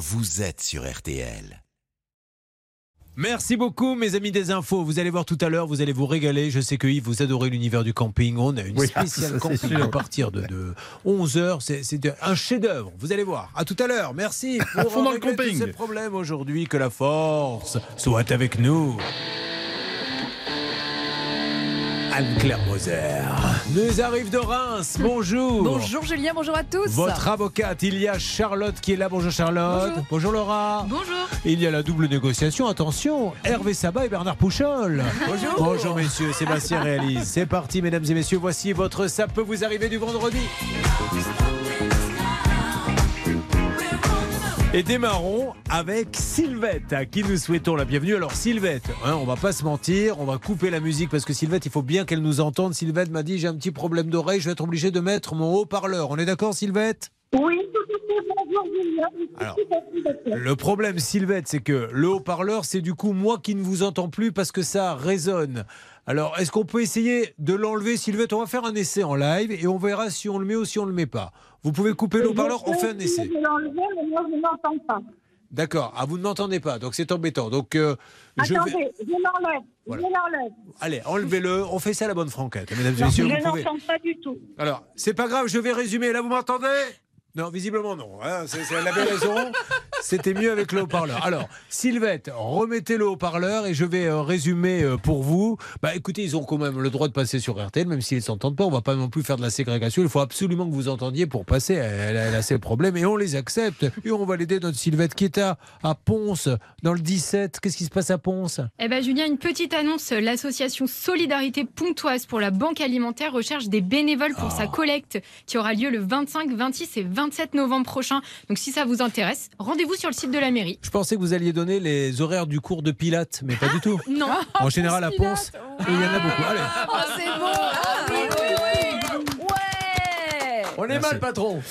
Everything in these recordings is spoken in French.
vous êtes sur RTL. Merci beaucoup, mes amis des infos. Vous allez voir tout à l'heure, vous allez vous régaler. Je sais que Yves, vous adorez l'univers du camping. On a une Oui, spéciale ça, camping sûr. à partir de, 11h. C'est un chef-d'œuvre. Vous allez voir. À tout à l'heure. Merci. À Pour fond dans le régler tous camping. ces problèmes aujourd'hui, que la force soit avec nous. Anne-Claire Moser nous arrive de Reims. Bonjour. Bonjour Julien, bonjour à tous. Votre avocate, il y a Charlotte qui est là. Bonjour Charlotte. Bonjour. Laura. Bonjour. Il y a la double négociation. Attention, Hervé Sabat et Bernard Pouchol. Bonjour. Bonjour messieurs, Sébastien réalise. C'est parti mesdames et messieurs, voici votre Ça peut vous arriver du vendredi. Et démarrons avec Sylvette, à qui nous souhaitons la bienvenue. Alors Sylvette, hein, on va pas se mentir, on va couper la musique parce que Sylvette, il faut bien qu'elle nous entende. Sylvette m'a dit j'ai un petit problème d'oreille, je vais être obligé de mettre mon haut-parleur. On est d'accord Sylvette? Oui, Alors. Le problème, Sylvette, c'est que le haut-parleur, c'est du coup moi qui ne vous entends plus parce que ça résonne. Alors, est-ce qu'on peut essayer de l'enlever, Sylvette On va faire un essai en live et on verra si on le met ou si on le met pas. Vous pouvez couper le haut-parleur, on Je fait un essai. essayer de l'enlever, mais moi, je n'entends pas. D'accord. Ah, vous ne m'entendez pas, donc c'est embêtant. Donc, euh, je Attendez, vais. je l'enlève. Voilà. Je l'enlève. Allez, enlevez-le. On fait ça à la bonne franquette, mesdames et messieurs. je n'entends pas du tout. Alors, c'est pas grave, je vais résumer. Là, vous m'entendez? Non, visiblement non. hein. C'est- c'est- elle avait raison. C'était mieux avec le haut-parleur. Alors, Sylvette, remettez le haut-parleur et je vais euh, résumer euh, pour vous. Bah, écoutez, ils ont quand même le droit de passer sur RTL, même s'ils ne s'entendent pas. On va pas non plus faire de la ségrégation. Il faut absolument que vous entendiez pour passer. Elle, elle a ses problèmes et on les accepte. Et on va l'aider, notre Sylvette qui est à, à Ponce, dans le 17. Qu'est-ce qui se passe à Ponce? Eh ben Julien, une petite annonce. L'association Solidarité Pontoise pour la Banque Alimentaire recherche des bénévoles pour sa collecte qui aura lieu le 25, 26 et 27 novembre prochain. Donc si ça vous intéresse, rendez-vous sur le site de la mairie. Je pensais que vous alliez donner les horaires du cours de Pilates, mais pas du tout. Non. En général, à Ponce, il y en a beaucoup. Allez. Oh, c'est beau. Est Merci. mal, patron.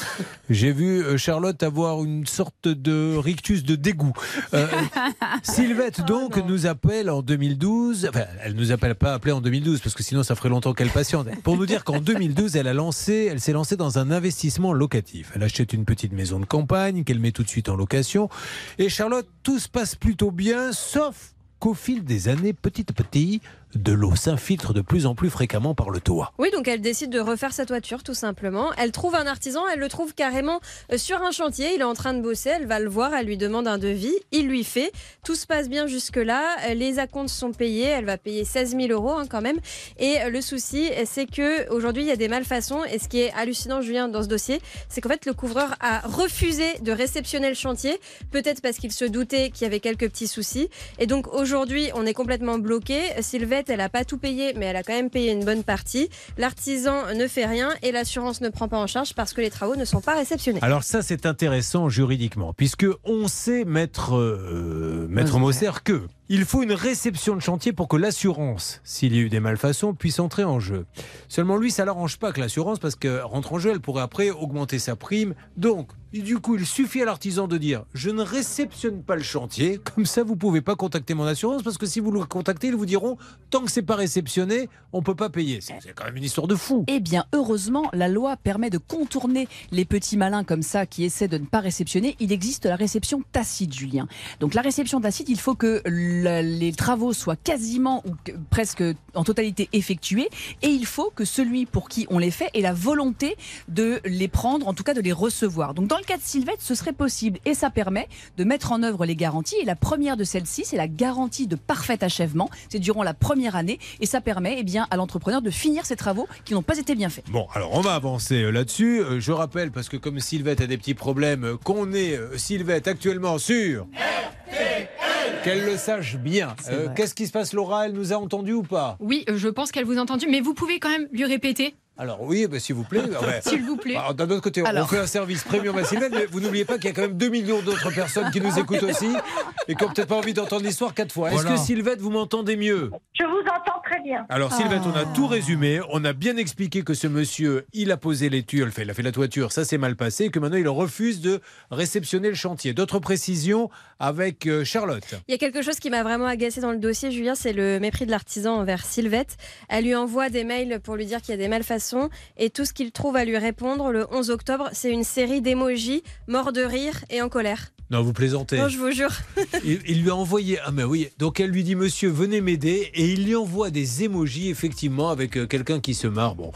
J'ai vu euh, Charlotte avoir une sorte de rictus de dégoût. Euh, Sylvette, donc, nous appelle en 2012. Enfin, elle nous appelle pas appelé en 2012, parce que sinon, ça ferait longtemps qu'elle patiente. Pour nous dire qu'en 2012, elle a lancé, elle s'est lancée dans un investissement locatif. Elle achète une petite maison de campagne qu'elle met tout de suite en location. Et Charlotte, tout se passe plutôt bien, sauf qu'au fil des années, petit à petit, de l'eau s'infiltre de plus en plus fréquemment par le toit. Oui, donc elle décide de refaire sa toiture tout simplement. Elle trouve un artisan, elle le trouve carrément euh, sur un chantier, il est en train de bosser, elle va le voir, elle lui demande un devis, il lui fait. Tout se passe bien jusque-là, euh, les acomptes sont payés, elle va payer 16 000 euros hein, quand même. Et euh, le souci, c'est que aujourd'hui il y a des malfaçons et ce qui est hallucinant, Julien, dans ce dossier, c'est qu'en fait le couvreur a refusé de réceptionner le chantier, peut-être parce qu'il se doutait qu'il y avait quelques petits soucis. Et donc aujourd'hui, on est complètement bloqué. Elle n'a pas tout payé, mais elle a quand même payé une bonne partie. L'artisan ne fait rien et l'assurance ne prend pas en charge parce que les travaux ne sont pas réceptionnés. Alors ça, c'est intéressant juridiquement, puisque on sait, maître, euh, maître Moser, que il faut une réception de chantier pour que l'assurance, s'il y a eu des malfaçons, puisse entrer en jeu. Seulement lui, ça l'arrange pas que l'assurance, parce que rentre en jeu, elle pourrait après augmenter sa prime. Donc, du coup, il suffit à l'artisan de dire je ne réceptionne pas le chantier, comme ça vous pouvez pas contacter mon assurance, parce que si vous le contactez, ils vous diront tant que c'est pas réceptionné, on peut pas payer. C'est quand même une histoire de fou. Eh bien, heureusement, la loi permet de contourner les petits malins comme ça qui essaient de ne pas réceptionner. Il existe la réception tacite, Julien. Donc, la réception tacite, il faut que la- les travaux soient quasiment ou que- presque en totalité effectués et il faut que celui pour qui on les fait ait la volonté de les prendre, en tout cas de les recevoir. Donc, dans le cas de Sylvette, ce serait possible et ça permet de mettre en œuvre les garanties. Et la première de celles-ci, c'est la garantie de parfait achèvement. C'est durant la première année et ça permet eh bien, à l'entrepreneur de finir ses travaux qui n'ont pas été bien faits. Bon, alors on va avancer euh, là-dessus. Euh, Je rappelle, parce que comme Sylvette a des petits problèmes, euh, qu'on est Sylvette actuellement sur... Qu'elle le sache bien. Euh. Qu'est-ce qui se passe, Laura? Elle nous a entendu ou pas? Oui, je pense qu'elle vous a entendu, mais vous pouvez quand même lui répéter, Alors oui, bah, s'il vous plaît. Ouais. s'il vous plaît. Alors, D'un autre côté, on fait un service premium à Sylvette, mais vous n'oubliez pas qu'il y a quand même 2 millions d'autres personnes qui nous écoutent aussi et qui n'ont peut-être pas envie d'entendre l'histoire quatre fois. Est-ce que Sylvette, vous m'entendez mieux? Je vous entends très bien. Alors Sylvette, on a Ah. tout résumé, on a bien expliqué que ce monsieur, il a posé les tuyaux, il a fait la toiture, ça s'est mal passé, et que maintenant il refuse de réceptionner le chantier. D'autres précisions avec euh, Charlotte? Il y a quelque chose qui m'a vraiment agacé dans le dossier, Julien, c'est le mépris de l'artisan envers Sylvette. Elle lui envoie des mails pour lui dire qu'il y a des malfaçons et tout ce qu'il trouve à lui répondre le 11 octobre, c'est une série d'émojis morts de rire et en colère. Non, vous plaisantez. Non, je vous jure. il, il lui a envoyé. Ah, mais oui. Donc elle lui dit Monsieur, venez m'aider. Et il lui envoie des émojis, effectivement, avec euh, quelqu'un qui se marre. Bon.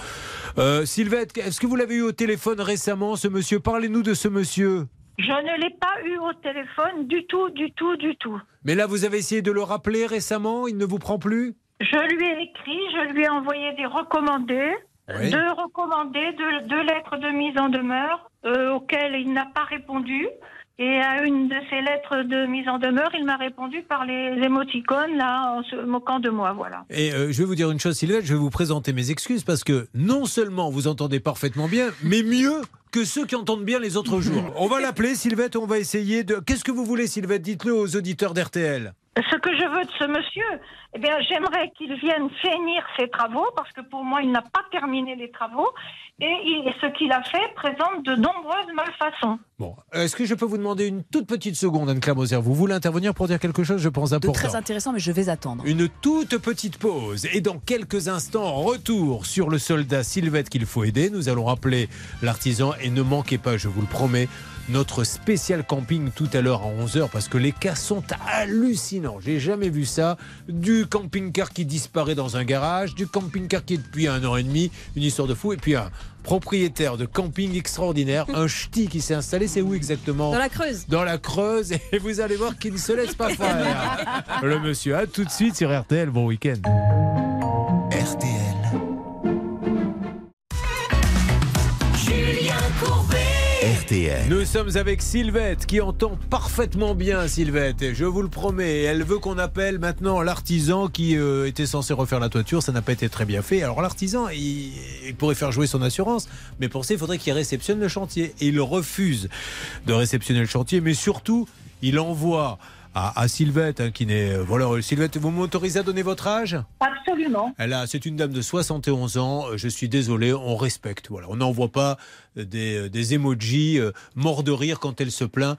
Euh, Sylvette, est-ce que vous l'avez eu au téléphone récemment, ce monsieur? Parlez-nous de ce monsieur. Je ne l'ai pas eu au téléphone du tout, du tout, du tout. Mais là, vous avez essayé de le rappeler récemment Il ne vous prend plus? Je lui ai écrit, je lui ai envoyé des recommandés, Oui. recommandés, deux, deux lettres de mise en demeure euh, auxquelles il n'a pas répondu. Et à une de ces lettres de mise en demeure, il m'a répondu par les émoticônes, là, en se moquant de moi, voilà. Et euh, je vais vous dire une chose, Sylvette, je vais vous présenter mes excuses parce que non seulement vous entendez parfaitement bien, mais mieux que ceux qui entendent bien les autres jours. On va l'appeler, Sylvette, on va essayer de. Qu'est-ce que vous voulez, Sylvette? Dites-le aux auditeurs d'RTL. Ce que je veux de ce monsieur, eh bien, j'aimerais qu'il vienne finir ses travaux, parce que pour moi, il n'a pas terminé les travaux, et il- ce qu'il a fait présente de nombreuses malfaçons. Bon, est-ce que je peux vous demander une toute petite seconde, Anne-Claire Moser Vous voulez intervenir pour dire quelque chose, je pense, De important très intéressant, mais je vais attendre. Une toute petite pause et dans quelques instants, retour sur le soldat Sylvette qu'il faut aider. Nous allons rappeler l'artisan et ne manquez pas, je vous le promets, notre spécial camping tout à l'heure à 11h parce que les cas sont hallucinants. J'ai jamais vu ça. Du camping-car qui disparaît dans un garage, du camping-car qui est depuis un an et demi, une histoire de fou, et puis un propriétaire de camping extraordinaire, un ch'ti qui s'est installé, c'est où exactement Dans la Creuse. dans la Creuse et vous allez voir qu'il ne se laisse pas faire. Le monsieur, à tout de suite sur RTL. Bon week-end. RTL. Nous sommes avec Sylvette qui entend parfaitement bien Sylvette. Et je vous le promets, elle veut qu'on appelle maintenant l'artisan qui euh, était censé refaire la toiture. Ça n'a pas été très bien fait. Alors l'artisan, il, pourrait faire jouer son assurance, mais pour ça, il faudrait qu'il réceptionne le chantier. Il refuse de réceptionner le chantier, mais surtout, il envoie à, à Sylvette, hein, qui n'est. euh, Voilà, Sylvette, vous m'autorisez à donner votre âge? Absolument. Elle a, c'est une dame de 71 ans. euh, Je suis désolé, on respecte. Voilà, on n'envoie pas euh, des, des emojis euh, morts de rire quand elle se plaint.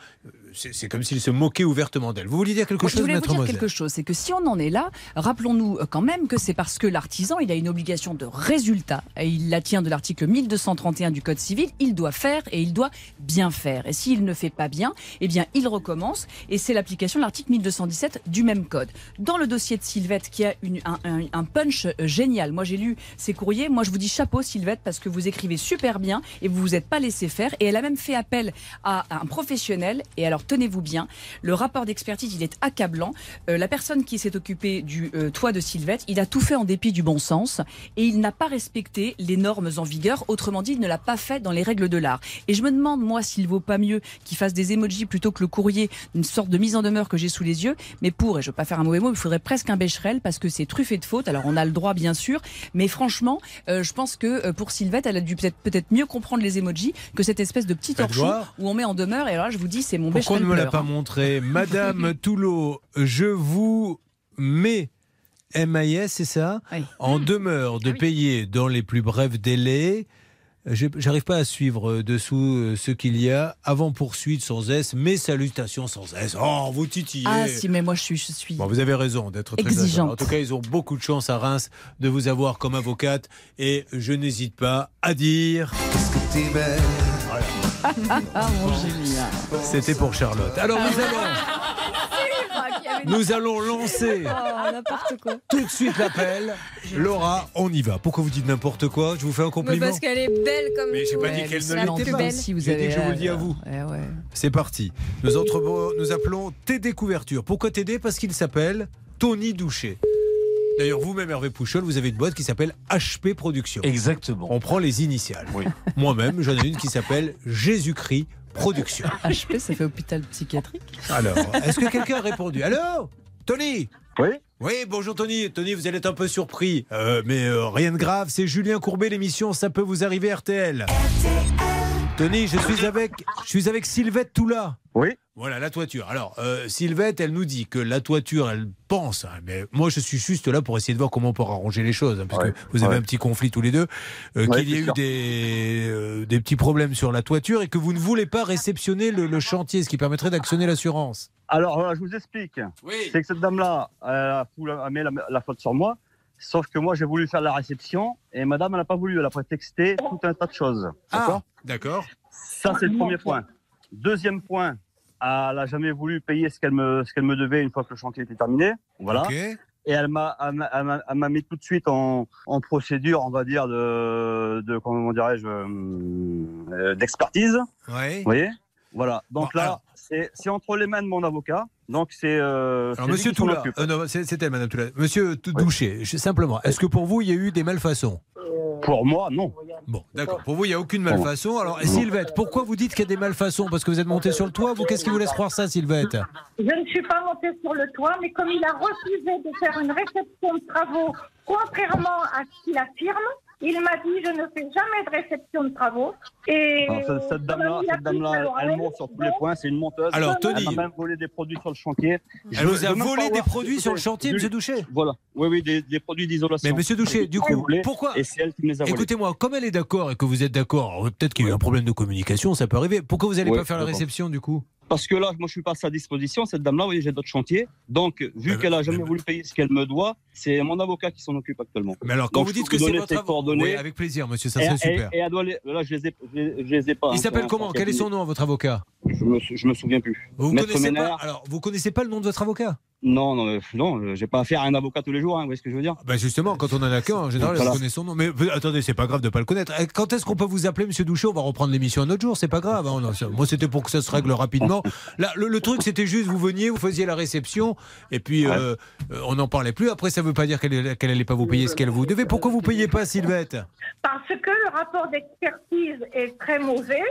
C'est, comme s'il se moquait ouvertement d'elle. Vous vouliez dire quelque Moi, je chose, voulais vous dire quelque chose, c'est que si on en est là, rappelons-nous euh, quand même que c'est parce que l'artisan, il a une obligation de résultat, et il la tient de l'article 1231 du Code civil, il doit faire et il doit bien faire. Et s'il ne fait pas bien, eh bien, il recommence, et c'est l'application de l'article 1217 du même Code. Dans le dossier de Sylvette, qui a une- un, un- un punch euh, génial, moi j'ai lu ses courriers, moi je vous dis chapeau Sylvette, parce que vous écrivez super bien, et vous vous êtes pas laissé faire, et elle a même fait appel à un professionnel, et alors tenez-vous bien, le rapport d'expertise, il est accablant. Euh, la personne qui s'est occupée du euh, toit de Sylvette, il a tout fait en dépit du bon sens et il n'a pas respecté les normes en vigueur. Autrement dit, il ne l'a pas fait dans les règles de l'art. Et je me demande, moi, s'il vaut pas mieux qu'il fasse des emojis plutôt que le courrier, une sorte de mise en demeure que j'ai sous les yeux. Mais pour, et je veux pas faire un mauvais mot, il faudrait presque un bécherel parce que c'est truffé de fautes. Alors on a le droit, bien sûr, mais franchement, euh, je pense que euh, pour Sylvette, elle a dû peut-être mieux comprendre les emojis que cette espèce de petit torchon où on met en demeure. Et alors là, je vous dis, c'est mon Pourquoi on ne me l'a pas montré Madame Toulot, je vous mets MIS, c'est ça Oui. En demeure de Ah oui. payer dans les plus brefs délais. Je- J'arrive pas à suivre euh, dessous euh, ce qu'il y a. Avant poursuite sans S, mes salutations sans S. Oh, vous titillez. Ah si, mais moi je suis, je suis. Bon, vous avez raison d'être très Exigeante. En tout cas, ils ont beaucoup de chance à Reims de vous avoir comme avocate. Et je n'hésite pas à dire. Ah mon Julien. C'était pour Charlotte. Alors nous allons, nous allons lancer Oh, quoi. tout de suite l'appel. Laura, on y va. Pourquoi vous dites n'importe quoi? Je vous fais un Mais compliment. parce qu'elle est belle comme Mais j'ai pas dit qu'elle ne l'était plus pas. belle. Si vous dit avez que je vous le dis à vous. ouais, ouais. C'est parti. Nous, entre- nous appelons TD Couverture. Pourquoi TD Parce qu'il s'appelle Tony Doucher. D'ailleurs, vous-même, Hervé Pouchol, vous avez une boîte qui s'appelle HP Productions. Exactement. On prend les initiales. Oui. Moi-même, j'en ai une qui s'appelle Jésus-Christ Productions. HP, ça fait hôpital psychiatrique. Alors, est-ce que quelqu'un a répondu Allô Tony Oui. Oui, bonjour Tony. Tony, vous allez être un peu surpris. Euh, mais euh, rien de grave, c'est Julien Courbet, l'émission Ça peut vous arriver RTL. Tony, je suis avec, je suis avec Sylvette Toula. Oui. Voilà, la toiture. Alors, euh, Sylvette, elle nous dit que la toiture, elle pense, hein, mais moi je suis juste là pour essayer de voir comment on peut arranger les choses, hein, parce Ouais, que vous avez ouais. un petit conflit tous les deux, euh, Ouais, qu'il y a eu des, euh, des petits problèmes sur la toiture et que vous ne voulez pas réceptionner le, le chantier, ce qui permettrait d'actionner l'assurance. Alors, je vous explique. Oui. C'est que cette dame-là, elle a la, la faute sur moi. Sauf que moi, j'ai voulu faire la réception et madame, elle n'a pas voulu. Elle a prétexté tout un tas de choses. Ah, D'accord? d'accord. Ça, c'est le premier point. Deuxième point, elle a jamais voulu payer ce qu'elle me, ce qu'elle me devait une fois que le chantier était terminé. Voilà. Et elle m'a, elle m'a- mis tout de suite en, en procédure, on va dire, de, de comment dirais-je, euh, d'expertise. Ouais. Vous voyez? Voilà. Donc Bon, là, alors. C'est, entre les mains de mon avocat. Donc c'est. Euh, monsieur Toula, euh, non, elle, madame Toula. Monsieur je- simplement, est-ce que pour vous, il y a eu des malfaçons? Pour moi, non. Bon, d'accord. Pour vous, il n'y a aucune malfaçon. Alors, et Sylvette, pourquoi vous dites qu'il y a des malfaçons? Parce que vous êtes monté sur le toit Vous, qu'est-ce qui vous laisse croire ça, Sylvette? Je ne suis pas montée sur le toit, mais comme il a refusé de faire une réception de travaux, contrairement à ce qu'il affirme, il m'a dit je ne fais jamais de réception de travaux. Et Alors, cette, cette dame-là, a cette dame-là, elle, elle ment sur tous les points. C'est une menteuse. Alors, Elle Tony, m'a même volé des produits sur le chantier. elle Je- vous a volé des produits sur le chantier, Je- monsieur Doucher Voilà. Oui, oui, des, des produits d'isolation. Mais monsieur Doucher, du coup, pourquoi Et c'est elle qui me les a volés. Écoutez-moi, comme elle est d'accord et que vous êtes d'accord, peut-être qu'il y a eu un problème de communication, ça peut arriver. Pourquoi vous n'allez Ouais, pas faire la réception du coup? Parce que là, moi, je suis pas à sa disposition. Cette dame-là, vous voyez, j'ai d'autres chantiers. Donc, vu qu'elle a jamais mais- voulu payer ce qu'elle me doit, c'est mon avocat qui s'en occupe actuellement. Mais alors, quand Donc, vous dites que c'est votre avocat. Oui, avec plaisir, monsieur, ça serait et- super. et elle doit les- là, je les ai, je les, je les ai pas. Il hein, s'appelle comment Quel est son nom, votre avocat? Je me, je me souviens plus. Vous Maître connaissez pas. Alors, vous connaissez pas le nom de votre avocat? Non, non, non, j'ai pas affaire à un avocat tous les jours. Hein, vous voyez ce que je veux dire Bah justement, quand on en a qu'un, en général, Voilà. on connaît son nom. Mais attendez, c'est pas grave de pas le connaître. Eh, Quand est-ce qu'on peut vous appeler, Monsieur Douché On va reprendre l'émission un autre jour, c'est pas grave. hein. Moi, c'était pour que ça se règle rapidement. Là, le, le truc, c'était juste, vous veniez, vous faisiez la réception, et puis Ouais. euh, on n'en parlait plus. Après, ça veut pas dire qu'elle qu'elle allait pas vous payer ce qu'elle vous devait. Pourquoi vous payez pas, Sylvette? Parce que le rapport d'expertise est très mauvais.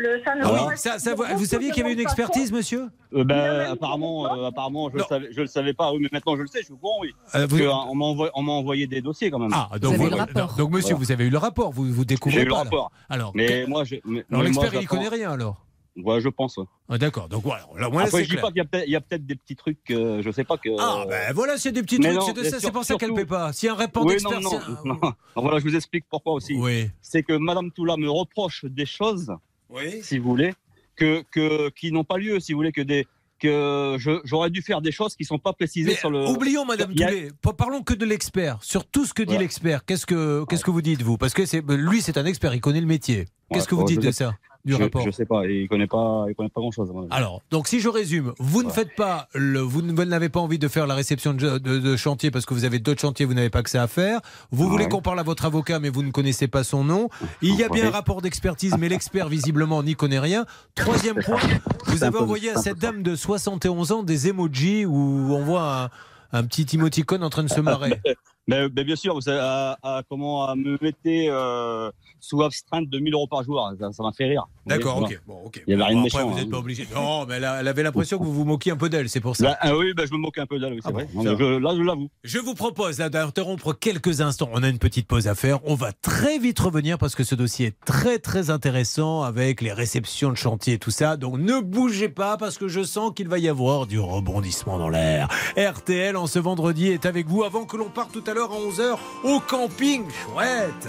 Le, ça ne Ah oui, correspond ça, ça, vous saviez qu'il y avait une expertise, monsieur Euh, ben, apparemment, euh, apparemment, je Non. le savais, je le savais pas. Oui, mais maintenant je le sais. Je suis courant, oui. Euh, vous- on m'a envoyé, des dossiers quand même. Ah, donc, avez vous- le rapport. donc, monsieur, Voilà. vous avez eu le rapport, vous, vous découvrez J'ai eu le pas. rapport. Alors, Mais moi, je, mais, alors mais moi, l'expert, il connaît rien, alors Ouais, je pense. ouais. Ah, D'accord, donc voilà. Là, moi, Après, je dis clair. pas qu'il y a peut-être, il y a peut-être des petits trucs, que je sais pas que. Ah, ben voilà, c'est des petits Mais trucs, c'est pour ça qu'elle ne paie pas. Si un rapport oui, d'expert. non, non, Voilà, je vous explique pourquoi aussi. Oui. C'est que Madame Toula me reproche des choses, Oui. si vous voulez, que, que qui n'ont pas lieu, si vous voulez, que des que je- j'aurais dû faire des choses qui sont pas précisées Mais sur le. oublions, Madame Toulet. Pa- Parlons que de l'expert. Sur tout ce que dit l'expert, qu'est-ce que qu'est-ce que vous dites vous? Parce que c'est lui, c'est un expert, il connaît le métier. Qu'est-ce Ouais, que vous bon, dites de ça? Du je, rapport je sais pas, il connaît pas, il connaît pas grand chose. Alors, donc si je résume, vous ne Ouais. faites pas, le, vous ne- n'avez pas envie de faire la réception de, de- de chantier parce que vous avez d'autres chantiers, vous n'avez pas que ça à faire. Vous Ouais. voulez qu'on parle à votre avocat, mais vous ne connaissez pas son nom. Il y a bien Ouais. un rapport d'expertise, mais l'expert visiblement n'y connaît rien. Troisième point, vous avez envoyé à cette dame de 71 ans des emojis où on voit un, un petit émoticône en train de se marrer. Mais, mais bien sûr, vous savez, à, à- comment à me mettre euh, sous astreinte de 1000 euros par jour, ça m'a fait rire. D'accord, ok. Bon, ok. Il y avait Bon, rien de après, vous hein. n'êtes pas obligé. Non, mais elle, a- elle avait l'impression que vous vous moquiez un peu d'elle, c'est pour ça. Là, ah oui, ben, je me moque un peu d'elle, oui, c'est Ah vrai. bon, je- là, je l'avoue. Je vous propose d'interrompre quelques instants. On a une petite pause à faire. On va très vite revenir parce que ce dossier est très très intéressant avec les réceptions de chantier et tout ça. Donc ne bougez pas parce que je sens qu'il va y avoir du rebondissement dans l'air. RTL en ce vendredi est avec vous avant que l'on parte tout à l'heure à 11h au camping. Chouette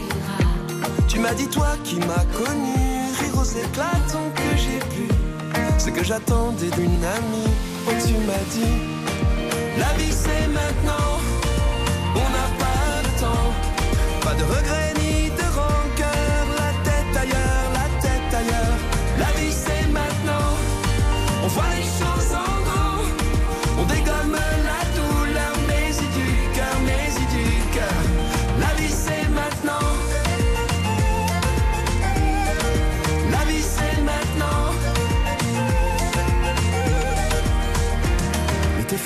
Tu m'as dit toi qui m'as connu, rire aux éclatants que j'ai pu. Ce que j'attendais d'une amie, oh tu m'as dit, la vie c'est maintenant, on n'a pas le temps, pas de regrets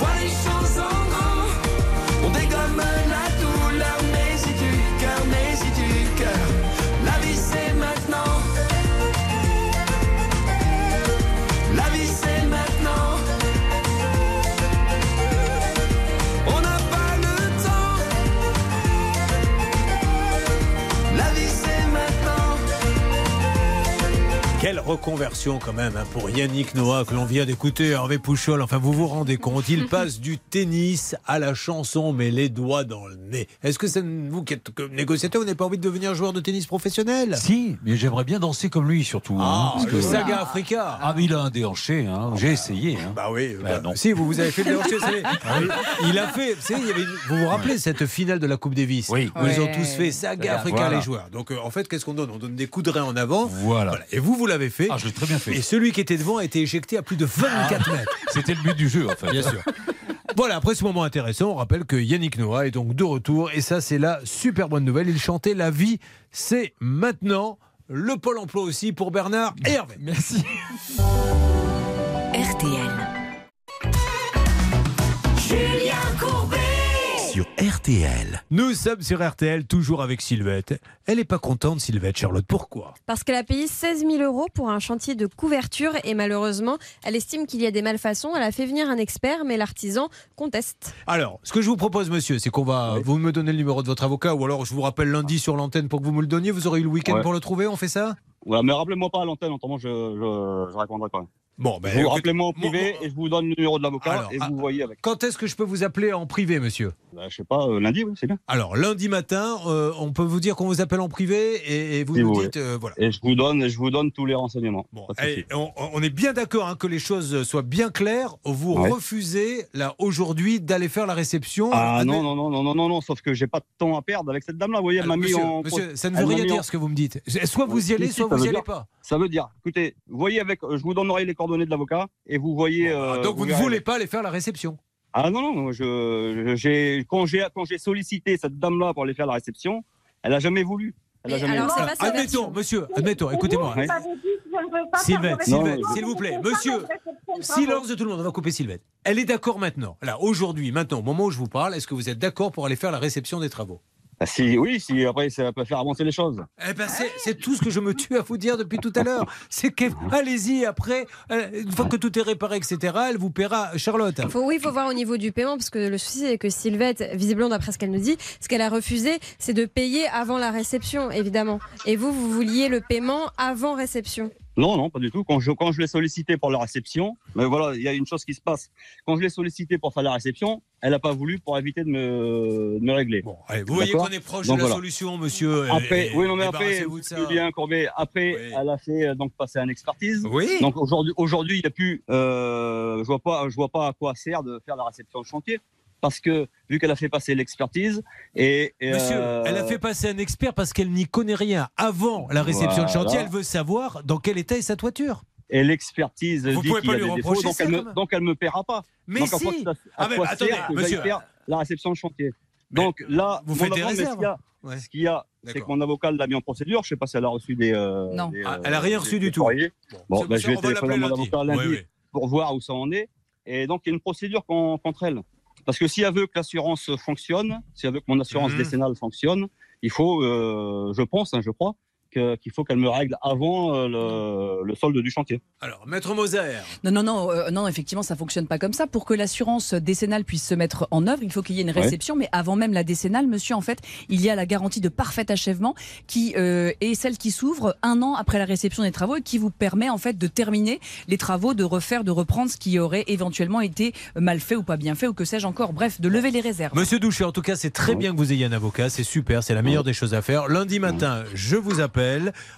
Why so reconversion quand même hein, pour Yannick Noah que l'on vient d'écouter, Hervé Pouchol. Enfin, vous vous rendez compte, il passe du tennis à la chanson, mais les doigts dans le nez. Est-ce que c'est vous qui êtes négociateur, vous n'avez pas envie de devenir joueur de tennis professionnel? Si, mais j'aimerais bien danser comme lui surtout. hein, Ah, parce le que- saga Africa. Ah, mais il a un déhanché, hein. j'ai essayé. Hein. Bah oui, Bah bah, non. si vous, vous avez fait le déhanché, vous savez. Il a fait, vous, savez, il y avait une- vous vous rappelez cette finale de la Coupe Davis? Oui. Où ils ont tous fait saga Africa Voilà. les joueurs. Donc euh, en fait, qu'est-ce qu'on donne? On donne des coups de rein en avant. Voilà. Voilà. Et vous, vous l'avez fait. Ah, je l'ai très bien fait. Et celui qui était devant a été éjecté à plus de 24 mètres. C'était le but du jeu, en fait. Bien sûr. Voilà, après ce moment intéressant, on rappelle que Yannick Noah est donc de retour. Et ça, c'est la super bonne nouvelle. Il chantait La vie, c'est maintenant. Le pôle emploi aussi pour Bernard et Hervé. Merci. RTL. RTL. Nous sommes sur RTL, toujours avec Sylvette. Elle n'est pas contente, Sylvette, Charlotte. Pourquoi? Parce qu'elle a payé 16 000 euros pour un chantier de couverture et malheureusement, elle estime qu'il y a des malfaçons. Elle a fait venir un expert, mais l'artisan conteste. Alors, ce que je vous propose, monsieur, c'est qu'on va. Vous me donnez le numéro de votre avocat, ou alors je vous rappelle lundi sur l'antenne pour que vous me le donniez. Vous aurez eu le week-end Ouais. pour le trouver, on fait ça? Ouais, mais rappelez-moi pas à l'antenne, autrement je, je, je répondrai quand même. Bon, ben. Vous rappelez-moi au privé et je vous donne le numéro de l'avocat et ah, vous voyez avec. Quand est-ce que je peux vous appeler en privé, monsieur? Bah, je sais pas, euh, lundi, oui, c'est bien. Alors, lundi matin, euh, on peut vous dire qu'on vous appelle en privé et, et vous Si nous vous dites. euh, voilà. Et je vous donne, je vous donne tous les renseignements. Bon, allez, on, on est bien d'accord hein, que les choses soient bien claires. Vous Ouais. refusez, là, aujourd'hui, d'aller faire la réception. Ah Admet- non, non, non, non, non, non, non, sauf que j'ai pas de temps à perdre avec cette dame-là. Vous voyez, elle Alors, m'a mis monsieur, en. monsieur, ça ne veut rien en- dire ce que vous me dites. Soit vous y allez, Si, soit vous y veut allez dire- pas. Ça veut dire, écoutez, voyez avec, je vous donnerai les coordonnées de l'avocat et vous voyez. Euh, donc vous ne verrez. voulez pas aller faire la réception Ah non, non, je, je- j'ai, quand j'ai, quand j'ai sollicité cette dame-là pour aller faire la réception, elle a jamais voulu. Elle a Mais jamais alors, voulu. Admettons, monsieur, admettons, écoutez-moi. Ouais. Sylvette, Non, Sylvette, je- s'il vous plaît, monsieur, silence de tout le monde, on va couper Sylvette. Elle est d'accord maintenant, là, aujourd'hui, maintenant, au moment où je vous parle, est-ce que vous êtes d'accord pour aller faire la réception des travaux Ah, si, oui, si après ça peut faire avancer les choses. Eh ben, c'est- tout ce que je me tue à vous dire depuis tout à l'heure. C'est que, allez-y, après, euh, une fois que tout est réparé, etc., elle vous paiera, Charlotte. Faut, oui, il faut voir au niveau du paiement, parce que le souci, c'est que Sylvette, visiblement d'après ce qu'elle nous dit, ce qu'elle a refusé, c'est de payer avant la réception, évidemment. Et vous, vous vouliez le paiement avant réception. Non, non, pas du tout. Quand je, quand je l'ai sollicité pour la réception, mais voilà, il y a une chose qui se passe. Quand je l'ai sollicité pour faire la réception, elle n'a pas voulu pour éviter de me, de me régler. Bon, allez, vous voyez qu'on est proche Donc de la voilà. solution, monsieur. Après, et- oui, non, mais après. Julien Courbet, après, Oui. elle a fait euh, donc passer une expertise. Oui. Donc aujourd'hui, aujourd'hui, il y a plus, euh, je vois pas, je vois pas à quoi sert de faire la réception de chantier, parce que vu qu'elle a fait passer l'expertise et, et, Monsieur, euh, elle a fait passer un expert parce qu'elle n'y connaît rien. Avant la réception de chantier, elle veut savoir dans quel état est sa toiture. et l'expertise Vous dit pouvez qu'il a lui des défauts, donc elle me, même. donc elle me paiera pas. Mais donc si à Ah, mais attendez, monsieur. faire la réception de chantier? Mais Donc là, vous faites des réserves. qu'il y a- Ouais. Ce qu'il y a, c'est que mon avocat l'a mis en procédure. Je sais pas si elle a reçu des. euh, Non. des, Ah, euh, elle a rien reçu des du tout. Bon, bah, ça, je vais on va téléphoner à mon avocat lundi pour voir où ça en est. Et donc, il y a une procédure con- contre elle. Parce que si elle veut que l'assurance fonctionne, si elle veut que mon assurance Mhm. décennale fonctionne, il faut, euh, je pense, hein, je crois, qu'il faut qu'elle me règle avant euh, le, le solde du chantier. Alors, maître Moser. Non, non, non, euh, non, effectivement, ça fonctionne pas comme ça. Pour que l'assurance décennale puisse se mettre en œuvre, il faut qu'il y ait une réception. Mais avant même la décennale, monsieur, en fait, il y a la garantie de parfait achèvement qui euh, est celle qui s'ouvre un an après la réception des travaux et qui vous permet, en fait, de terminer les travaux, de refaire, de reprendre ce qui aurait éventuellement été mal fait ou pas bien fait ou que sais-je encore. Bref, de lever les réserves. Monsieur Doucher, en tout cas, c'est très bien que vous ayez un avocat. C'est super, c'est la meilleure des choses à faire. Lundi matin, je vous appelle.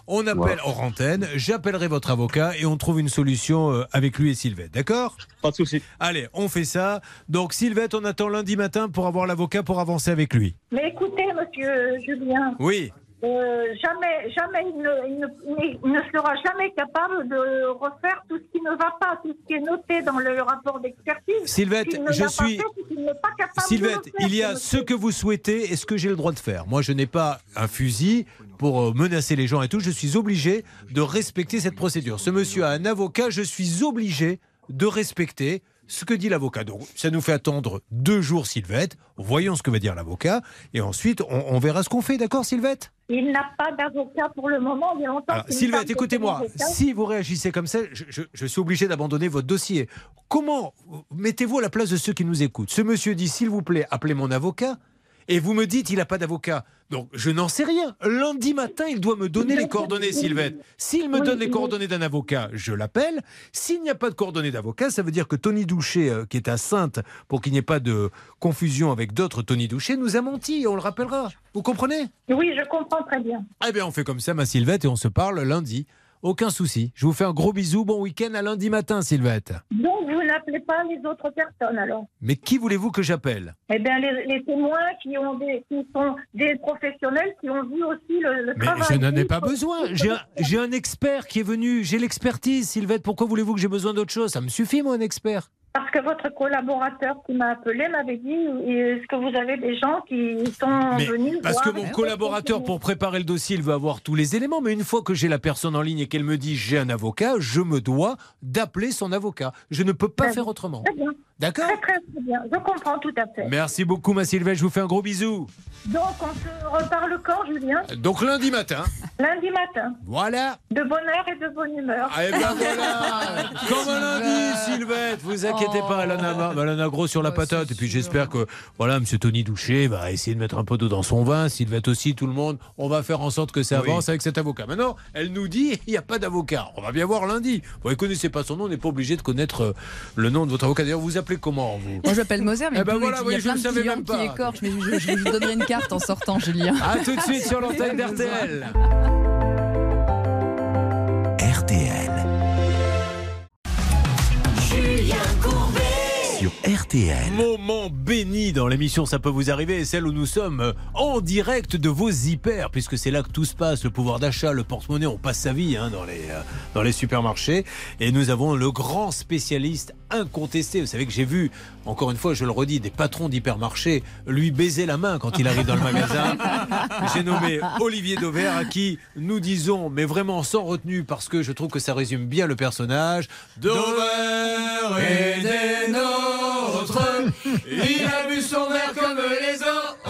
On appelle hors antenne. J'appellerai votre avocat et on trouve une solution euh, avec lui et Sylvette. D'accord? Pas de souci. Allez, on fait ça. Donc, Sylvette, on attend lundi matin pour avoir l'avocat pour avancer avec lui. Mais écoutez, monsieur Julien, Oui. Euh, jamais, jamais, il ne, il ne- il ne sera jamais capable de refaire tout ce qui ne va pas, tout ce qui est noté dans le rapport d'expertise. Sylvette, je suis. fait, Sylvette, il y a ce ce que vous souhaitez et ce que j'ai le droit de faire. Moi, je n'ai pas un fusil pour euh, menacer les gens et tout. Je suis obligé de respecter cette procédure. Ce monsieur a un avocat, je suis obligé de respecter ce que dit l'avocat. Donc, ça nous fait attendre deux jours, Sylvette. Voyons ce que va dire l'avocat. Et ensuite, on, on verra ce qu'on fait. D'accord, Sylvette? Il n'a pas d'avocat pour le moment. Il longtemps Alors, Sylvette, écoutez-moi. Si vous réagissez comme ça, je, je- je suis obligé d'abandonner votre dossier. Comment Mettez-vous à la place de ceux qui nous écoutent? Ce monsieur dit, s'il vous plaît, appelez mon avocat. Et vous me dites, il n'a pas d'avocat. Donc, je n'en sais rien. Lundi matin, il doit me donner les coordonnées, Sylvette. S'il me donne les coordonnées d'un avocat, je l'appelle. S'il n'y a pas de coordonnées d'avocat, ça veut dire que Tony Doucher, euh, qui est à Sainte, pour qu'il n'y ait pas de confusion avec d'autres Tony Doucher, nous a menti et on le rappellera. Vous comprenez? Oui, je comprends très bien. Eh bien, on fait comme ça, ma Sylvette, et on se parle lundi. Aucun souci. Je vous fais un gros bisou. Bon week-end à lundi matin, Sylvette. Donc, vous n'appelez pas les autres personnes, alors Mais qui voulez-vous que j'appelle? Eh bien, les, les témoins qui, ont des, qui sont des professionnels qui ont vu aussi le, le Mais travail. je n'en ai pas besoin. J'ai un, un expert qui est venu. J'ai l'expertise, Sylvette. Pourquoi voulez-vous que j'ai besoin d'autre chose? Ça me suffit, moi, un expert. Parce que votre collaborateur qui m'a appelé m'avait dit est-ce que vous avez des gens qui sont Mais venus parce que mon collaborateur, pour préparer le dossier, il veut avoir tous les éléments. Mais une fois que j'ai la personne en ligne et qu'elle me dit j'ai un avocat, je me dois d'appeler son avocat. Je ne peux pas faire autrement. Très bien. D'accord Très, très, bien. Je comprends tout à fait. Merci beaucoup, ma Sylvette. Je vous fais un gros bisou. Donc, on se reparle quand, Julien Donc lundi matin. Lundi matin. Voilà. De bonne heure et de bonne humeur. Ah, et ben voilà Comme un lundi, Sylvette, vous inquiétez pas, elle en, a, elle en a gros sur la patate. Et puis j'espère que voilà, Monsieur Tony Doucher va essayer de mettre un peu d'eau dans son vin, Sylvette aussi, tout le monde. On va faire en sorte que ça Oui. avance avec cet avocat. Maintenant, elle nous dit il n'y a pas d'avocat. On va bien voir lundi. Vous ne connaissez pas son nom, on n'est pas obligé de connaître euh, le nom de votre avocat. D'ailleurs, vous vous appelez comment vous? Moi, je m'appelle Moser, mais Eh ben voilà, il y a plein le de clients qui écorchent, mais je, je vous donnerai une carte en sortant, Julien. À tout de suite sur l'antenne d'RTL. RTL. Sur RTL. Moment béni dans l'émission, ça peut vous arriver, et celle où nous sommes euh, en direct de vos hyper, puisque c'est là que tout se passe, le pouvoir d'achat, le porte-monnaie, on passe sa vie hein, dans, les, euh, dans les supermarchés. Et nous avons le grand spécialiste incontesté. Vous savez que j'ai vu, encore une fois, je le redis, des patrons d'hypermarchés lui baiser la main quand il arrive dans le magasin. J'ai nommé Olivier Dauvert, à qui nous disons, mais vraiment sans retenue, parce que je trouve que ça résume bien le personnage. Dauvert est des nôtres, il a bu son verre comme les autres.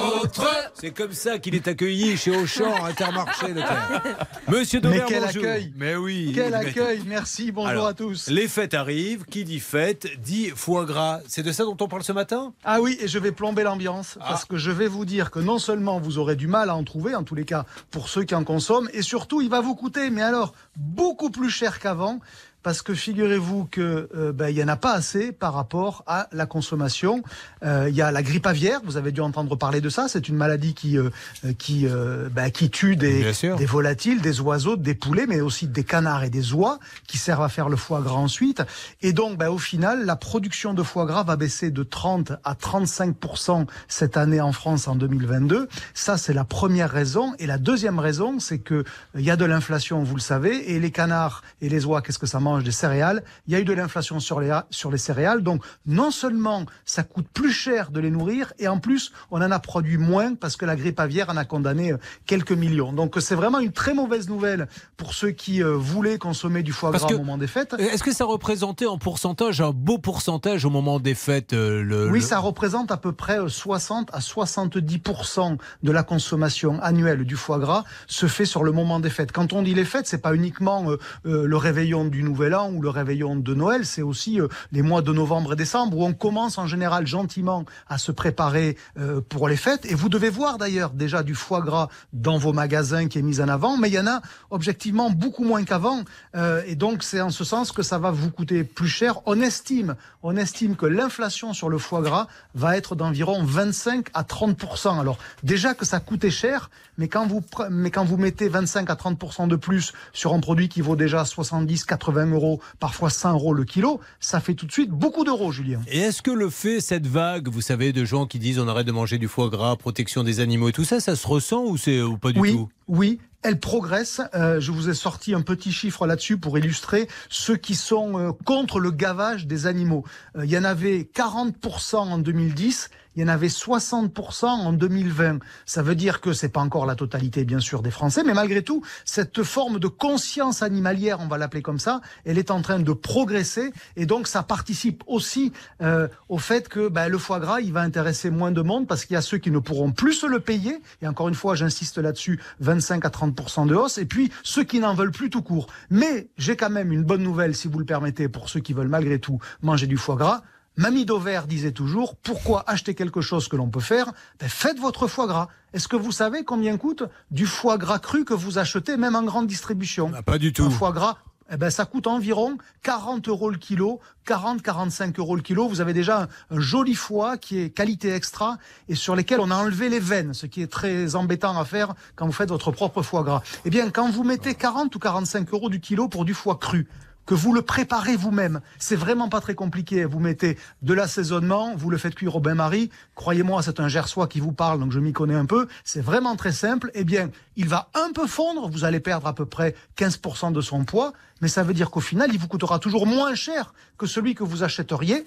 C'est comme ça qu'il est accueilli chez Auchan, Intermarché, Leclerc. Monsieur Mais Dauvert, quel bonjour. accueil Mais oui. Quel mais- accueil, merci, bonjour Alors, à tous. Les fêtes arrivent, qui dit fête dit foie gras. C'est de ça dont on parle ce matin? Ah oui, et je vais plomber l'ambiance Ah. parce que je vais vous dire que non seulement vous aurez du mal à en trouver, en tous les cas pour ceux qui en consomment, et surtout il va vous coûter, mais alors beaucoup plus cher qu'avant. Parce que figurez-vous que euh, ben, il y en a pas assez par rapport à la consommation. Euh, Il y a la grippe aviaire, vous avez dû entendre parler de ça. C'est une maladie qui euh, qui euh, ben, qui tue des volatiles, des oiseaux, des poulets, mais aussi des canards et des oies qui servent à faire le foie gras ensuite. Et donc, ben, au final, la production de foie gras va baisser de 30 à 35% cette année en France en 2022. Ça, c'est la première raison. Et la deuxième raison, c'est que euh, il y a de l'inflation, vous le savez, et les canards et les oies, qu'est-ce que ça mange? Des céréales. Il y a eu de l'inflation sur les sur les céréales. Donc, non seulement ça coûte plus cher de les nourrir, et en plus, on en a produit moins parce que la grippe aviaire en a condamné euh, quelques millions. Donc, c'est vraiment une très mauvaise nouvelle pour ceux qui euh, voulaient consommer du foie Parce gras que- au moment des fêtes. Est-ce que ça représentait en pourcentage un beau pourcentage au moment des fêtes euh, le, Oui, le- ça représente à peu près euh, 60 à 70% de la consommation annuelle du foie gras se fait sur le moment des fêtes. Quand on dit les fêtes, c'est pas uniquement euh, euh, le réveillon du Nouvel An ou le réveillon de Noël, c'est aussi euh, les mois de novembre et décembre où on commence en général gentiment à se préparer euh, pour les fêtes. Et vous devez voir d'ailleurs déjà du foie gras dans vos magasins qui est mis en avant, mais il y en a objectivement beaucoup moins qu'avant. Euh, et donc c'est en ce sens que ça va vous coûter plus cher. On estime, on estime que l'inflation sur le foie gras va être d'environ 25 à 30 Alors déjà que ça coûtait cher, mais quand vous mais quand vous mettez 25 à 30% de plus sur un produit qui vaut déjà 70, 80 euros, parfois 100 euros le kilo, ça fait tout de suite beaucoup d'euros, Julien. Et est-ce que le fait, cette vague, vous savez, de gens qui disent on arrête de manger du foie gras, protection des animaux et tout ça, ça se ressent ou c'est ou pas du oui, tout? Oui, elle progresse. Euh, je vous ai sorti un petit chiffre là-dessus pour illustrer ceux qui sont euh, contre le gavage des animaux. Euh, il y en avait 40% en 2010. Il y en avait 60% en 2020. Ça veut dire que c'est pas encore la totalité, bien sûr, des Français, mais malgré tout, cette forme de conscience animalière, on va l'appeler comme ça, elle est en train de progresser, et donc ça participe aussi euh, au fait que ben, le foie gras, il va intéresser moins de monde parce qu'il y a ceux qui ne pourront plus se le payer, et encore une fois, j'insiste là-dessus, 25 à 30% de hausse, et puis ceux qui n'en veulent plus tout court. Mais j'ai quand même une bonne nouvelle, si vous le permettez, pour ceux qui veulent malgré tout manger du foie gras. Mamie Dauvert disait toujours, pourquoi acheter quelque chose que l'on peut faire? Ben, Faites votre foie gras. Est-ce que vous savez combien coûte du foie gras cru que vous achetez même en grande distribution? Ah, Pas du tout. Un foie gras eh ben, ça coûte environ 40 euros le kilo, 40-45 euros le kilo. Vous avez déjà un, un joli foie qui est qualité extra et sur lesquels on a enlevé les veines, ce qui est très embêtant à faire quand vous faites votre propre foie gras. Eh bien, quand vous mettez 40 ou 45 euros du kilo pour du foie cru, que vous le préparez vous-même. C'est vraiment pas très compliqué. Vous mettez de l'assaisonnement, vous le faites cuire au bain-marie. Croyez-moi, c'est un gersois qui vous parle, donc je m'y connais un peu. C'est vraiment très simple. Eh bien, il va un peu fondre. Vous allez perdre à peu près 15% de son poids. Mais ça veut dire qu'au final, il vous coûtera toujours moins cher que celui que vous achèteriez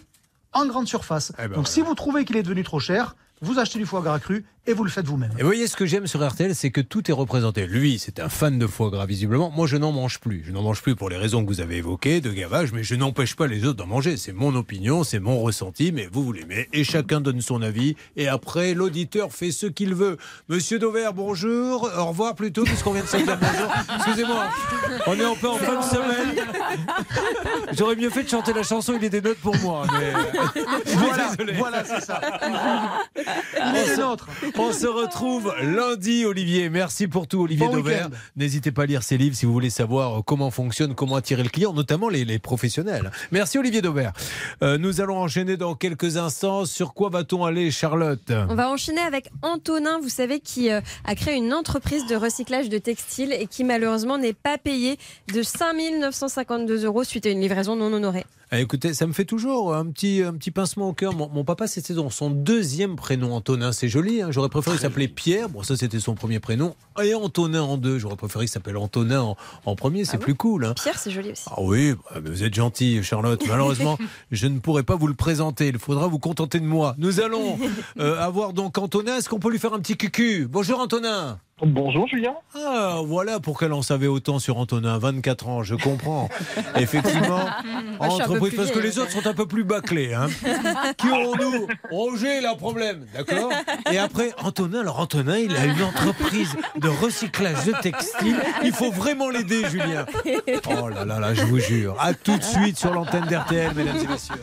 en grande surface. Eh ben donc si vous trouvez qu'il est devenu trop cher, vous achetez du foie gras cru et vous le faites vous-même. Et vous voyez, ce que j'aime sur RTL, c'est que tout est représenté. Lui, c'est un fan de foie gras, visiblement. Moi, je n'en mange plus. Je n'en mange plus pour les raisons que vous avez évoquées, de gavage, mais je n'empêche pas les autres d'en manger. C'est mon opinion, c'est mon ressenti, mais vous, vous l'aimez. Et chacun donne son avis. Et après, l'auditeur fait ce qu'il veut. Monsieur Dauvert, bonjour. Au revoir plutôt, puisqu'on vient de se dire bonjour. Excusez-moi, on est un peu en fin de semaine. J'aurais mieux fait de chanter la chanson Il est des notes pour moi. Mais... Voilà, Désolé. voilà, c'est ça. Il est se- nôtre. On se retrouve lundi, Olivier. Merci pour tout, Olivier Bon Dauvert. N'hésitez pas à lire ses livres si vous voulez savoir comment fonctionne, comment attirer le client, notamment les, les professionnels. Merci, Olivier Dauvert. Euh, nous allons enchaîner dans quelques instants. Sur quoi va-t-on aller, Charlotte? On va enchaîner avec Antonin, vous savez, qui euh, a créé une entreprise de recyclage de textiles et qui malheureusement n'est pas payé de 5 952 euros suite à une livraison non honorée. Ah, Écoutez, ça me fait toujours un petit, un petit pincement au cœur. Mon, mon papa, c'était dans son deuxième prénom, Antonin. C'est joli. hein. J'aurais préféré qu'il s'appelait Pierre. Bon, ça, c'était son premier prénom. Et Antonin en deux. J'aurais préféré qu'il s'appelle Antonin en, en premier. C'est plus cool. hein. Pierre, c'est joli aussi. Ah oui, bah, vous êtes gentil, Charlotte. Malheureusement, je ne pourrai pas vous le présenter. Il faudra vous contenter de moi. Nous allons euh, avoir donc Antonin. Est-ce qu'on peut lui faire un petit cucu? Bonjour Antonin. Bonjour Julien. Ah, voilà pourquoi l'on savait autant sur Antonin. 24 ans, je comprends. Effectivement, Moi, entreprise, parce que les autres sont un peu plus bâclés. Hein. Qui aurons-nous? Roger, il a un problème, d'accord? Et après, Antonin, alors Antonin, il a une entreprise de recyclage de textiles. Il faut vraiment l'aider, Julien. Oh là là là, je vous jure. À tout de suite sur l'antenne d'RTL, mesdames et messieurs.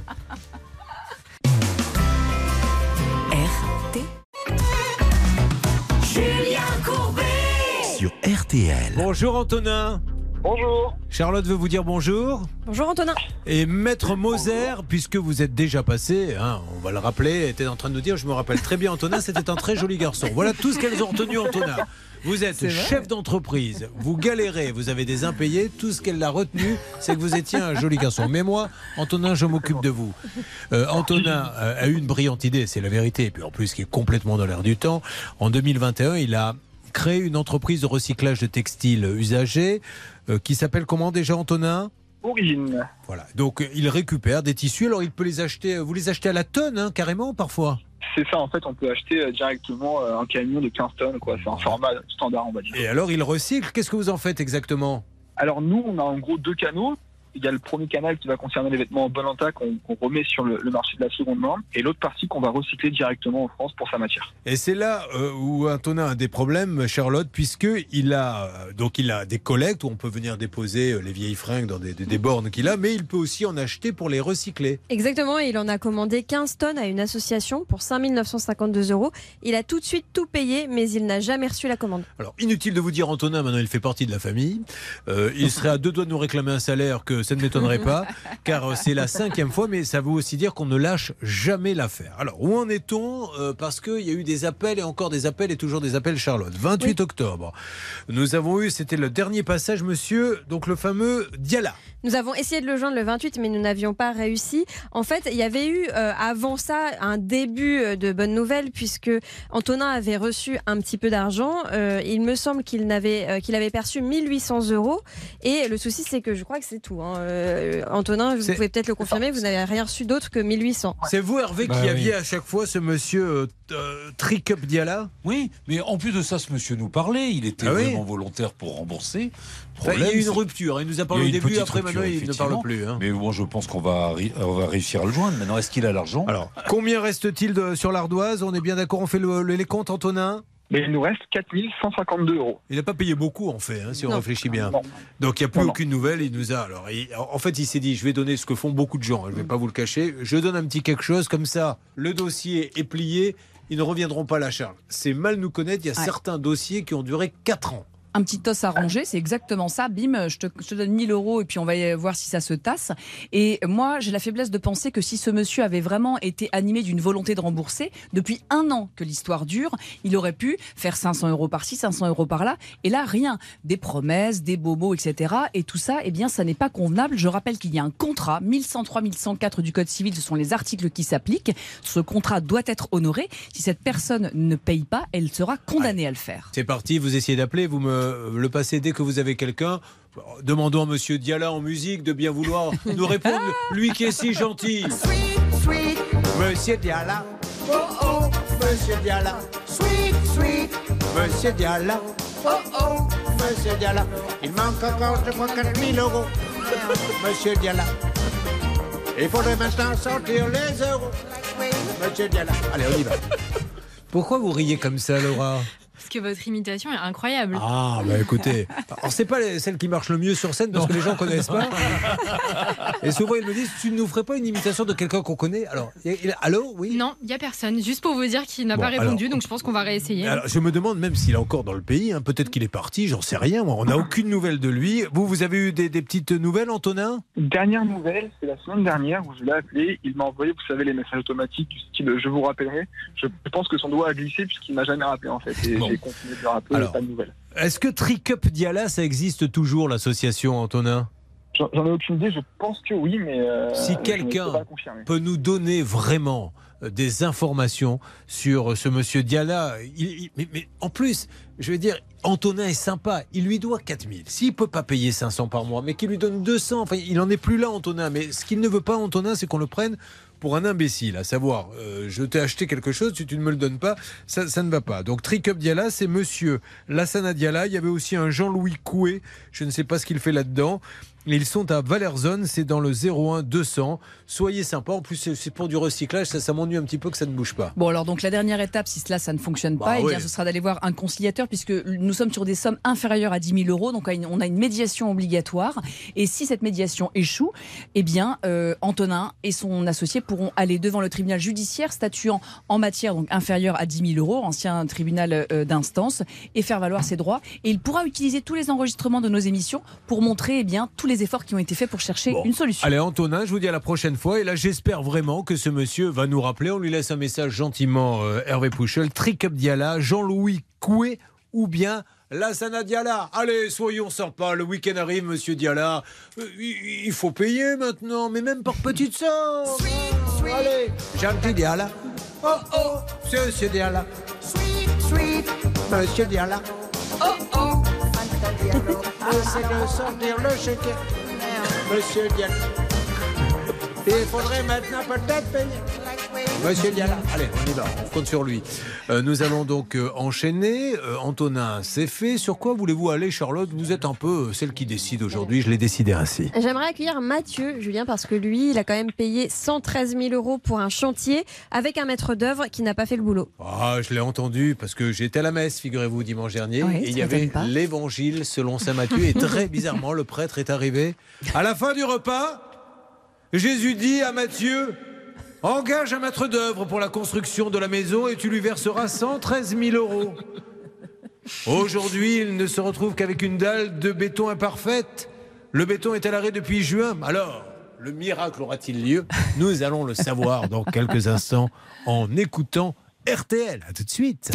Sur RTL. Bonjour Antonin. Bonjour. Charlotte veut vous dire bonjour. Bonjour Antonin. Et Maître Moser, puisque vous êtes déjà passé, hein, on va le rappeler, était en train de nous dire, je me rappelle très bien Antonin, c'était un très joli garçon. Voilà tout ce qu'elles ont retenu Antonin. Vous êtes chef d'entreprise, vous galérez, vous avez des impayés, tout ce qu'elle a retenu, c'est que vous étiez un joli garçon. Mais moi, Antonin, je m'occupe de vous. Euh, Antonin euh, a eu une brillante idée, c'est la vérité, et puis en plus qui est complètement dans l'air du temps. En 2021, il a créé une entreprise de recyclage de textiles usagés euh, qui s'appelle comment déjà Antonin? Origine. voilà. Donc euh, il récupère des tissus. Alors il peut les acheter. euh, Vous les achetez à la tonne, hein, carrément, parfois? C'est ça, en fait, on peut acheter directement un camion de 15 tonnes, quoi. C'est un format standard, on va dire. Et alors il recycle. Qu'est-ce que vous en faites exactement? Alors, nous, on a en gros deux canaux. Il y a le premier canal qui va concerner les vêtements en bon état qu'on remet sur le, le marché de la seconde main, et l'autre partie qu'on va recycler directement en France pour sa matière. Et c'est là euh, où Antonin a des problèmes, Charlotte, puisque il a euh, donc il a des collectes où on peut venir déposer euh, les vieilles fringues dans des, des- des bornes qu'il a, mais il peut aussi en acheter pour les recycler. Exactement, il en a commandé 15 tonnes à une association pour 5 952 euros. Il a tout de suite tout payé, mais il n'a jamais reçu la commande. Alors, inutile de vous dire, Antonin, maintenant il fait partie de la famille. Euh, il serait à deux doigts de nous réclamer un salaire que ça ne m'étonnerait pas, car euh, c'est la cinquième fois, mais ça veut aussi dire qu'on ne lâche jamais l'affaire. Alors, où en est-on Euh, Parce qu'il y a eu des appels et encore des appels et toujours des appels, Charlotte. 28 octobre. Nous avons eu, c'était le dernier passage, monsieur, donc le fameux Diala. Nous avons essayé de le joindre le 28, mais nous n'avions pas réussi. En fait, il y avait eu euh, avant ça un début de bonnes nouvelles, puisque Antonin avait reçu un petit peu d'argent. Euh, il me semble qu'il n'avait, euh, qu'il avait perçu 1800 euros. Et le souci, c'est que je crois que c'est tout. hein. Euh, Antonin, vous pouvez peut-être le confirmer, vous n'avez rien reçu d'autre que 1800. C'est vous, Hervé, Bah qui oui. aviez à chaque fois ce monsieur euh, euh, Tricup Diala Oui, mais en plus de ça, ce monsieur nous parlait. Il était Ah oui vraiment volontaire pour rembourser. Enfin, Il y a eu une rupture. Il nous a parlé au début, après rupture, maintenant il ne parle plus. hein. Mais bon, je pense qu'on va, arri- on va réussir à le joindre. Maintenant, est-ce qu'il a l'argent? Alors, combien reste-t-il sur l'ardoise? On est bien d'accord, on fait le, le- les comptes, Antonin? Mais il nous reste 4152 euros. Il n'a pas payé beaucoup en fait, hein, si on réfléchit bien. Non. Donc il n'y a plus Non, non. aucune nouvelle. Il nous a alors. il- en fait, il s'est dit, je vais donner ce que font beaucoup de gens. hein, Je ne vais pas vous le cacher. Je donne un petit quelque chose comme ça. Le dossier est plié. Ils ne reviendront pas à la charge. C'est mal nous connaître. Il y a Ouais. certains dossiers qui ont duré 4 ans. Un petit os à ranger, c'est exactement ça. Bim, je te, je te donne 1000 euros et puis on va voir si ça se tasse. Et moi, j'ai la faiblesse de penser que si ce monsieur avait vraiment été animé d'une volonté de rembourser, depuis un an que l'histoire dure, il aurait pu faire 500 euros par-ci, 500 euros par-là. Et là, rien. Des promesses, des bobos, etc. Et tout ça, eh bien, ça n'est pas convenable. Je rappelle qu'il y a un contrat, 1103, 1104 du Code civil, ce sont les articles qui s'appliquent. Ce contrat doit être honoré. Si cette personne ne paye pas, elle sera condamnée à le faire. C'est parti. Vous essayez d'appeler. Vous me le passez dès que vous avez quelqu'un. Demandons à Monsieur Diala en musique de bien vouloir nous répondre. Lui qui est si gentil. Monsieur Diala. Oh oh, Monsieur Diala. Sweet, sweet. Monsieur Diala. Oh oh, Monsieur Diala. Il manque encore, je crois, 4000 euros. Monsieur Diala. Il faudrait maintenant sortir les euros. Monsieur Diala. Allez, on y va. Pourquoi vous riez comme ça, Laura? Parce que votre imitation est incroyable. Ah, bah écoutez. Alors, c'est pas celle qui marche le mieux sur scène parce que les gens connaissent pas. Et souvent, ils me disent Tu ne nous ferais pas une imitation de quelqu'un qu'on connaît? Alors, il- il- allô? Oui? Non, il n'y a personne. Juste pour vous dire qu'il n'a Bon, pas répondu, alors- donc je pense qu'on va réessayer. Alors, je me demande même s'il est encore dans le pays. hein. Peut-être qu'il est parti, j'en sais rien. moi. On n'a aucune nouvelle de lui. Vous, vous avez eu des, des petites nouvelles, Antonin? Dernière nouvelle, c'est la semaine dernière où je l'ai appelé. Il m'a envoyé, vous savez, les messages automatiques du style je vous rappellerai. Je pense que son doigt a glissé puisqu'il m'a jamais rappelé en fait. Et Bon. j'ai continué de le rappeler, Alors. pas de nouvelles. Est-ce que Tricup Diala, ça existe toujours, l'association, Antonin? J'en ai aucune idée, je pense que oui, mais. euh, Si quelqu'un peut nous donner vraiment euh, des informations sur ce monsieur Diala, il- il- mais, mais en plus, je veux dire, Antonin est sympa, il lui doit 4000. S'il peut pas payer 500 par mois, mais qu'il lui donne 200, enfin, il en est plus là, Antonin. Mais ce qu'il ne veut pas, Antonin, c'est qu'on le prenne pour un imbécile, à savoir, euh, je t'ai acheté quelque chose, si tu ne me le donnes pas, ça, ne va pas. Donc Tricup Diala, c'est monsieur Lassana Diala. Il y avait aussi un Jean-Louis Coué, je ne sais pas ce qu'il fait là-dedans. Ils sont à Valerzone, c'est dans le 01 200. Soyez sympa, en plus c'est- pour du recyclage, ça, ça m'ennuie un petit peu que ça ne bouge pas. Bon, alors donc la dernière étape, si cela ça ne fonctionne Bah pas, eh bien, ce sera d'aller voir un conciliateur puisque nous sommes sur des sommes inférieures à 10 000 euros, donc on a une- on a une médiation obligatoire. Et si cette médiation échoue, eh bien euh, Antonin et son associé pourront aller devant le tribunal judiciaire statuant en matière donc inférieure à 10 000 euros, ancien tribunal euh, d'instance, et faire valoir ses droits. Et il pourra utiliser tous les enregistrements de nos émissions pour montrer eh bien tous les efforts qui ont été faits pour chercher une solution. Allez Antonin, je vous dis à la prochaine fois. Et là j'espère vraiment que ce monsieur va nous rappeler. On lui laisse un message gentiment, euh, Hervé Pouchel, Tricup Diala, Jean-Louis Coué ou bien Lassana Diala. Allez, soyons sympas. Le week-end arrive, monsieur Diala. Euh, il, faut payer maintenant, mais même par petites sommes. Allez, gentil Diala. Oh oh, monsieur Diala. Monsieur Diala. Oh oh, le chéquier. Monsieur Diala. Il faudrait maintenant peut-être payer. Monsieur Diala. Allez, on y va, on compte sur lui. Euh, nous allons donc euh, enchaîner. Euh, Antonin, c'est fait. Sur quoi voulez-vous aller, Charlotte? Vous êtes un peu celle qui décide aujourd'hui. Je l'ai décidé ainsi. J'aimerais accueillir Mathieu, Julien, parce que lui, il a quand même payé 113 000 euros pour un chantier avec un maître d'œuvre qui n'a pas fait le boulot. Ah, je l'ai entendu parce que j'étais à la messe, figurez-vous, dimanche dernier. Oui, et il y avait l'évangile selon saint Matthieu. Et très bizarrement, le prêtre est arrivé. À la fin du repas, Jésus dit à Matthieu Engage un maître d'œuvre pour la construction de la maison et tu lui verseras 113 000 euros. Aujourd'hui, il ne se retrouve qu'avec une dalle de béton imparfaite. Le béton est à l'arrêt depuis juin. Alors, le miracle aura-t-il lieu? Nous allons le savoir dans quelques instants en écoutant RTL. À tout de suite.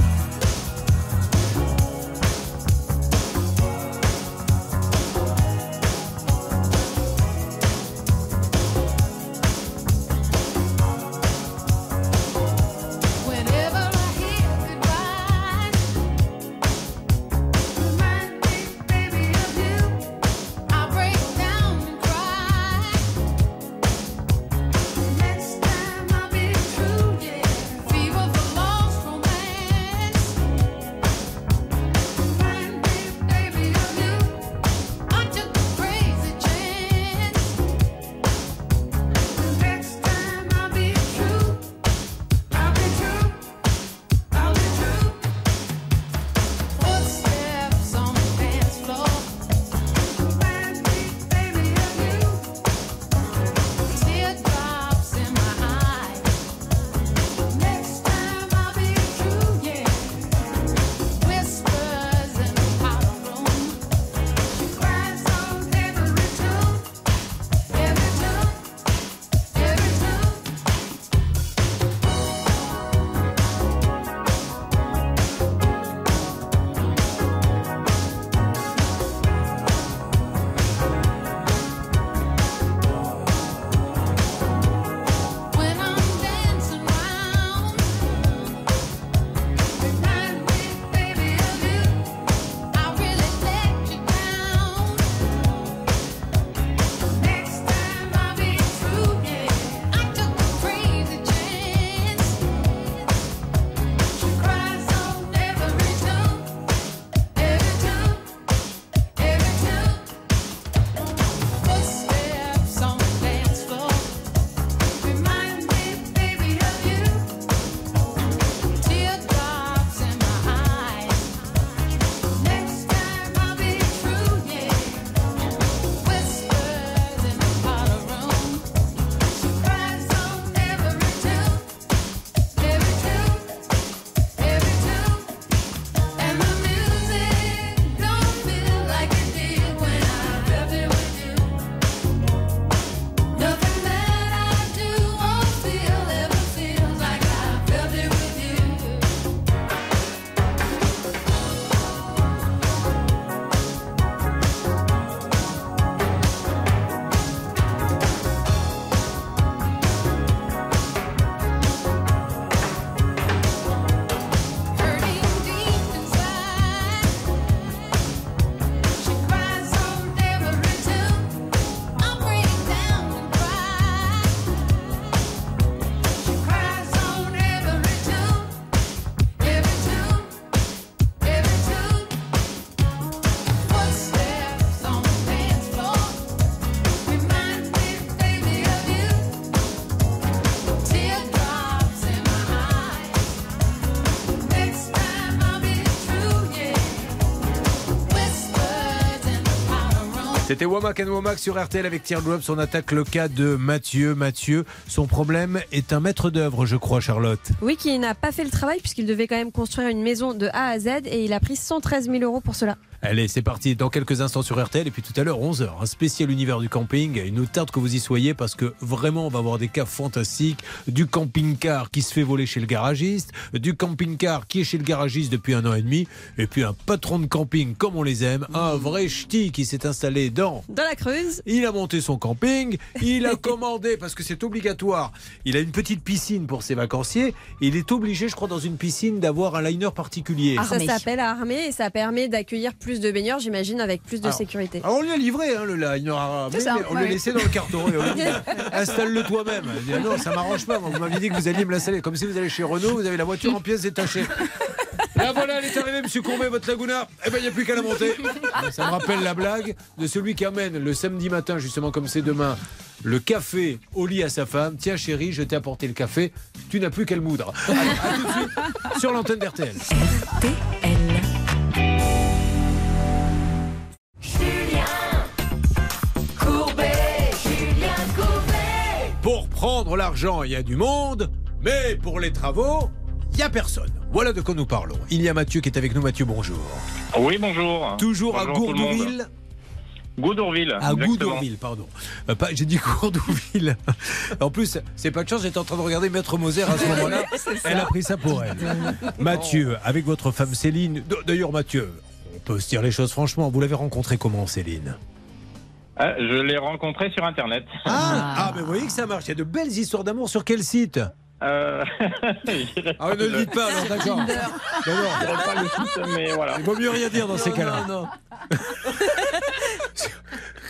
C'était Womack and Womack sur RTL avec Teardrops. On attaque le cas de Mathieu. Mathieu, son problème est un maître d'œuvre, je crois, Charlotte. Oui, qui n'a pas fait le travail puisqu'il devait quand même construire une maison de A à Z et il a pris 113 000 euros pour cela. Allez, c'est parti. Dans quelques instants sur RTL. Et puis tout à l'heure, 11h, un spécial univers du camping. Il nous tarde que vous y soyez parce que vraiment, on va avoir des cas fantastiques. Du camping-car qui se fait voler chez le garagiste. Du camping-car qui est chez le garagiste depuis un an et demi. Et puis un patron de camping comme on les aime. Un vrai ch'ti qui s'est installé dans Dans la Creuse. Il a monté son camping, il a commandé, parce que c'est obligatoire, il a une petite piscine pour ses vacanciers, il est obligé, je crois, dans une piscine d'avoir un liner particulier. Ça s'appelle armée et ça permet d'accueillir plus de baigneurs, j'imagine, avec plus de Alors, sécurité. Alors on lui a livré hein, le mais on lui a ouais. laissé dans le carton. et on lui a dit, Installe-le toi-même. Il dit, ah non, ça m'arrange pas. Vous m'aviez dit que vous alliez me l'installer. Comme si vous allez chez Renault, vous avez la voiture en pièces détachées. Là voilà, elle est arrivée, monsieur Courbet, votre Laguna. Eh ben, il n'y a plus qu'à la monter. Ça me rappelle la blague de celui qui amène le samedi matin, justement comme c'est demain, le café au lit à sa femme. Tiens, chérie, je t'ai apporté le café. Tu n'as plus qu'à le moudre. Allez, à tout de suite sur l'antenne d'RTL. Courbet, Pour prendre l'argent, il y a du monde, mais pour les travaux, il n'y a personne. Voilà de quoi nous parlons. Il y a Mathieu qui est avec nous. Mathieu, bonjour. Oui, bonjour. Toujours à Bonjour. Gourdouville Gourdourville. À exactement. Gourdourville, pardon. Euh, pas- J'ai dit Gourdouville. En plus, c'est pas de chance, j'étais en train de regarder Maître Moser à ce moment-là. Elle a pris ça pour elle. Mathieu, avec votre femme Céline. D'ailleurs, Mathieu, peut se dire les choses franchement. Vous l'avez rencontrée comment, Céline Ah, je l'ai rencontré sur Internet. ah, ah, mais vous voyez que ça marche. Il y a de belles histoires d'amour sur quel site Euh... Ah, ne le dites pas, alors, d'accord. Non, non. Je dirais pas le site, mais voilà. Il vaut mieux rien dire dans ces cas-là.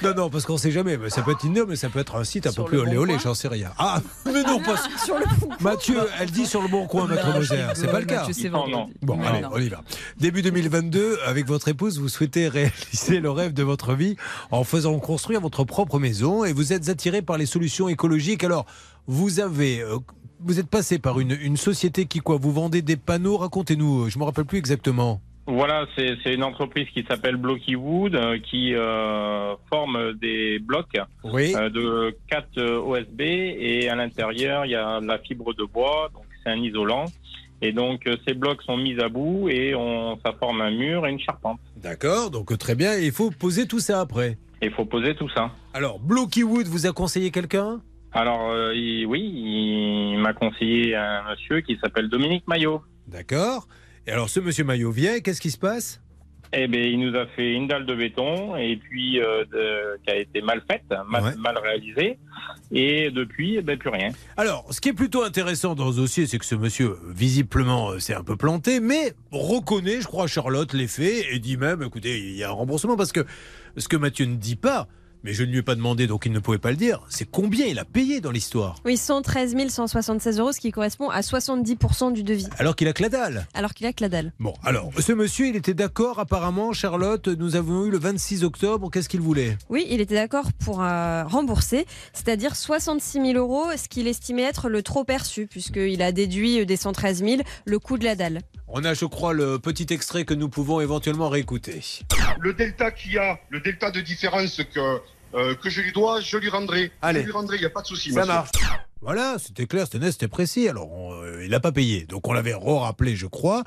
Non, Non, non, parce qu'on sait jamais. Mais Ça peut être Tinder, mais ça peut être un site un peu plus olé olé, j'en sais rien. Ah, mais non, pas sur le Mathieu, elle dit sur le bon coin, Maître Non, je Moser. C'est pas le cas. Mathieu, c'est vendredi. Bon, Non, allez, non. on y va. Début 2022, avec votre épouse, vous souhaitez réaliser le rêve de votre vie en faisant construire votre propre maison et vous êtes attiré par les solutions écologiques. Alors, vous avez. euh, vous êtes passé par une, une société qui, quoi, vous vendez des panneaux Racontez-nous, euh, je me rappelle plus exactement. Voilà, c'est une entreprise qui s'appelle Blocky Wood euh, qui euh, forme des blocs Oui. euh, de 4 OSB et à l'intérieur il y a de la fibre de bois, donc c'est un isolant. Et donc euh, ces blocs sont mis à bout et on, ça forme un mur et une charpente. D'accord, donc très bien. Il faut poser tout ça après. Il faut poser tout ça. Alors, Blocky Wood vous a conseillé quelqu'un? Alors il- oui, il m'a conseillé un monsieur qui s'appelle Dominique Maillot. D'accord. Et alors, ce monsieur Maillot vient, qu'est-ce qui se passe? Eh bien, il nous a fait une dalle de béton et puis euh, de- qui a été mal faite, mal, Ouais. mal réalisée. Et depuis, eh ben, plus rien. Alors, ce qui est plutôt intéressant dans ce dossier, c'est que ce monsieur, visiblement, euh, s'est un peu planté, mais reconnaît, je crois, Charlotte, les faits et dit même, écoutez, il y a un remboursement parce que ce que Mathieu ne dit pas, mais je ne lui ai pas demandé, donc il ne pouvait pas le dire, c'est combien il a payé dans l'histoire? Oui, 113 176 euros, ce qui correspond à 70% du devis. Alors qu'il a que la dalle. Alors qu'il a que la dalle. Bon, alors, ce monsieur, il était d'accord, apparemment, Charlotte, nous avons eu le 26 octobre, qu'est-ce qu'il voulait? Oui, il était d'accord pour euh, rembourser, c'est-à-dire 66 000 euros, ce qu'il estimait être le trop perçu, puisqu'il a déduit des 113 000 le coût de la dalle. On a, je crois, le petit extrait que nous pouvons éventuellement réécouter. le delta qu'il y a, le delta de différence que, euh, que je lui dois, je lui rendrai. Allez. Je lui rendrai, il n'y a pas de souci. Ça monsieur. marche. Voilà, c'était clair, c'était net, c'était précis. Alors, on, euh, il n'a pas payé. Donc, on l'avait re-rappelé, je crois.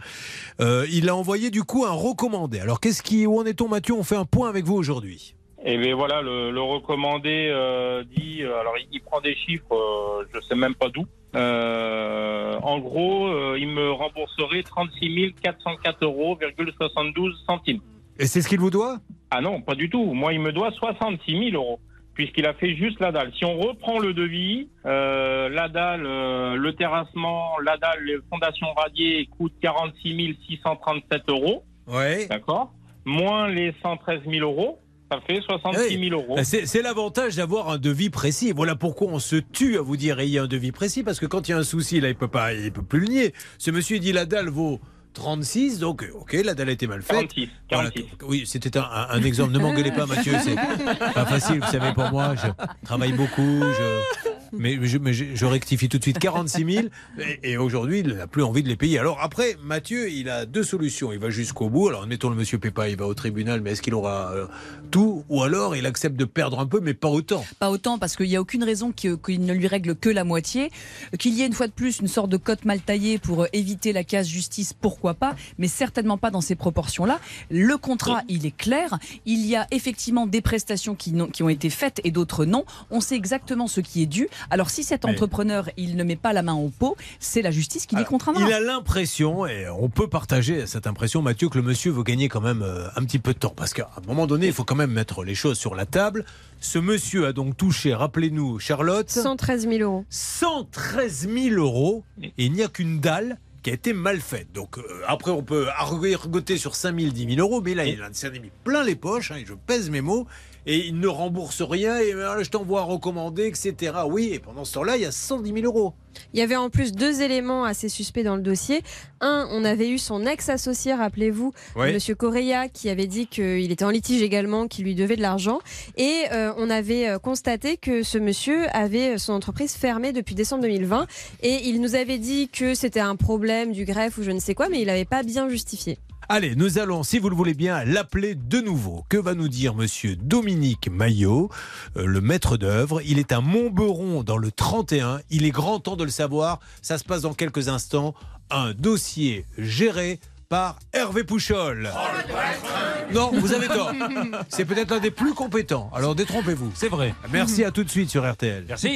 Euh, il a envoyé, du coup, un recommandé. Alors, qu'est-ce qui, où en est-on, Mathieu? On fait un point avec vous aujourd'hui. Et bien voilà, le, le recommandé euh, dit, alors il, il prend des chiffres, euh, je sais même pas d'où. Euh, en gros, euh, il me rembourserait 36 404 euros, 72 centimes. Et c'est ce qu'il vous doit? Ah non, pas du tout. Moi, il me doit 66 000 euros. Puisqu'il a fait juste la dalle. Si on reprend le devis, euh, la dalle, euh, le terrassement, la dalle, les fondations radiées coûtent 46 637 euros. Ouais. D'accord Moins les 113 000 euros, ça fait 66 000 euros. Euh, C'est l'avantage d'avoir un devis précis. Voilà pourquoi on se tue à vous dire ayez un devis précis, parce que quand il y a un souci, là, il peut pas, il peut plus le nier. Ce monsieur dit la dalle vaut 36, donc ok, la dalle a été mal faite. 46, Voilà, oui, c'était un, un- un exemple. Ne m'engueulez pas, Mathieu, c'est pas facile, vous savez, pour moi. Je travaille beaucoup, je, mais, je, mais je- je rectifie tout de suite 46 000 et, et aujourd'hui il n'a plus envie de les payer. Alors après, Mathieu, il a deux solutions. Il va jusqu'au bout. Alors admettons le monsieur Pépa, il va au tribunal, mais est-ce qu'il aura euh, tout? Ou alors il accepte de perdre un peu, mais pas autant? Pas autant, parce qu'il n'y a aucune raison qu'il ne lui règle que la moitié. Qu'il y ait une fois de plus une sorte de cote mal taillée pour euh, éviter la case justice, pourquoi pas, mais certainement pas dans ces proportions-là. Le contrat, il est clair. Il y a effectivement des prestations qui ont été faites et d'autres non. On sait exactement ce qui est dû. Alors si cet Mais- entrepreneur, il ne met pas la main au pot, c'est la justice qui les contraindra. Il a l'impression, et on peut partager cette impression, Mathieu, que le monsieur veut gagner quand même euh, un petit peu de temps. Parce qu'à un moment donné, il faut quand même mettre les choses sur la table. Ce monsieur a donc touché, rappelez-nous, Charlotte, 113 000 euros. 113 000 euros. Et il n'y a qu'une dalle qui a été mal faite. Donc euh, après, on peut argoter sur 5 000, 10 000 euros, mais là, il en s'en est mis plein les poches, hein, et je pèse mes mots, et il ne rembourse rien, et euh, je t'envoie recommander, etc. Oui, et pendant ce temps-là, il y a 110 000 euros. Il y avait en plus deux éléments assez suspects dans le dossier. Un, on avait eu son ex-associé, rappelez-vous, Ouais. Monsieur Correa, qui avait dit qu'il était en litige également, qui lui devait de l'argent. Et euh, on avait euh, constaté que ce monsieur avait son entreprise fermée depuis décembre 2020. Et il nous avait dit que c'était un problème du greffe ou je ne sais quoi, mais il n'avait pas bien justifié. Allez, nous allons, si vous le voulez bien, l'appeler de nouveau. Que va nous dire monsieur Dominique Maillot, euh, le maître d'œuvre? Il est à Montberon dans le 31. Il est grand temps de le savoir. Ça se passe dans quelques instants. Un dossier géré par Hervé Pouchol. Non, vous avez tort. C'est peut-être l'un des plus compétents. Alors détrompez-vous. C'est vrai. Merci à tout de suite sur RTL. Merci.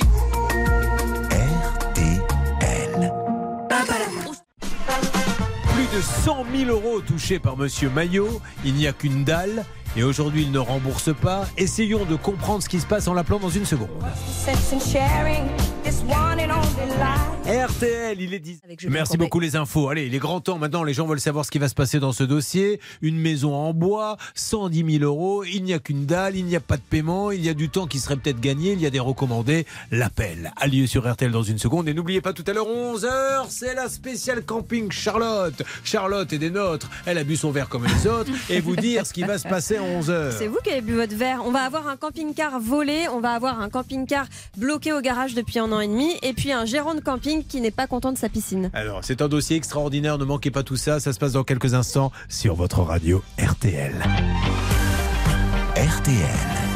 De 100 000 euros touchés par Monsieur Maillot. Il n'y a qu'une dalle. Et aujourd'hui, il ne rembourse pas. Essayons de comprendre ce qui se passe en l'appelant dans une seconde. RTL, il est 10. Merci beaucoup les infos. Allez, il est grand temps maintenant. Les gens veulent savoir ce qui va se passer dans ce dossier. Une maison en bois, 110 000 euros. Il n'y a qu'une dalle, il n'y a pas de paiement. Il y a du temps qui serait peut-être gagné. Il y a des recommandés. L'appel a lieu sur RTL dans une seconde. Et n'oubliez pas tout à l'heure, 11h, c'est la spéciale camping Charlotte. Charlotte est des nôtres. Elle a bu son verre comme les autres. Et vous dire ce qui va se passer 11h. C'est vous qui avez bu votre verre. On va avoir un camping-car volé, on va avoir un camping-car bloqué au garage depuis un an et demi, et puis un gérant de camping qui n'est pas content de sa piscine. Alors, c'est un dossier extraordinaire, ne manquez pas tout ça, ça se passe dans quelques instants sur votre radio RTL. RTL.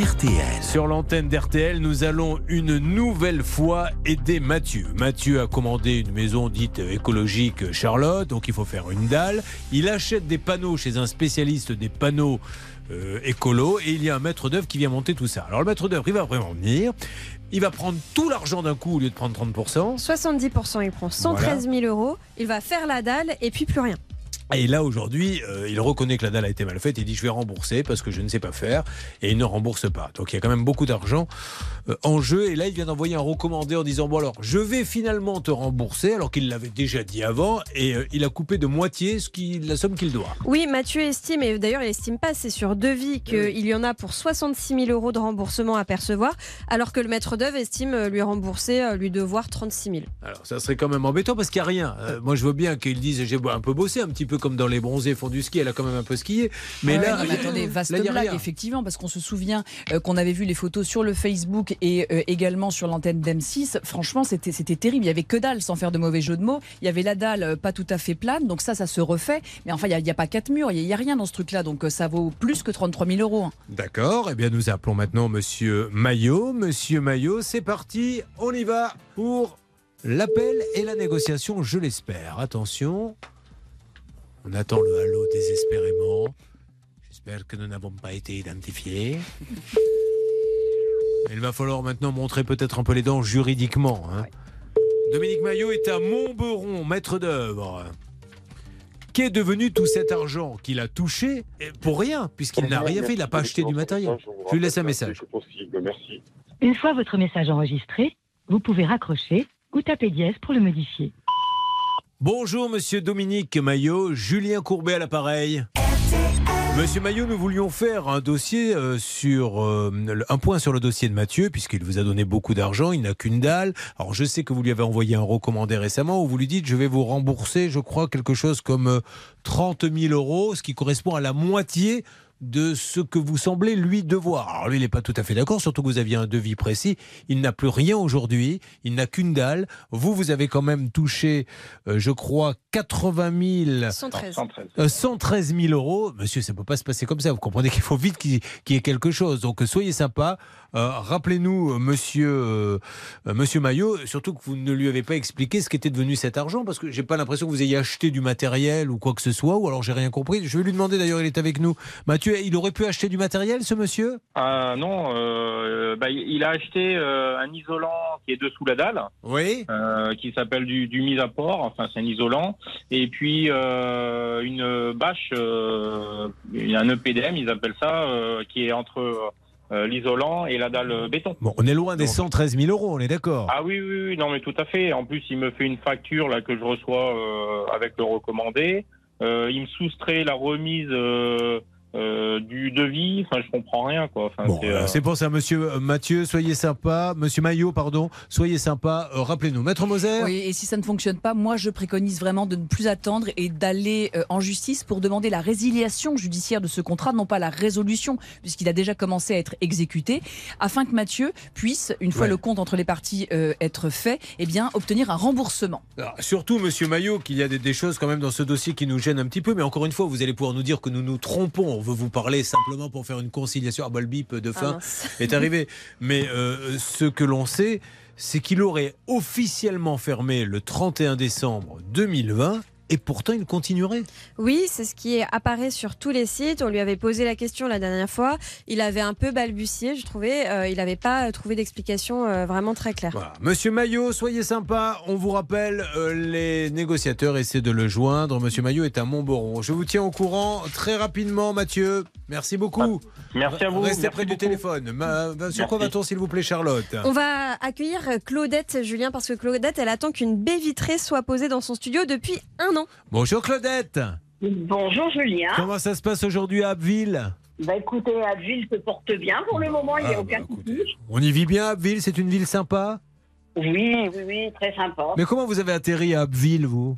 RTL. Sur l'antenne d'RTL, nous allons une nouvelle fois aider Mathieu. Mathieu a commandé une maison dite écologique Charlotte, donc il faut faire une dalle. Il achète des panneaux chez un spécialiste des panneaux euh, écolo et il y a un maître d'œuvre qui vient monter tout ça. Alors le maître d'œuvre, il va vraiment venir. Il va prendre tout l'argent d'un coup au lieu de prendre 30%. 70%, il prend 113 000 euros, il va faire la dalle et puis plus rien. Et là, aujourd'hui, euh, il reconnaît que la dalle a été mal faite. Il dit Je vais rembourser parce que je ne sais pas faire. Et il ne rembourse pas. Donc il y a quand même beaucoup d'argent euh, en jeu. Et là, il vient d'envoyer un recommandé en disant Bon, alors, je vais finalement te rembourser, alors qu'il l'avait déjà dit avant. Et euh, il a coupé de moitié ce qui, la somme qu'il doit. Oui, Mathieu estime, et d'ailleurs il estime pas, c'est sur devis qu'il y en a pour 66 000 euros de remboursement à percevoir, alors que le maître d'œuvre estime lui rembourser, lui devoir 36 000. Alors, ça serait quand même embêtant parce qu'il n'y a rien. Moi, je veux bien qu'ils disent J'ai un peu bossé, un petit peu comme dans les bronzés font du ski. Elle a quand même un peu skié. Mais Ouais, là, non, mais attendez, vaste là, blague, effectivement, parce qu'on se souvient euh, qu'on avait vu les photos sur le Facebook et euh, également sur l'antenne d'M6. Franchement, c'était terrible. Il y avait que dalle, sans faire de mauvais jeu de mots. Il y avait la dalle euh, pas tout à fait plane, donc ça, ça se refait. Mais enfin, il n'y a, pas quatre murs, il n'y a, rien dans ce truc-là, donc ça vaut plus que 33 000 euros. hein. D'accord, eh bien nous appelons maintenant Monsieur Maillot. Monsieur Maillot, c'est parti, on y va pour l'appel et la négociation, je l'espère. Attention, on attend le halo désespérément. J'espère que nous n'avons pas été identifiés. Il va falloir maintenant montrer peut-être un peu les dents juridiquement. hein. Dominique Maillot est à Montberon, maître d'œuvre. Qu'est devenu tout cet argent qu'il a touché pour rien, puisqu'il n'a rien fait, il n'a pas acheté du matériel. Je lui laisse un message. Une fois votre message enregistré, vous pouvez raccrocher ou taper dièse pour le modifier. Bonjour Monsieur Dominique Maillot, Julien Courbet à l'appareil. Monsieur Maillot, nous voulions faire un dossier euh, sur euh, un point sur le dossier de Mathieu, puisqu'il vous a donné beaucoup d'argent, il n'a qu'une dalle. Alors je sais que vous lui avez envoyé un recommandé récemment où vous lui dites je vais vous rembourser, je crois, quelque chose comme euh, 30 000 euros, ce qui correspond à la moitié de ce que vous semblez lui devoir. Alors lui, il n'est pas tout à fait d'accord, surtout que vous aviez un devis précis. Il n'a plus rien aujourd'hui, il n'a qu'une dalle. Vous, vous avez quand même touché, euh, je crois, 80 000... 113. 113. Euh, 113 000 euros, monsieur, ça ne peut pas se passer comme ça. Vous comprenez qu'il faut vite qu'il qu'il y ait quelque chose. Donc soyez sympa. Euh, Rappelez-nous, euh, monsieur, euh, monsieur Maillot, surtout que vous ne lui avez pas expliqué ce qu'était devenu cet argent, parce que j'ai pas l'impression que vous ayez acheté du matériel ou quoi que ce soit, ou alors j'ai rien compris. Je vais lui demander, d'ailleurs, il est avec nous. Mathieu, il aurait pu acheter du matériel, ce monsieur? Ah non, euh, bah, il a acheté euh, un isolant qui est dessous la dalle. Oui. Qui s'appelle du, du mise à port, enfin c'est un isolant, et puis une bâche, un EPDM, ils appellent ça, qui est entre euh, l'isolant et la dalle béton. Bon, on est loin des 113 000 euros, on est d'accord. Ah oui, oui, oui, non mais tout à fait. En plus, il me fait une facture là que je reçois euh, avec le recommandé. Euh, il me soustrait la remise euh, du devis. Enfin, je comprends rien quoi. Enfin, Bon, c'est, euh, pour ça, monsieur euh, Mathieu, soyez sympa. Monsieur Maillot, pardon, soyez sympa. Euh, Rappelez-nous. Maître Moser Oui, et si ça ne fonctionne pas, moi je préconise vraiment de ne plus attendre et d'aller euh, en justice pour demander la résiliation judiciaire de ce contrat, non pas la résolution, puisqu'il a déjà commencé à être exécuté, afin que Mathieu puisse, une fois Ouais. le compte entre les parties euh, être fait, eh bien obtenir un remboursement. Alors, surtout, monsieur Maillot, qu'il y a des, des choses quand même dans ce dossier qui nous gênent un petit peu, mais encore une fois, vous allez pouvoir nous dire que nous nous trompons. On veut vous parler simplement pour faire une conciliation. Ah, bah, le bip de fin est arrivé. Mais euh, ce que l'on sait, c'est qu'il aurait officiellement fermé le 31 décembre 2020 et pourtant il continuerait. Oui, c'est ce qui apparaît sur tous les sites. On lui avait posé la question la dernière fois. Il avait un peu balbutié, je trouvais. Euh, il n'avait pas trouvé d'explication euh, vraiment très claire. Voilà. Monsieur Maillot, soyez sympa. On vous rappelle, euh, les négociateurs essaient de le joindre. Monsieur Maillot est à Montboron. Je vous tiens au courant très rapidement, Mathieu. Merci beaucoup. Merci à vous. Restez Merci près du téléphone. Ma- va- sur quoi va-t-on, s'il vous plaît, Charlotte? On va accueillir Claudette, Julien, parce que Claudette, elle attend qu'une baie vitrée soit posée dans son studio depuis un an. Bonjour Claudette. Bonjour Julien. Comment ça se passe aujourd'hui à Abbeville? Bah écoutez, Abbeville se porte bien pour le moment, il n'y a Ah, aucun bah, souci. On y vit bien Abbeville C'est une ville sympa? Oui, oui, oui, très sympa. Mais comment vous avez atterri à Abbeville, vous?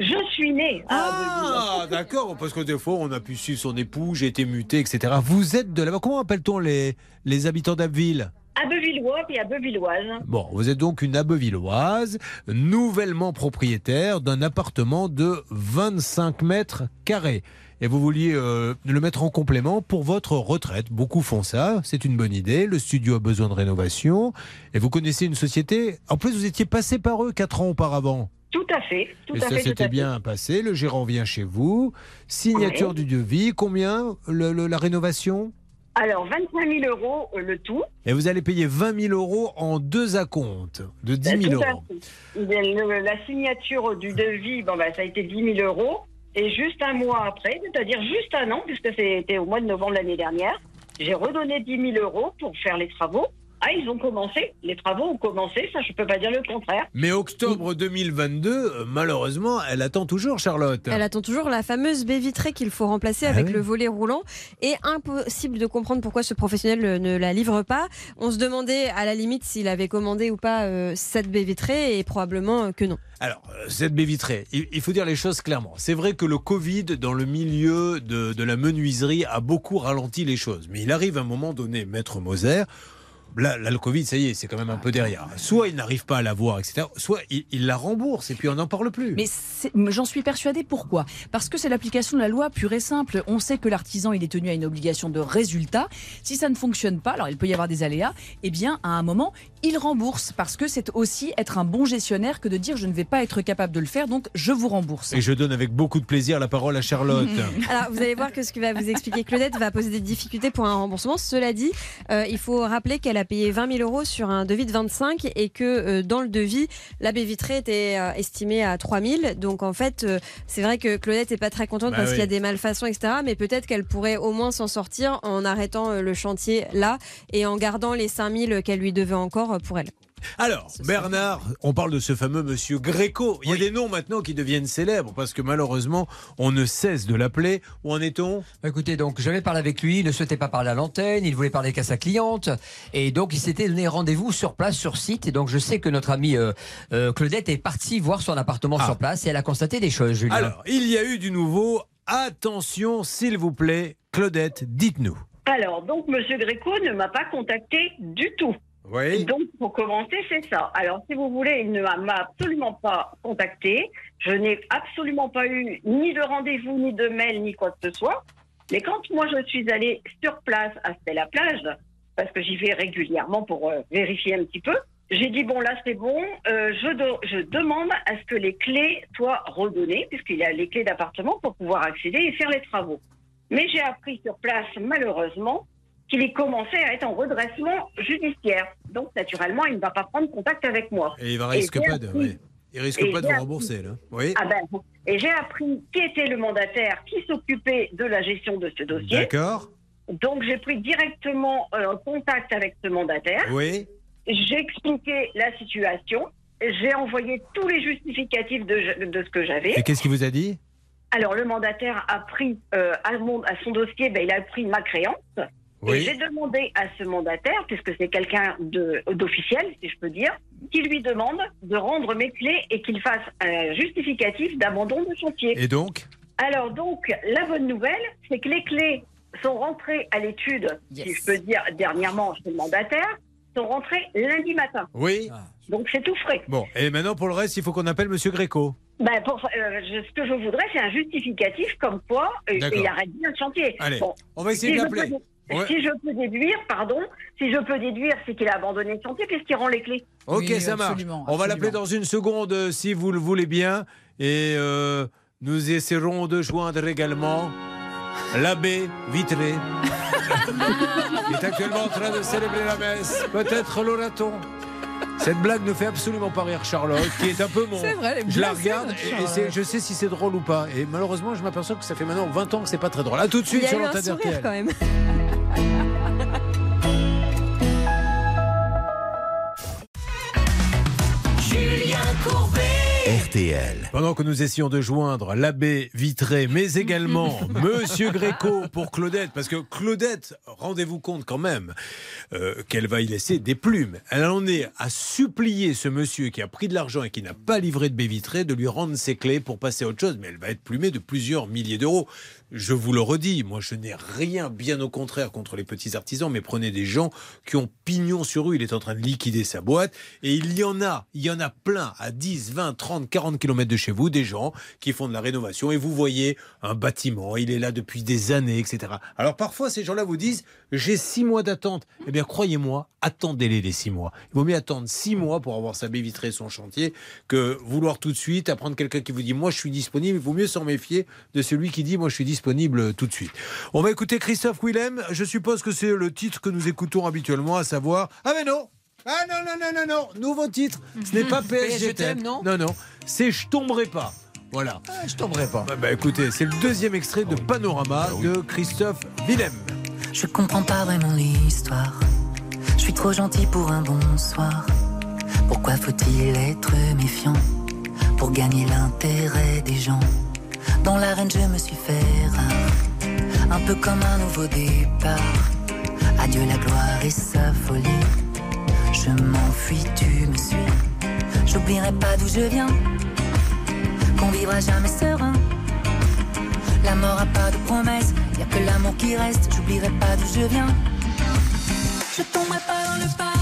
Je suis née à Ah, d'accord, parce que des fois, on a pu suivre son époux, j'ai été muté, etc. Vous êtes de là-bas. Comment appelle-t-on les, les habitants d'Abbeville? Abbevillois et Abbevilloise. Bon, vous êtes donc une Abbevilloise, nouvellement propriétaire d'un appartement de 25 mètres carrés. Et vous vouliez euh, le mettre en complément pour votre retraite. Beaucoup font ça, c'est une bonne idée. Le studio a besoin de rénovation. Et vous connaissez une société. En plus, vous étiez passé par eux quatre ans auparavant. Tout à fait, tout Et à ça s'était bien passé. Le gérant vient chez vous. Signature du devis. Combien le- le- la rénovation? Alors, 25 000 euros euh, le tout. Et vous allez payer 20 000 euros en deux acomptes de 10 000 Euh, Tout à euros. fait. Le- la signature du devis, bon, bah, ça a été 10 000 euros. Et juste un mois après, c'est-à-dire juste un an, puisque c'était au mois de novembre l'année dernière, j'ai redonné 10 000 euros pour faire les travaux. Ah, ils ont commencé. Les travaux ont commencé, ça, je peux pas dire le contraire. Mais octobre 2022, euh, malheureusement, elle attend toujours, Charlotte. Elle attend toujours la fameuse baie vitrée qu'il faut remplacer Ah avec oui. le volet roulant. Et impossible de comprendre pourquoi ce professionnel ne la livre pas. On se demandait à la limite s'il avait commandé ou pas euh, cette baie vitrée et probablement euh, que non. Alors, cette baie vitrée, il, il faut dire les choses clairement. C'est vrai que le Covid, dans le milieu de, de la menuiserie, a beaucoup ralenti les choses. Mais il arrive à un moment donné, Maître Moser, Là, là, le Covid, ça y est, c'est quand même un peu derrière. Soit il n'arrive pas à l'avoir, etc. Soit il, il la rembourse et puis on n'en parle plus. Mais j'en suis persuadée. Pourquoi? Parce que c'est l'application de la loi pure et simple. On sait que l'artisan, il est tenu à une obligation de résultat. Si ça ne fonctionne pas, alors il peut y avoir des aléas, eh bien, à un moment, il rembourse. Parce que c'est aussi être un bon gestionnaire que de dire je ne vais pas être capable de le faire, donc je vous rembourse. Et je donne avec beaucoup de plaisir la parole à Charlotte. Alors, vous allez voir que ce que va vous expliquer Claudette va poser des difficultés pour un remboursement. Cela dit, euh, il faut rappeler qu'elle a payé 20 000 euros sur un devis de 25 et que euh, dans le devis, la baie vitrée était euh, estimée à 3 000. Donc, en fait, euh, c'est vrai que Claudette n'est pas très contente Bah parce oui. qu'il y a des malfaçons, etc. Mais peut-être qu'elle pourrait au moins s'en sortir en arrêtant euh, le chantier là et en gardant les 5 000 qu'elle lui devait encore pour elle. Alors, Bernard, on parle de ce fameux monsieur Gréco. Il y a des noms maintenant qui deviennent célèbres parce que malheureusement, on ne cesse de l'appeler. Où en est-on? Bah, Écoutez, donc j'avais parlé avec lui, il ne souhaitait pas parler à l'antenne, il voulait parler qu'à sa cliente, et donc il s'était donné rendez-vous sur place, sur site, et donc je sais que notre amie euh, euh, Claudette est partie voir son appartement sur place, et elle a constaté des choses, Julien. Alors, il y a eu du nouveau. Attention, s'il vous plaît, Claudette, dites-nous. Alors, donc, Monsieur Gréco ne m'a pas contacté du tout. Donc, pour commencer, c'est ça. Alors, si vous voulez, il ne m'a- absolument pas contacté. Je n'ai absolument pas eu ni de rendez-vous, ni de mail, ni quoi que ce soit. Mais quand moi, je suis allée sur place à Stella Plage, parce que j'y vais régulièrement pour euh, vérifier un petit peu, j'ai dit, bon, là, c'est bon. Euh, je demande à ce que les clés soient redonnées, puisqu'il y a les clés d'appartement pour pouvoir accéder et faire les travaux. Mais j'ai appris sur place, malheureusement, qu'il est commencé à être en redressement judiciaire. Donc, naturellement, il ne va pas prendre contact avec moi. Et il Et risque pas de, il risque et pas de vous appris- rembourser là. Oui. Ah ben, et j'ai appris qui était le mandataire qui s'occupait de la gestion de ce dossier. D'accord. Donc, j'ai pris directement euh, contact avec ce mandataire. Oui. J'ai expliqué la situation. J'ai envoyé tous les justificatifs de, de ce que j'avais. Et qu'est-ce qu'il vous a dit? Alors, le mandataire a pris euh, à, mon- à son dossier, ben, il a pris ma créance. Oui. Et j'ai demandé à ce mandataire, puisque c'est quelqu'un d'officiel, si je peux dire, qui lui demande de rendre mes clés et qu'il fasse un justificatif d'abandon de chantier. Et donc? Alors donc, la bonne nouvelle, c'est que les clés sont rentrées à l'étude, si je peux dire dernièrement chez le mandataire, sont rentrées lundi matin. Oui. Donc c'est tout frais. Bon, et maintenant pour le reste, il faut qu'on appelle Monsieur Gréco. Ben, pour, euh, je- ce que je voudrais, c'est un justificatif comme quoi euh, il arrête bien le chantier. Allez, on va essayer si de l'appeler. Ouais. Si je peux déduire, pardon, si je peux déduire, c'est qu'il a abandonné le chantier puisqu'il rend les clés? Ok, ça marche. On va l'appeler dans une seconde euh, si vous le voulez bien. Et euh, nous essaierons de joindre également l'abbé Vitré, qui est actuellement en train de célébrer la messe. Peut-être l'aura-t-on. Cette blague ne fait absolument pas rire Charlotte, qui est un peu mon. C'est vrai, elle est je la regarde et, c'est- je sais si c'est drôle ou pas. Et malheureusement, je m'aperçois que ça fait maintenant 20 ans que c'est pas très drôle. À tout de suite y a sur eu un l'antenne sourire RTL. quand même. Julien Courbet. RTL. Pendant que nous essayons de joindre l'abbé Vitré, mais également Monsieur Gréco pour Claudette, parce que Claudette, rendez-vous compte quand même euh, qu'elle va y laisser des plumes. Elle en est à supplier ce monsieur qui a pris de l'argent et qui n'a pas livré de baie vitrée de lui rendre ses clés pour passer à autre chose, mais elle va être plumée de plusieurs milliers d'euros. Je vous le redis, moi je n'ai rien, bien au contraire, contre les petits artisans, mais prenez des gens qui ont pignon sur rue. Il est en train de liquider sa boîte et il y en a, il y en a plein à 10, 20, 30, 40 kilomètres de chez vous, des gens qui font de la rénovation et vous voyez un bâtiment, il est là depuis des années, etc. Alors parfois ces gens-là vous disent j'ai six mois d'attente. Eh bien croyez-moi, attendez-les les six mois. Il vaut mieux attendre six mois pour avoir sa baie vitrée, son chantier, que vouloir tout de suite apprendre quelqu'un qui vous dit moi je suis disponible. Il vaut mieux s'en méfier de celui qui dit moi je suis disponible tout de suite. On va écouter Christophe Willem. Je suppose que c'est le titre que nous écoutons habituellement, à savoir ah mais non. Ah non, non, non, non, non, nouveau titre. Ce n'est pas PSG t'aime. non? Non, non, c'est Je tomberai pas. Voilà. je tomberai pas. Bah, bah, écoutez, c'est le deuxième extrait de Panorama de Christophe Willem. Je comprends pas vraiment l'histoire. Je suis trop gentil pour un bonsoir. Pourquoi faut-il être méfiant pour gagner l'intérêt des gens? Dans l'arène, je me suis fait rare, un peu comme un nouveau départ. Adieu la gloire et sa folie. Je m'enfuis, tu me suis. J'oublierai pas d'où je viens, qu'on vivra jamais serein. La mort a pas de promesse, y a que l'amour qui reste. J'oublierai pas d'où je viens. Je tomberai pas dans le panneau,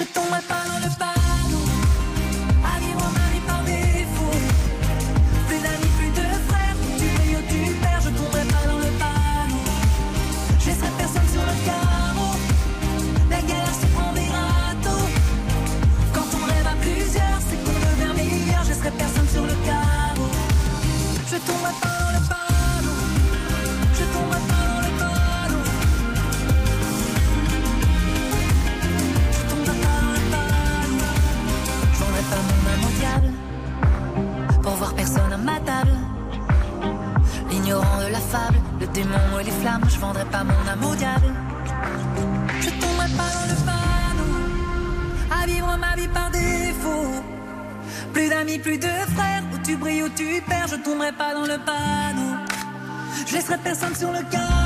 Je tomberai pas dans le Ignorant de la fable, le démon et les flammes, je vendrai pas mon âme au diable. Je tomberai pas dans le panneau, à vivre ma vie par défaut. Plus d'amis, plus de frères, où tu brilles, où tu perds, je tomberai pas dans le panneau. Je laisserai personne sur le carreau.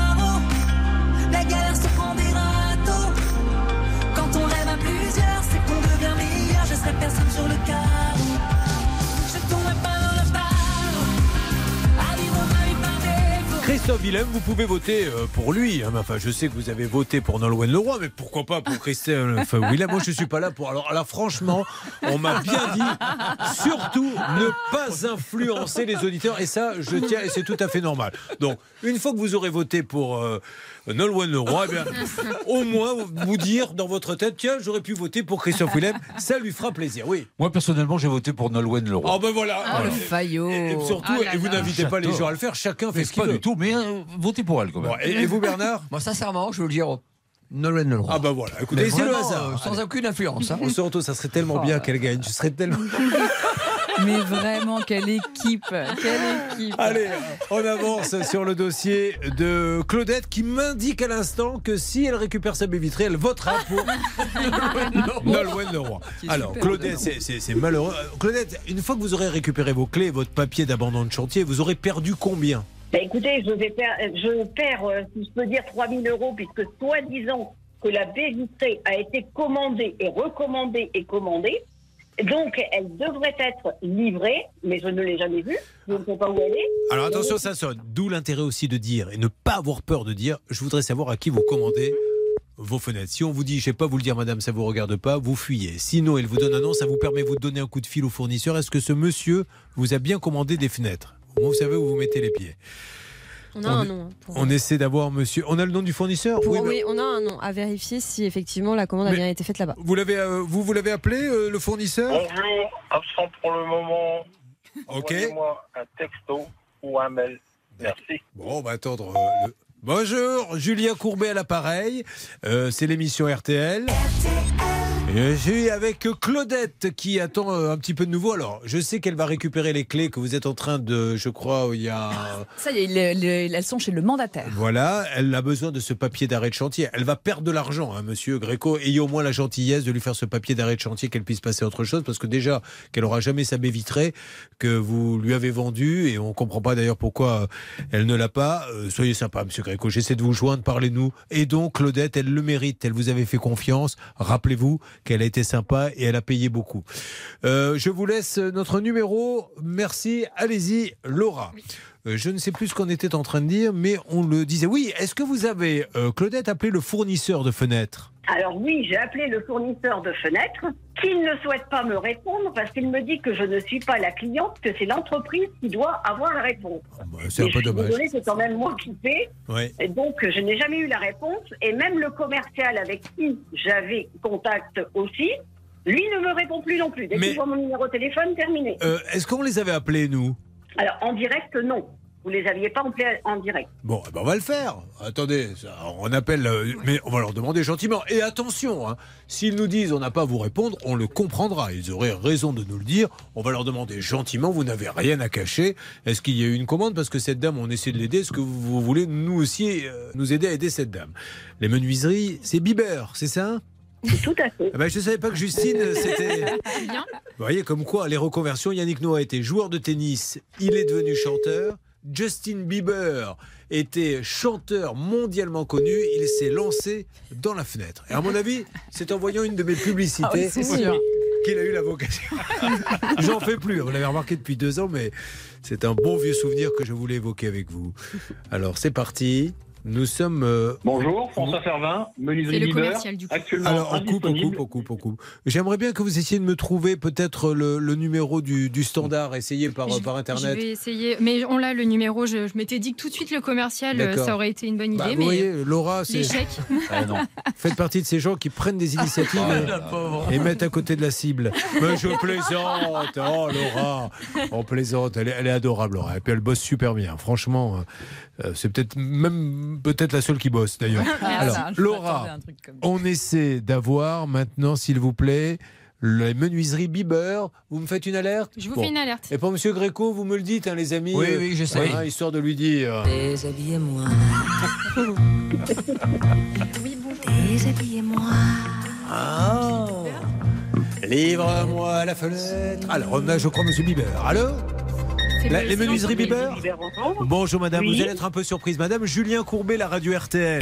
Christophe Willem, vous pouvez voter euh, pour lui. hein. Enfin, je sais que vous avez voté pour Nolwenn Leroy, mais pourquoi pas pour Christophe Willem? Moi, je suis pas là pour. Alors là, franchement, on m'a bien dit, surtout ne pas influencer les auditeurs. Et ça, je tiens, et c'est tout à fait normal. Donc, une fois que vous aurez voté pour euh, Nolwenn Leroy, eh bien, au moins vous dire dans votre tête, tiens, j'aurais pu voter pour Christophe Willem. Ça lui fera plaisir. Oui. Moi, personnellement, j'ai voté pour Nolwenn Leroy. Oh ben voilà. Ah, le faillot. Et, et surtout, Ah là et vous n'invitez pas les gens à le faire. Chacun fait Mais ce qu'il pas veut. du tout, mais euh, votez pour elle quand même. Bon, et, et vous, Bernard Moi, sincèrement, je veux le dire, Nolwenn Leroy. Ah bah voilà. Écoutez, Mais c'est le hasard. euh, sans Allez. aucune influence. hein. Au Sorto, ça serait tellement bien qu'elle gagne. Ce serait tellement. Mais vraiment, quelle équipe Quelle équipe Allez, on avance sur le dossier de Claudette qui m'indique à l'instant que si elle récupère sa baie vitrée, elle votera pour Nolwenn Leroy. Alors, Claudette, c'est- malheureux. Euh, Claudette, une fois que vous aurez récupéré vos clés et votre papier d'abandon de chantier, vous aurez perdu combien? Bah, écoutez, je, vais per- je perds, euh, si je peux dire, 3 000 euros, puisque soi-disant que la baie vitrée a été commandée et recommandée et commandée. Donc, elle devrait être livrée, mais je ne l'ai jamais vue. Je ne sais pas où elle est. Alors attention, ça sonne. D'où l'intérêt aussi de dire et ne pas avoir peur de dire. Je voudrais savoir à qui vous commandez vos fenêtres. Si on vous dit, je sais pas vous le dire, madame, ça vous regarde pas, vous fuyez. Sinon, il vous donne un nom, ça vous permet vous de donner un coup de fil au fournisseur. Est-ce que ce monsieur vous a bien commandé des fenêtres? Au moins, vous savez où vous mettez les pieds. On a On un nom. hein, pour- On essaie d'avoir monsieur. On a le nom du fournisseur pour- Oui, oui, mais on a un nom à vérifier si effectivement la commande a bien été faite là-bas. Vous l'avez, euh, vous, vous l'avez appelé euh, le fournisseur Bonjour, absent pour le moment. Ok. Envoyez-moi un texto ou un mail. Merci. Bon, on va attendre. euh, le- Bonjour, Julien Courbet à l'appareil. Euh, c'est l'émission RTL. Je suis avec Claudette qui attend euh, un petit peu de nouveau. Alors, je sais qu'elle va récupérer les clés que vous êtes en train de, je crois, il y a. Ça y est, le- le- elles sont chez le mandataire. Voilà, elle a besoin de ce papier d'arrêt de chantier. Elle va perdre de l'argent, hein, monsieur Gréco. Ayez au moins la gentillesse de lui faire ce papier d'arrêt de chantier qu'elle puisse passer à autre chose. Parce que déjà, qu'elle aura jamais sa baie vitrée que vous lui avez vendue. Et on comprend pas d'ailleurs pourquoi euh, elle ne l'a pas. Euh, soyez sympa, monsieur Gréco. J'essaie de vous joindre, parlez-nous. Et donc, Claudette, elle le mérite. Elle vous avait fait confiance. Rappelez-vous qu'elle a été sympa et elle a payé beaucoup. Euh, je vous laisse notre numéro. Merci. Allez-y, Laura. Euh, Je ne sais plus ce qu'on était en train de dire, mais on le disait. Oui, est-ce que vous avez, euh, Claudette, appelé le fournisseur de fenêtres? Alors oui, j'ai appelé le fournisseur de fenêtres, qui ne souhaite pas me répondre parce qu'il me dit que je ne suis pas la cliente, que c'est l'entreprise qui doit avoir la réponse. Bah, C'est un peu dommage. désolée, c'est quand même moi qui fais. Ouais. Et donc, je n'ai jamais eu la réponse. Et même le commercial avec qui j'avais contact aussi, lui ne me répond plus non plus. Dès qu'il voit mon numéro de téléphone, terminé. Euh, est-ce qu'on les avait appelés, nous? Alors, en direct, non. Vous les aviez pas en direct. Bon, eh ben, on va le faire. Attendez, on appelle, euh, mais on va leur demander gentiment. Et attention, hein, s'ils nous disent on n'a pas à vous répondre, on le comprendra. Ils auraient raison de nous le dire. On va leur demander gentiment. Vous n'avez rien à cacher. Est-ce qu'il y a eu une commande? Parce que cette dame, on essaie de l'aider. Est-ce que vous, voulez nous aussi euh, nous aider à aider cette dame? Les menuiseries, c'est Bieber, c'est ça? Tout à fait. Ah ben, je ne savais pas que Justine, c'était. Bien. Vous voyez, comme quoi, les reconversions, Yannick Noah était joueur de tennis, il est devenu chanteur. Justin Bieber était chanteur mondialement connu, il s'est lancé dans la fenêtre. Et à mon avis, c'est en voyant une de mes publicités Ah oui, c'est sûr. qu'il a eu la vocation. J'en fais plus, vous l'avez remarqué depuis deux ans, mais c'est un bon vieux souvenir que je voulais évoquer avec vous. Alors c'est parti. Nous sommes. euh, Bonjour, François Servin, menuiserie C'est le commercial, du coup. actuellement Alors, on coupe, on coupe, on coupe, on coupe. J'aimerais bien que vous essayiez de me trouver peut-être le, le numéro du, du standard, essayez par, Je- par Internet. Je vais essayer. Mais on l'a le numéro. Je, je m'étais dit que tout de suite le commercial, euh, ça aurait été une bonne idée. Bah, vous mais voyez, Laura, c'est. l'échec. Ah non. Faites partie de ces gens qui prennent des initiatives Ah, et mettent à côté de la cible. Mais je plaisante. Oh, Laura. On plaisante. Elle est, elle est adorable, Laura. Et puis elle bosse super bien. Franchement, euh, c'est peut-être même peut-être la seule qui bosse d'ailleurs. Ah, Alors, je Laura, on essaie d'avoir maintenant, s'il vous plaît, les menuiseries Bieber. Vous me faites une alerte Je vous Bon. fais une alerte. Et pour Monsieur Gréco, vous me le dites, hein, les amis. Oui, euh, oui, j'essaie. hein, histoire de lui dire. Déshabillez-moi. Oui, bonjour. Déshabillez-moi. Ah. Livre-moi la fenêtre. Alors, on a, je crois, Monsieur Bieber. Allô? La- Les menuiseries Bieber Bonjour madame, Oui. vous allez être un peu surprise. Madame Julien Courbet, la radio RTL.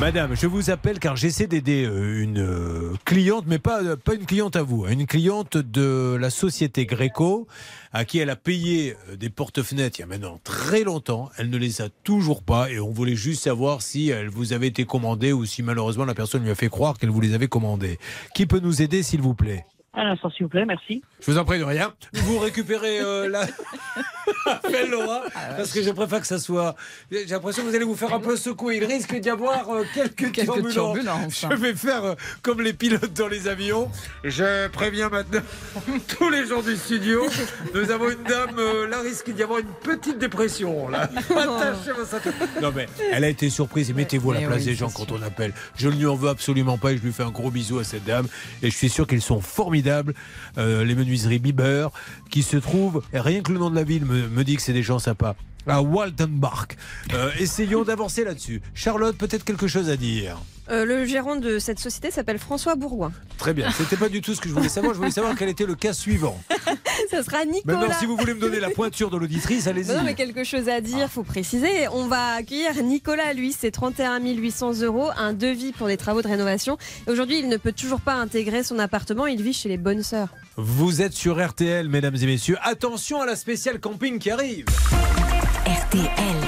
Madame, je vous appelle car j'essaie d'aider euh, une euh, cliente, mais pas, euh, pas une cliente à vous, hein, une cliente de la société Gréco, à qui elle a payé des porte-fenêtres il y a maintenant très longtemps. Elle ne les a toujours pas et on voulait juste savoir si elles vous avaient été commandées ou si malheureusement la personne lui a fait croire qu'elle vous les avait commandées. Qui peut nous aider s'il vous plaît? Un instant, s'il vous plaît, merci. Je vous en prie de rien. Vous récupérez euh, la. Appelle Laura, parce que je préfère que ça soit. J'ai l'impression que vous allez vous faire un peu secouer. Il risque d'y avoir euh, quelques, Quelques turbulences. turbulences. Je vais faire euh, comme les pilotes dans les avions. Je préviens maintenant tous les gens du studio. Nous avons une dame, euh, là, risque d'y avoir une petite dépression. Là. Non, mais elle a été surprise. Et mettez-vous à la place oui, des gens quand on appelle. Je ne lui en veux absolument pas et je lui fais un gros bisou à cette dame. Et je suis sûr qu'ils sont formidables, euh, les menuiseries Bieber, qui se trouvent, rien que le nom de la ville me, me dit que c'est des gens sympas. À Waldenbach. Euh, essayons d'avancer là-dessus. Charlotte, peut-être quelque chose à dire. Euh, le gérant de cette société s'appelle François Bourgoin. Très bien. C'était pas du tout ce que je voulais savoir. Je voulais savoir quel était le cas suivant. Ça sera Nicolas. Maintenant, si vous voulez me donner la pointure de l'auditrice, allez-y. Non, mais quelque chose à dire, faut préciser. On va accueillir Nicolas, lui, c'est 31 800 euros, un devis pour des travaux de rénovation. Aujourd'hui, il ne peut toujours pas intégrer son appartement, il vit chez les bonnes sœurs. Vous êtes sur RTL, mesdames et messieurs. Attention à la spéciale camping qui arrive. RTL.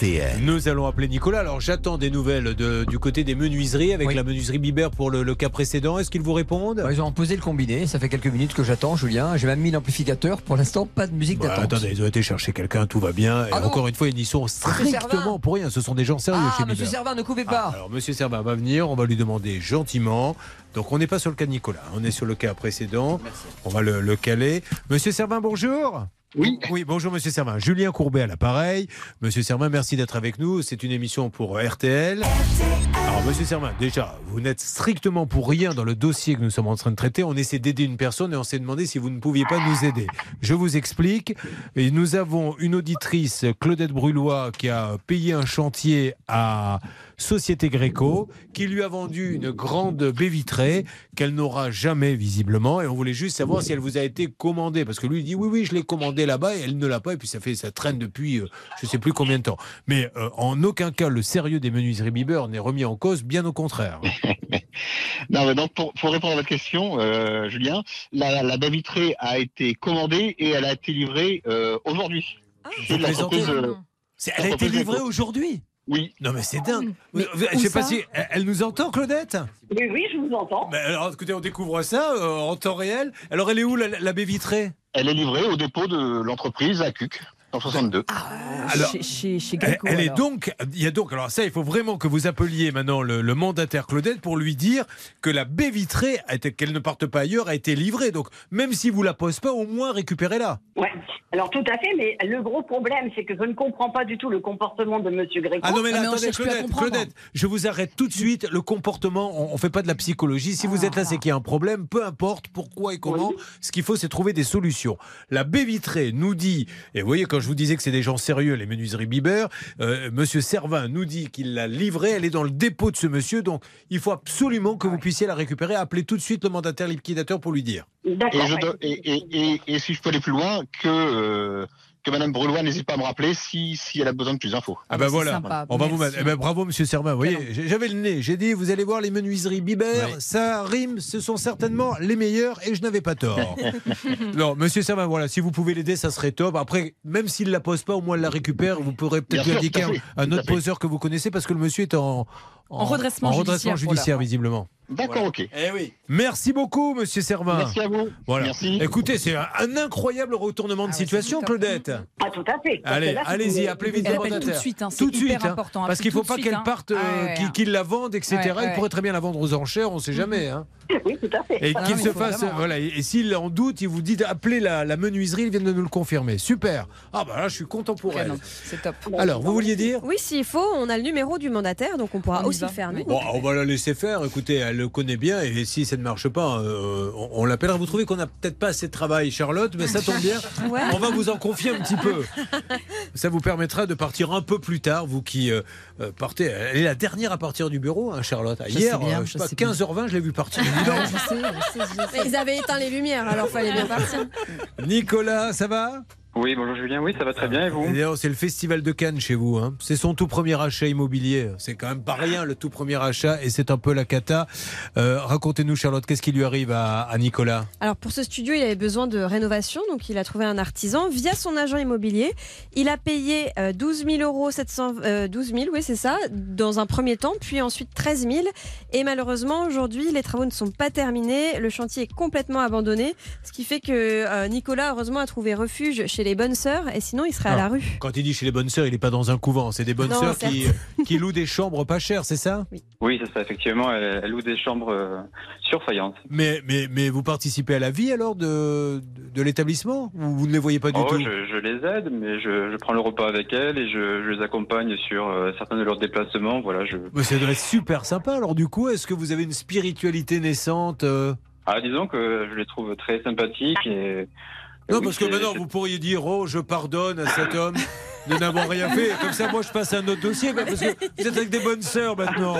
RTL. Nous allons appeler Nicolas. Alors j'attends des nouvelles de- du côté des menuiseries avec la menuiserie Biber pour le, le cas précédent. Est-ce qu'ils vous répondent? Ils ont posé le combiné, ça fait quelques minutes que j'attends, Julien. J'ai même mis l'amplificateur. Pour l'instant, pas de musique Bah, d'attente. attendez, ils ont été chercher quelqu'un, tout va bien. Et Ah encore une fois, ils n'y sont strictement Servin. pour rien. Ce sont des gens sérieux Ah, chez monsieur Biber. Servin, ne coupez pas. Ah, alors, monsieur Servin va venir, on va lui demander gentiment. Donc, on n'est pas sur le cas de Nicolas, on est sur le cas précédent. On va le, le caler. Monsieur Servin, bonjour. Oui. Oui, bonjour Monsieur Servin. Julien Courbet à l'appareil. Monsieur Servin, merci d'être avec nous. C'est une émission pour RTL. Monsieur Servin, déjà, vous n'êtes strictement pour rien dans le dossier que nous sommes en train de traiter. On essaie d'aider une personne et on s'est demandé si vous ne pouviez pas nous aider. Je vous explique. Nous avons une auditrice, Claudette Brulois, qui a payé un chantier à Société Gréco, qui lui a vendu une grande baie vitrée qu'elle n'aura jamais visiblement. Et on voulait juste savoir si elle vous a été commandée. Parce que lui il dit oui, oui, je l'ai commandée là-bas et elle ne l'a pas. Et puis ça fait, ça traîne depuis euh, je ne sais plus combien de temps. Mais euh, en aucun cas, le sérieux des menuiseries Bieber n'est remis en cause, bien au contraire. Non, mais donc pour, pour répondre à votre question, euh, Julien, la, la baie vitrée a été commandée et elle a été livrée euh, aujourd'hui. Plaisantez euh, Elle a été livrée aujourd'hui? Oui. Non mais c'est dingue. Mais Je sais pas si elle elle nous entend, Claudette? Oui, oui, je vous entends. Mais alors, écoutez, on découvre ça euh, en temps réel. Alors, elle est où la, la baie vitrée? Elle est livrée au dépôt de l'entreprise à Cuc, en 62. Alors, chez, chez, chez Elle, Gréco, elle est alors. donc, il y a donc, alors ça, il faut vraiment que vous appeliez maintenant le, le mandataire Claudette pour lui dire que la baie vitrée, qu'elle ne parte pas ailleurs, a été livrée. Donc, même si vous la posez pas, au moins récupérez-la. Ouais. Alors tout à fait, mais le gros problème, c'est que je ne comprends pas du tout le comportement de Monsieur Gréco. Ah non mais là, attendez, Claudette, Claudette, je vous arrête tout de suite. Le comportement, on, on fait pas de la psychologie. Si vous êtes là, c'est qu'il y a un problème. Peu importe pourquoi et comment. Ce qu'il faut, c'est trouver des solutions. La baie vitrée nous dit, et vous voyez, quand je vous disais que c'est des gens sérieux, les menuiseries Bieber, euh, Monsieur Servin nous dit qu'il l'a livrée. Elle est dans le dépôt de ce monsieur, donc il faut absolument que vous puissiez la récupérer. Appelez tout de suite le mandataire liquidateur pour lui dire. Et, je dois- et, et- et- et si je peux aller plus loin, que, euh, que Madame Brulois n'hésite pas à me rappeler si, si elle a besoin de plus d'infos. Ah, ben voilà, on va vous mettre. Eh ben, bravo Monsieur Servin. Vous voyez, j'avais le nez. J'ai dit, vous allez voir les menuiseries Bieber, ça rime, ce sont certainement les meilleurs et je n'avais pas tort. non, Monsieur Servin, voilà, si vous pouvez l'aider, ça serait top. Après, même s'il la pose pas, au moins elle la récupère. Vous pourrez peut-être lui indiquer un, autre poseur que vous connaissez parce que le monsieur est en, En redressement en redressement judiciaire visiblement. D'accord, ok. Eh oui. Merci beaucoup, Monsieur Servin. Merci à vous. Voilà. Merci. Écoutez, c'est un, un incroyable retournement de situation, Claudette. Ah, tout à fait. Allez, allez-y, appelez vite le appelle tout de mandataire. suite, hein, c'est Tout de hyper suite, hein, important, parce qu'il ne faut pas qu'elle hein. parte, euh, Ah ouais, qu'il ouais. qu'il la vende, etc. Ouais, Il pourrait très bien la vendre aux enchères, on ne sait jamais. Hein. Oui, tout à fait. Et Ah, qu'il non, se fasse, voilà. Et, et s'il en doute, il vous dit d'appeler la, la menuiserie, ils viennent de nous le confirmer. Super. Ah bah là, je suis content pour elle. C'est top. Alors, vous vouliez dire? Oui, s'il faut, on a le numéro du mandataire, donc on pourra aussi faire on va la laisser faire. Écoutez, elle, le connaît bien et si ça ne marche pas, euh, on, on l'appellera. Vous trouvez qu'on n'a peut-être pas assez de travail, Charlotte, mais ça tombe bien. Ouais. On va vous en confier un petit peu. Ça vous permettra de partir un peu plus tard, vous qui euh, euh, partez. Elle est la dernière à partir du bureau, hein, Charlotte. Je Hier, sais bien, euh, je sais je pas, sais bien. 15h20, je l'ai vu partir. Je je sais, je sais. Mais ils avaient éteint les lumières, alors fallait bien partir. Nicolas, ça va? Oui, bonjour Julien, oui, ça va très bien et vous D'ailleurs, c'est le festival de Cannes chez vous. hein. C'est son tout premier achat immobilier. C'est quand même pas rien le tout premier achat et c'est un peu la cata. Euh, Racontez-nous, Charlotte, qu'est-ce qui lui arrive à, à Nicolas? Alors pour ce studio, il avait besoin de rénovation, donc il a trouvé un artisan via son agent immobilier. Il a payé euh, 12 000 euros, 700, euh, 12 000, oui c'est ça, dans un premier temps, puis ensuite 13 000. Et malheureusement aujourd'hui, les travaux ne sont pas terminés, le chantier est complètement abandonné, ce qui fait que euh, Nicolas heureusement a trouvé refuge chez les bonnes sœurs, et sinon il serait à la Alors, rue. Quand il dit chez les bonnes sœurs, il n'est pas dans un couvent. C'est des bonnes Non, sœurs qui, qui louent des chambres pas chères, c'est ça? Oui, c'est ça, effectivement, elle, elle loue des chambres euh, sur faïence. mais, mais, mais vous participez à la vie alors de, de, de l'établissement? Ou vous ne les voyez pas du Oh, tout? je, je les aide, mais je, je prends le repas avec elles et je, je les accompagne sur euh, certains de leurs déplacements. Voilà, je... Mais ça doit être super sympa. Alors du coup, est-ce que vous avez une spiritualité naissante euh? Ah, disons que je les trouve très sympathiques et... Non, parce que maintenant, vous pourriez dire, oh, je pardonne à cet homme de n'avoir rien fait. Comme ça, moi, je passe à un autre dossier. Parce que vous êtes avec des bonnes sœurs maintenant.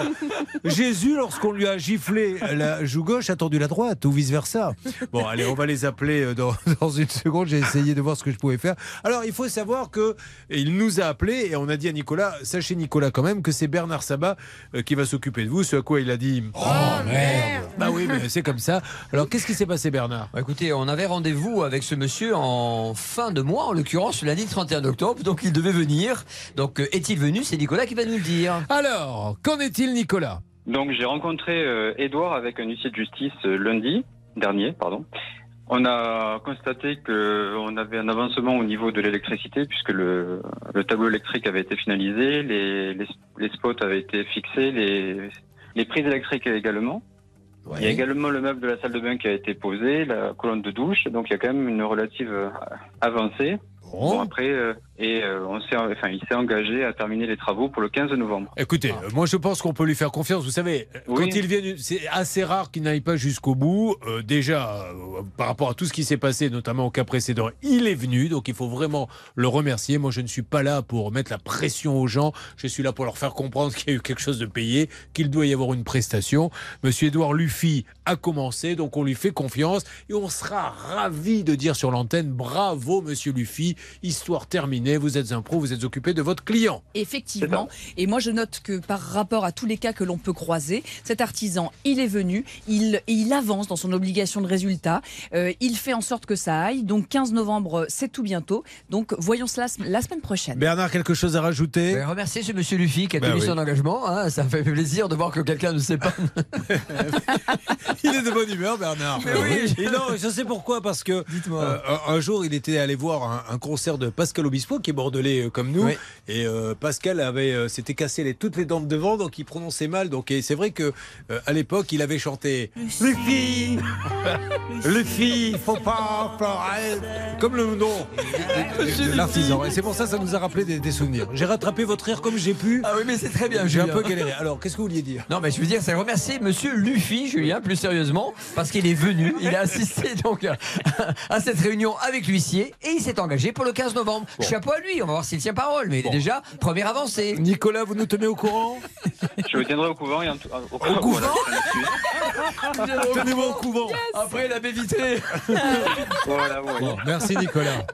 Jésus, lorsqu'on lui a giflé la joue gauche, a tendu la droite, ou vice-versa. Bon, allez, on va les appeler euh, dans, dans une seconde. J'ai essayé de voir ce que je pouvais faire. Alors, il faut savoir que il nous a appelé et on a dit à Nicolas, sachez Nicolas quand même que c'est Bernard Sabat euh, qui va s'occuper de vous. Ce à quoi il a dit, oh merde. Bah oui, mais c'est comme ça. Alors, qu'est-ce qui s'est passé, Bernard? Bah, écoutez, on avait rendez-vous avec ce monsieur en fin de mois, en l'occurrence le lundi 31 octobre, donc il devait venir. Donc euh, est-il venu C'est Nicolas qui va nous le dire. Alors, qu'en est-il, Nicolas Donc j'ai rencontré euh, Edouard avec un huissier de justice euh, lundi dernier, pardon. On a constaté que on avait un avancement au niveau de l'électricité puisque le, le tableau électrique avait été finalisé, les, les, les spots avaient été fixés, les, les prises électriques également. Il y a également le meuble de la salle de bain qui a été posé, la colonne de douche, donc il y a quand même une relative euh, avancée. Bon, après, euh, et euh, on s'est, enfin, il s'est engagé à terminer les travaux pour le 15 novembre. Écoutez, euh, moi je pense qu'on peut lui faire confiance. Vous savez, Oui. quand il vient, c'est assez rare qu'il n'aille pas jusqu'au bout. Euh, déjà, euh, par rapport à tout ce qui s'est passé, notamment au cas précédent, il est venu, donc il faut vraiment le remercier. Moi, je ne suis pas là pour mettre la pression aux gens. Je suis là pour leur faire comprendre qu'il y a eu quelque chose de payé, qu'il doit y avoir une prestation. Monsieur Édouard Luffy a commencé, donc on lui fait confiance et on sera ravi de dire sur l'antenne bravo, Monsieur Luffy, histoire terminée. Vous êtes un pro, vous êtes occupé de votre client. Effectivement. Et moi, je note que par rapport à tous les cas que l'on peut croiser, cet artisan, il est venu, il, avance dans son obligation de résultat. Euh, il fait en sorte que ça aille. Donc, 15 novembre, c'est tout bientôt. Donc, voyons cela la semaine prochaine. Bernard, quelque chose à rajouter? Ben, remercier ce monsieur Luffy qui a Ben tenu oui. son engagement. hein. ça fait plaisir de voir que quelqu'un ne sait pas. Il est de bonne humeur, Bernard. Mais oui. Et non, je sais pourquoi, parce que euh, un, un jour, il était allé voir un, un concert de Pascal Obispo, qui est bordelais euh, comme nous, Oui. et euh, Pascal avait euh, s'était cassé les, toutes les dents de devant, donc il prononçait mal. Donc et c'est vrai que euh, à l'époque, il avait chanté Luffy, Luffy, faut pas pleurer, comme le nom de, l'artisan. Et c'est pour ça, que ça nous a rappelé des, des souvenirs. J'ai rattrapé votre rire comme j'ai pu. Ah oui, mais c'est très bien. J'ai un peu galéré. Alors, qu'est-ce que vous vouliez dire? Non, mais je veux dire, c'est remercier Monsieur Luffy, Julien, plus sérieusement, parce qu'il est venu, il a assisté donc à, à cette réunion avec l'huissier et il s'est engagé pour le 15 novembre. Chapeau à lui, on va voir s'il tient parole, mais il est déjà première avancée. Nicolas, vous nous tenez au courant Je vous tiendrai au couvent et en tout- au, couvent Voilà. Tenez-moi au couvent. Après la baie vitrée. Voilà, voilà. Bon, merci Nicolas.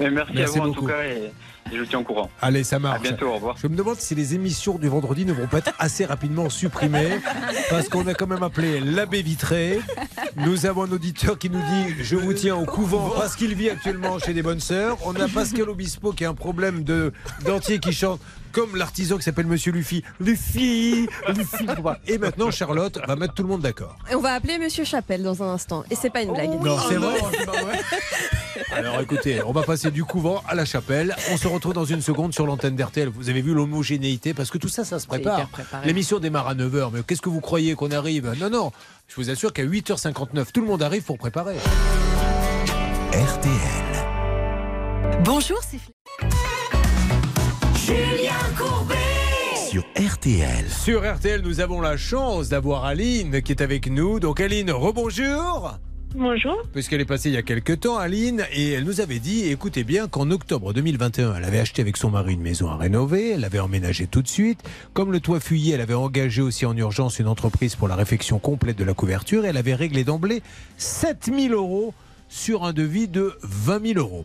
Et merci, Merci à vous beaucoup. en tout cas et je vous tiens au courant. Allez, ça À marche. bientôt, au revoir. Je me demande si les émissions du vendredi ne vont pas être assez rapidement supprimées, parce qu'on a quand même appelé l'abbé Vitré. Nous avons un auditeur qui nous dit Je vous tiens au couvent parce qu'il vit actuellement chez des bonnes sœurs. On a Pascal Obispo qui a un problème de dentier qui chante comme l'artisan qui s'appelle Monsieur Luffy. Luffy, Luffy. Et maintenant, Charlotte va mettre tout le monde d'accord. Et on va appeler Monsieur Chapelle dans un instant. Et c'est pas une blague. Non, c'est vrai. Alors écoutez, on va passer du couvent à la chapelle. On se retrouve dans une seconde sur l'antenne d'RTL. Vous avez vu l'homogénéité? Parce que tout ça, ça se prépare. L'émission démarre à 9h. Mais qu'est-ce que vous croyez qu'on arrive? Non, non. Je vous assure qu'à 8h59, tout le monde arrive pour préparer. RTL. Bonjour, c'est sur RTL. Sur RTL, nous avons la chance d'avoir Aline qui est avec nous. Donc Aline, rebonjour Bonjour. Puisqu'elle est passée il y a quelques temps, Aline, et elle nous avait dit, écoutez bien, qu'en octobre 2021, elle avait acheté avec son mari une maison à rénover, elle l'avait emménagée tout de suite. Comme le toit fuyait, elle avait engagé aussi en urgence une entreprise pour la réfection complète de la couverture, et elle avait réglé d'emblée 7000 euros sur un devis de 20 000 euros.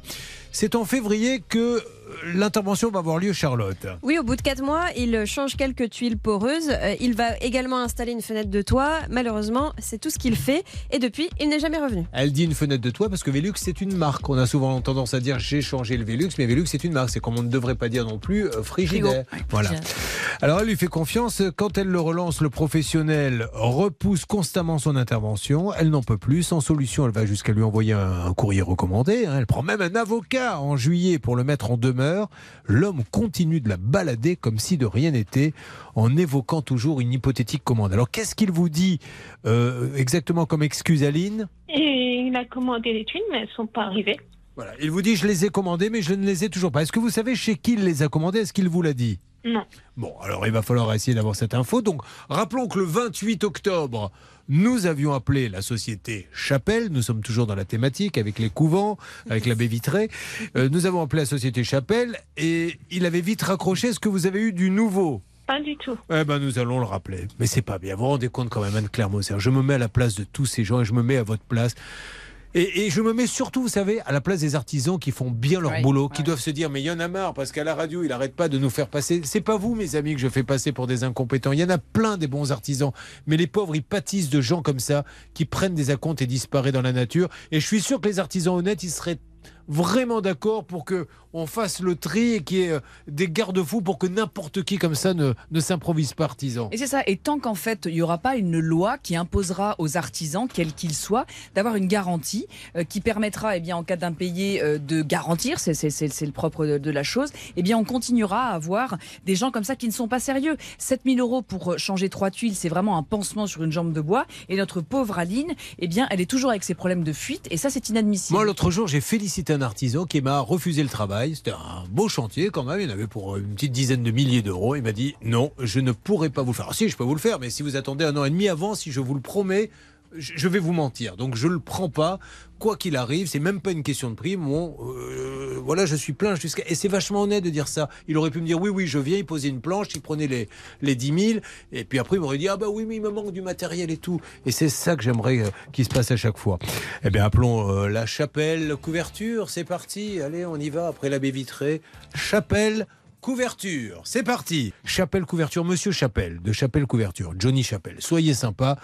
C'est en février que l'intervention va avoir lieu, Charlotte. Oui, au bout de 4 mois, il change quelques tuiles poreuses. Euh, Il va également installer une fenêtre de toit. Malheureusement, c'est tout ce qu'il fait. Et depuis, il n'est jamais revenu. Elle dit une fenêtre de toit parce que Velux c'est une marque. On a souvent tendance à dire j'ai changé le Velux, mais Velux c'est une marque. C'est comme on ne devrait pas dire non plus euh, frigidaire. Frigo. Voilà. Alors elle lui fait confiance. Quand elle le relance, le professionnel repousse constamment son intervention. Elle n'en peut plus. Sans solution, elle va jusqu'à lui envoyer un, un courrier recommandé. hein. Elle prend même un avocat en juillet pour le mettre en demeure. L'homme continue de la balader comme si de rien n'était, en évoquant toujours une hypothétique commande. Alors qu'est-ce qu'il vous dit euh, exactement comme excuse, Aline? Et il a commandé les tuiles, mais elles sont pas arrivées. Voilà. Il vous dit je les ai commandées, mais je ne les ai toujours pas. Est-ce que vous savez chez qui il les a commandées? Est-ce qu'il vous l'a dit? Non. Bon, alors il va falloir essayer d'avoir cette info. Donc, rappelons que le 28 octobre, nous avions appelé la société Chapelle. Nous sommes toujours dans la thématique avec les couvents, avec la baie vitrée. Euh, nous avons appelé la société Chapelle et il avait vite raccroché. Est-ce que vous avez eu du nouveau? Pas du tout. eh ben, nous allons le rappeler. Mais c'est pas bien. Vous vous rendez compte quand même, Anne-Claire Moser. Je me mets à la place de tous ces gens et je me mets à votre place. Et, et je me mets surtout, vous savez, à la place des artisans qui font bien leur boulot, qui doivent se dire mais il y en a marre parce qu'à la radio il arrête pas de nous faire passer. C'est pas vous, mes amis, que je fais passer pour des incompétents. Il y en a plein des bons artisans, mais les pauvres ils pâtissent de gens comme ça qui prennent des acomptes et disparaissent dans la nature. Et je suis sûr que les artisans honnêtes ils seraient vraiment d'accord pour que on fasse le tri et qu'il y ait euh, des garde-fous pour que n'importe qui comme ça ne, ne s'improvise pas artisan. Et c'est ça. Et tant qu'en fait, il n'y aura pas une loi qui imposera aux artisans, quels qu'ils soient, d'avoir une garantie euh, qui permettra, eh bien, en cas d'impayé, euh, de garantir, c'est, le propre de, de la chose, eh bien, on continuera à avoir des gens comme ça qui ne sont pas sérieux. 7000 euros pour changer trois tuiles, c'est vraiment un pansement sur une jambe de bois. Et notre pauvre Aline, eh bien, elle est toujours avec ses problèmes de fuite. Et ça, c'est inadmissible. Moi, l'autre jour, j'ai félicité un artisan qui m'a refusé le travail. C'était un beau chantier quand même. Il y en avait pour une petite dizaine de milliers d'euros. Il m'a dit non, je ne pourrai pas vous faire. Si, je peux vous le faire, mais si vous attendez un an et demi avant, si je vous le promets, je vais vous mentir. Donc je le prends pas, quoi qu'il arrive. C'est même pas une question de prix. Euh, voilà, je suis plein jusqu'à. Et c'est vachement honnête de dire ça. Il aurait pu me dire oui, oui, je viens. Il posait une planche, il prenait les les 10 000, et puis après il m'aurait dit ah bah oui, mais il me manque du matériel et tout. Et c'est ça que j'aimerais euh, qu'il se passe à chaque fois. Eh bien, appelons euh, la chapelle couverture. C'est parti. Allez, on y va après la baie vitrée. Chapelle. Couverture, c'est parti. Chapelle Couverture, Monsieur Chapelle, de Chapelle Couverture, Johnny Chapelle. Soyez sympa.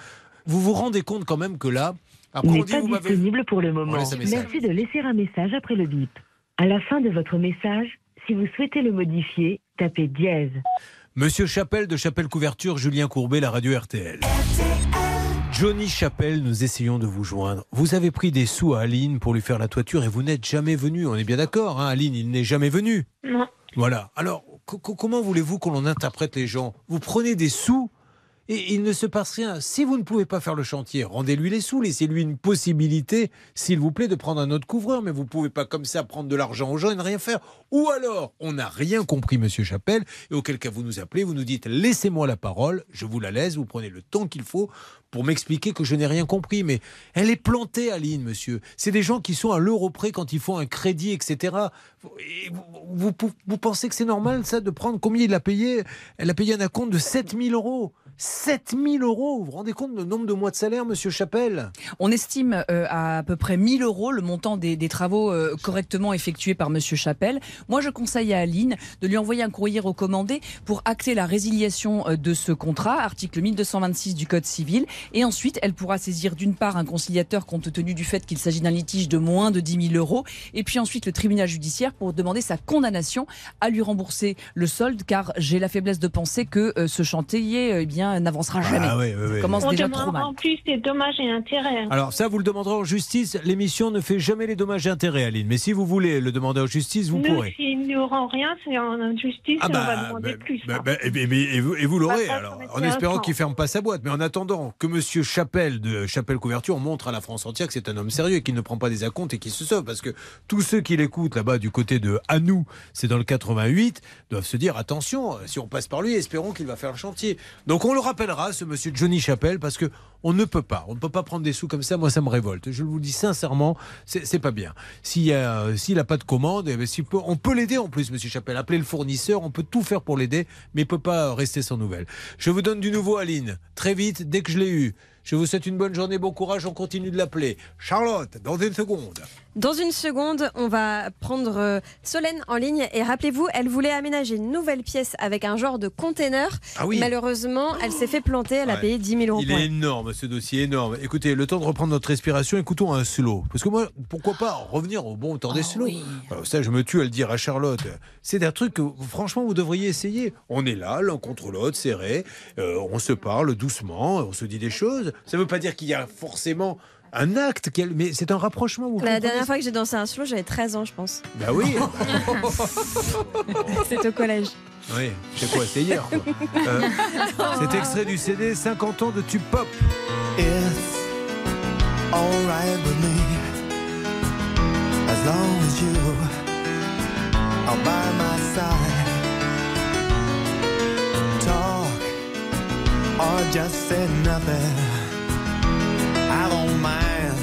Vous vous rendez compte quand même que là, après on n'est dit pas disponible pour le moment. Merci de laisser un message après le bip. À la fin de votre message, si vous souhaitez le modifier, tapez dièse. Monsieur Chapelle de Chapelle Couverture, Julien Courbet, la radio RTL. Johnny Chapelle, nous essayons de vous joindre. Vous avez pris des sous à Aline pour lui faire la toiture et vous n'êtes jamais venu. On est bien d'accord, hein, Aline, il n'est jamais venu. Non. Voilà. Alors, co- co- comment voulez-vous qu'on en interprète les gens? Vous prenez des sous et il ne se passe rien. Si vous ne pouvez pas faire le chantier, rendez-lui les sous, laissez-lui une possibilité, s'il vous plaît, de prendre un autre couvreur. Mais vous ne pouvez pas comme ça prendre de l'argent aux gens et ne rien faire. Ou alors, on n'a rien compris, monsieur Chapelle, et auquel cas vous nous appelez, vous nous dites laissez-moi la parole, je vous la laisse, vous prenez le temps qu'il faut pour m'expliquer que je n'ai rien compris. Mais elle est plantée, Aline, monsieur. C'est des gens qui sont à l'euro près quand ils font un crédit, etc. Et vous, vous- vous pensez que c'est normal, ça, de prendre combien il a payé? Elle a payé un acompte de 7000 euros. 7000 euros Vous vous rendez compte du nombre de mois de salaire, monsieur Chapelle? On estime euh, à à peu près 1000 euros le montant des, travaux euh, correctement effectués par Monsieur Chapelle. Moi, je conseille à Aline de lui envoyer un courrier recommandé pour acter la résiliation euh, de ce contrat, article 1226 du Code civil. Et ensuite, elle pourra saisir d'une part un conciliateur compte tenu du fait qu'il s'agit d'un litige de moins de 10 000 euros, et puis ensuite le tribunal judiciaire pour demander sa condamnation à lui rembourser le solde, car j'ai la faiblesse de penser que ce chantier, eh bien, Julien n'avancera jamais. Ah oui, oui, oui. Ça commence On déjà demandera trop mal. En plus, c'est dommages et intérêts. Alors ça, vous le demanderez en justice. L'émission ne fait jamais les dommages et intérêts, Aline. Mais si vous voulez le demander en justice, vous Nous, pourrez. s'ils n'auront rien, c'est en injustice Ah et on bah, va demander plus. Bah, bah, et, et- et vous, l'aurez, Bah, alors, en espérant qu'il ferme pas sa boîte. Mais en attendant que Monsieur Chapelle de Chapelle Couverture montre à la France entière que c'est un homme sérieux et qu'il ne prend pas des acomptes et qu'il se sauve. Parce que tous ceux qui l'écoutent là-bas du côté de à nous, c'est dans le 88, doivent se dire attention, si on passe par lui, espérons qu'il va faire le chantier. Donc on le rappellera, ce Monsieur Johnny Chapelle, parce que on ne peut pas, on ne peut pas prendre des sous comme ça. Moi, ça me révolte. Je vous le dis sincèrement, c'est pas bien. S'il n'a pas de commande, eh ben, on peut l'aider en plus, Monsieur Chapelle. Appelez le fournisseur, on peut tout faire pour l'aider, mais il peut pas rester sans nouvelles. Je vous donne du nouveau, Aline, très vite, dès que je l'ai eu. Je vous souhaite une bonne journée, bon courage, on continue de l'appeler. Charlotte, dans une seconde. Dans une seconde, on va prendre euh, Solène en ligne et rappelez-vous, elle voulait aménager une nouvelle pièce avec un genre de container. Ah oui. Malheureusement, elle s'est fait planter, elle a Ouais. payé 10 000 euros. Il est énorme, ce dossier énorme. Écoutez, le temps de reprendre notre respiration, écoutons un slow. Parce que moi, pourquoi pas revenir au bon temps des slow Alors Ça, je me tue à le dire à Charlotte. C'est un truc que, franchement, vous devriez essayer. On est là, l'un contre l'autre, serré. Euh, on se parle doucement, on se dit des choses. Ça ne veut pas dire qu'il y a forcément un acte, quel- mais c'est un rapprochement. Vous La comprenez dernière fois que j'ai dansé un slow, j'avais 13 ans, je pense. Bah oui. C'est au collège. oui, c'est quoi C'est hier. quoi. Euh, c'est extrait du CD 50 ans de Tube Pop. It's alright with me as long as you are by my side. Talk or just say nothing. I.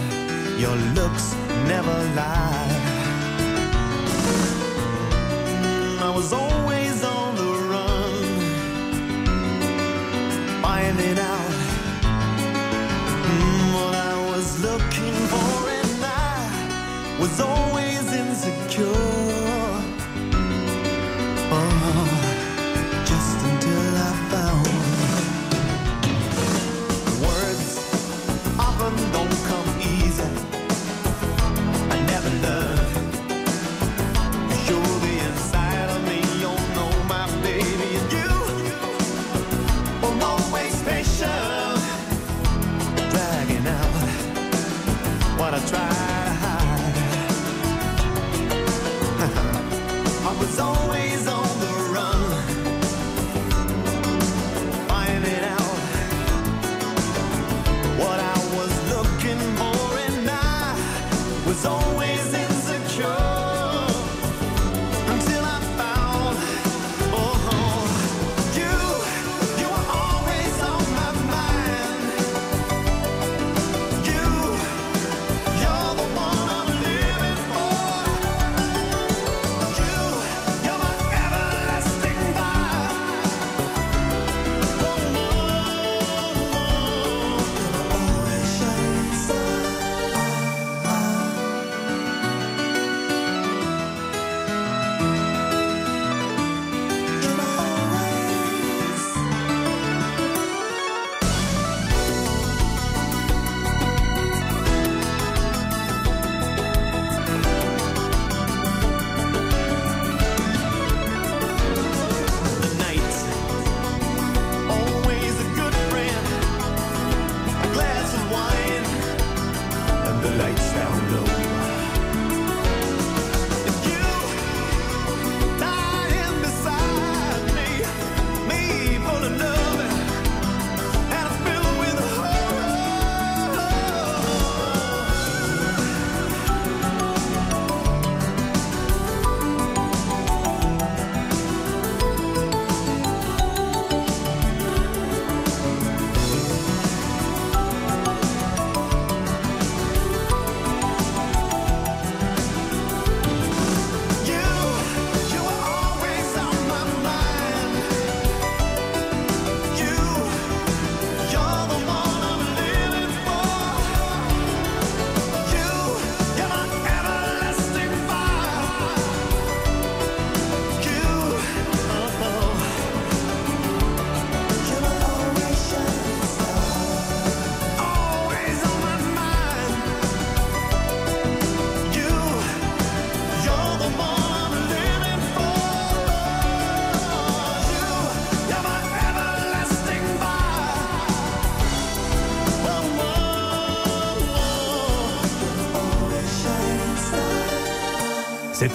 Your looks never lie. I was always on the run, finding out Mm, what I was looking for, and I was always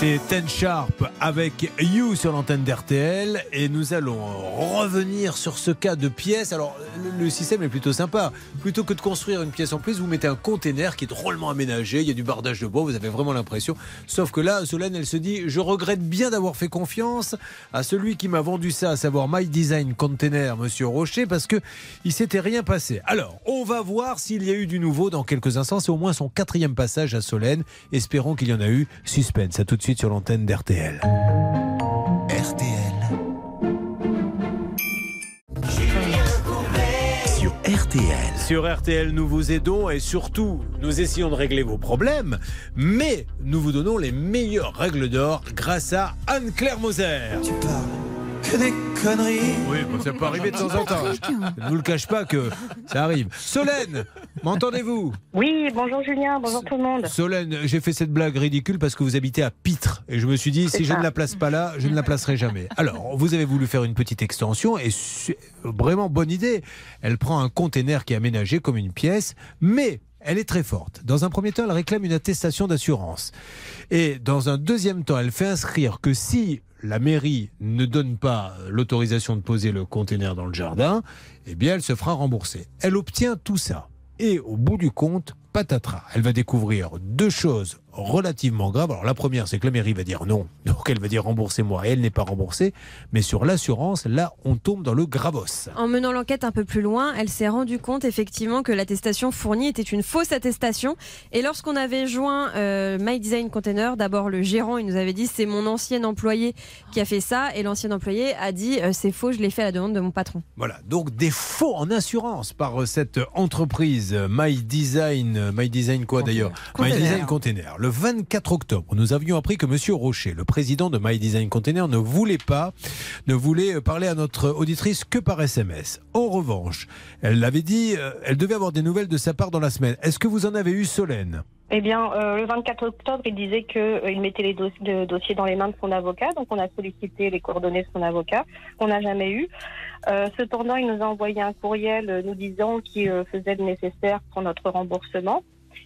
C'était Ten Sharp avec You sur l'antenne d'RTL et nous allons revenir sur ce cas de pièce. Alors le, système est plutôt sympa. Plutôt que de construire une pièce en plus, vous mettez un container qui est drôlement aménagé. Il y a du bardage de bois, vous avez vraiment l'impression. Sauf que là, Solène, elle se dit Je regrette bien d'avoir fait confiance à celui qui m'a vendu ça, à savoir My Design Container, monsieur Rocher, parce que il s'était rien passé. Alors, on va voir s'il y a eu du nouveau dans quelques instants. C'est au moins son quatrième passage à Solène. Espérons qu'il y en a eu. Suspense. À tout de suite sur l'antenne d'RTL. RTL. Sur RTL, nous vous aidons et surtout, nous essayons de régler vos problèmes, mais nous vous donnons les meilleures règles d'or grâce à Anne-Claire Moser. Tu parles que des conneries. Oui, bon, ça peut arriver de temps en temps. Je ne vous le cache pas que ça arrive. Solène, m'entendez-vous? Oui, bonjour Julien, bonjour tout le monde. Solène, j'ai fait cette blague ridicule parce que vous habitez à Pitre et je me suis dit si je ne la place pas là, je ne la placerai jamais. Alors, vous avez voulu faire une petite extension et vraiment bonne idée. Elle prend un container qui est aménagé comme une pièce, mais elle est très forte. Dans un premier temps, elle réclame une attestation d'assurance. Et dans un deuxième temps, elle fait inscrire que si la mairie ne donne pas l'autorisation de poser le container dans le jardin, eh bien, elle se fera rembourser. Elle obtient tout ça. Et au bout du compte, patatras. Elle va découvrir deux choses relativement graves. Alors la première, c'est que la mairie va dire non. Donc elle va dire remboursez-moi. Et elle n'est pas remboursée. Mais sur l'assurance, là, on tombe dans le gravos. En menant l'enquête un peu plus loin, elle s'est rendue compte effectivement que l'attestation fournie était une fausse attestation. Et lorsqu'on avait joint euh, My Design Container, d'abord le gérant, il nous avait dit c'est mon ancien employé qui a fait ça. Et l'ancien employé a dit euh, c'est faux, je l'ai fait à la demande de mon patron. Voilà, donc des faux en assurance par euh, cette entreprise My Design, My Design quoi d'ailleurs? My. Design Container. Le 24 octobre, nous avions appris que Monsieur Rocher, le président de My Design Container, ne voulait pas, ne voulait euh, parler à notre auditrice que par SMS. En revanche, elle l'avait dit, euh, elle devait avoir des nouvelles de sa part dans la semaine. Est-ce que vous en avez eu, Solène? Eh bien, euh, le 24 octobre, il disait qu'il mettait les dos- le dossier dans les mains de son avocat. Donc, on a sollicité les coordonnées de son avocat, qu'on n'a jamais eu. Euh, cependant, il nous a envoyé un courriel euh, nous disant qu'il euh, faisait le nécessaire pour notre remboursement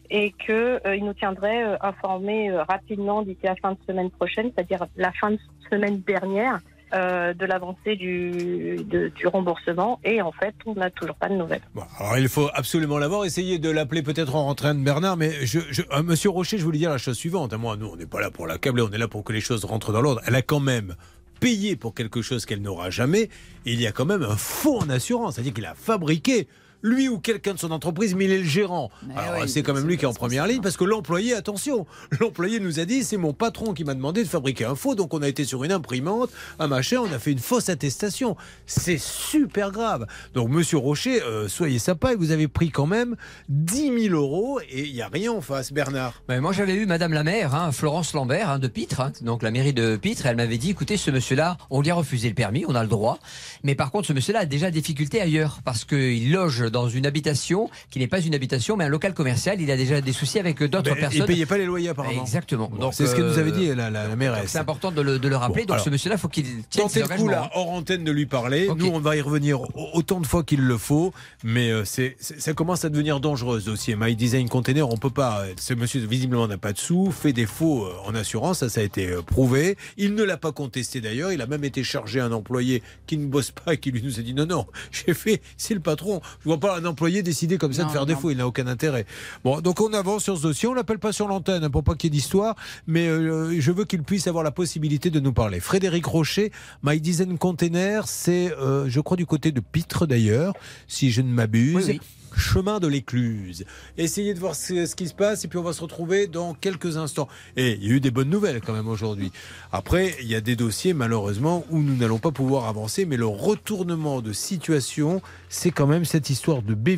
et qu'il nous tiendrait euh, informés euh, rapidement d'ici la fin de semaine prochaine, c'est-à-dire la fin de semaine dernière, euh, de l'avancée du, remboursement. Et en fait, on n'a toujours pas de nouvelles. Alors il faut absolument l'avoir. Essayez de l'appeler peut-être en rentrant de Bernard, mais je, je- euh, Monsieur Rocher, je voulais dire la chose suivante. Moi, nous, on n'est pas là pour l'accabler, on est là pour que les choses rentrent dans l'ordre. Elle a quand même payé pour quelque chose qu'elle n'aura jamais. Il y a quand même un faux en assurance, c'est-à-dire qu'il a fabriqué. Lui ou quelqu'un de son entreprise, mais il est le gérant. Alors oui, c'est quand même lui qui est en première ligne parce que l'employé, attention, l'employé nous a dit c'est mon patron qui m'a demandé de fabriquer un faux, donc on a été sur une imprimante, un machin, on a fait une fausse attestation. C'est super grave. Donc Monsieur Rocher, euh, soyez sympa, et vous avez pris quand même 10 000 euros et il n'y a rien en face, Bernard. Mais moi, j'avais eu Madame la maire, hein, Florence Lambert, hein, de Pitre, hein, donc la mairie de Pitre. Elle m'avait dit écoutez, ce monsieur-là, on lui a refusé le permis, on a le droit. Mais par contre, ce monsieur-là a déjà des difficultés ailleurs parce qu'il loge dans une habitation qui n'est pas une habitation, mais un local commercial. Il a déjà des soucis avec d'autres Ben, personnes. Il payait pas les loyers apparemment. Exactement. Bon, c'est ce que nous avait dit euh, la, la, mairesse. C'est important de le, de le rappeler. Bon, donc alors, ce monsieur-là, faut qu'il tienne ses le coup engagements. là, hors antenne, de lui parler. Nous, on va y revenir au- autant de fois qu'il le faut, mais euh, c'est, ça commence à devenir dangereux ce dossier. My Design Container, on peut pas. euh, Ce monsieur visiblement n'a pas de sous, fait des faux euh, en assurance, ça, ça a été euh, prouvé. Il ne l'a pas contesté d'ailleurs. Il a même été chargé un employé qui ne bosse pas et qui lui nous a dit non non, j'ai fait, c'est le patron. Je vois pas un employé décider comme ça Non, de faire non. faux. Il n'a aucun intérêt. Bon, donc on avance sur ce dossier. On l'appelle pas sur l'antenne pour pas qu'il y ait d'histoire, mais euh, je veux qu'il puisse avoir la possibilité de nous parler. Frédéric Rocher, My Design Container, c'est, euh, je crois, du côté de Pitre d'ailleurs, si je ne m'abuse. Oui, Chemin de l'écluse. Essayez de voir ce, qui se passe et puis on va se retrouver dans quelques instants. Et il y a eu des bonnes nouvelles quand même aujourd'hui. Après, il y a des dossiers malheureusement où nous n'allons pas pouvoir avancer, mais le retournement de situation, c'est quand même cette histoire de baie.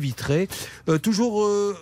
Euh, toujours euh,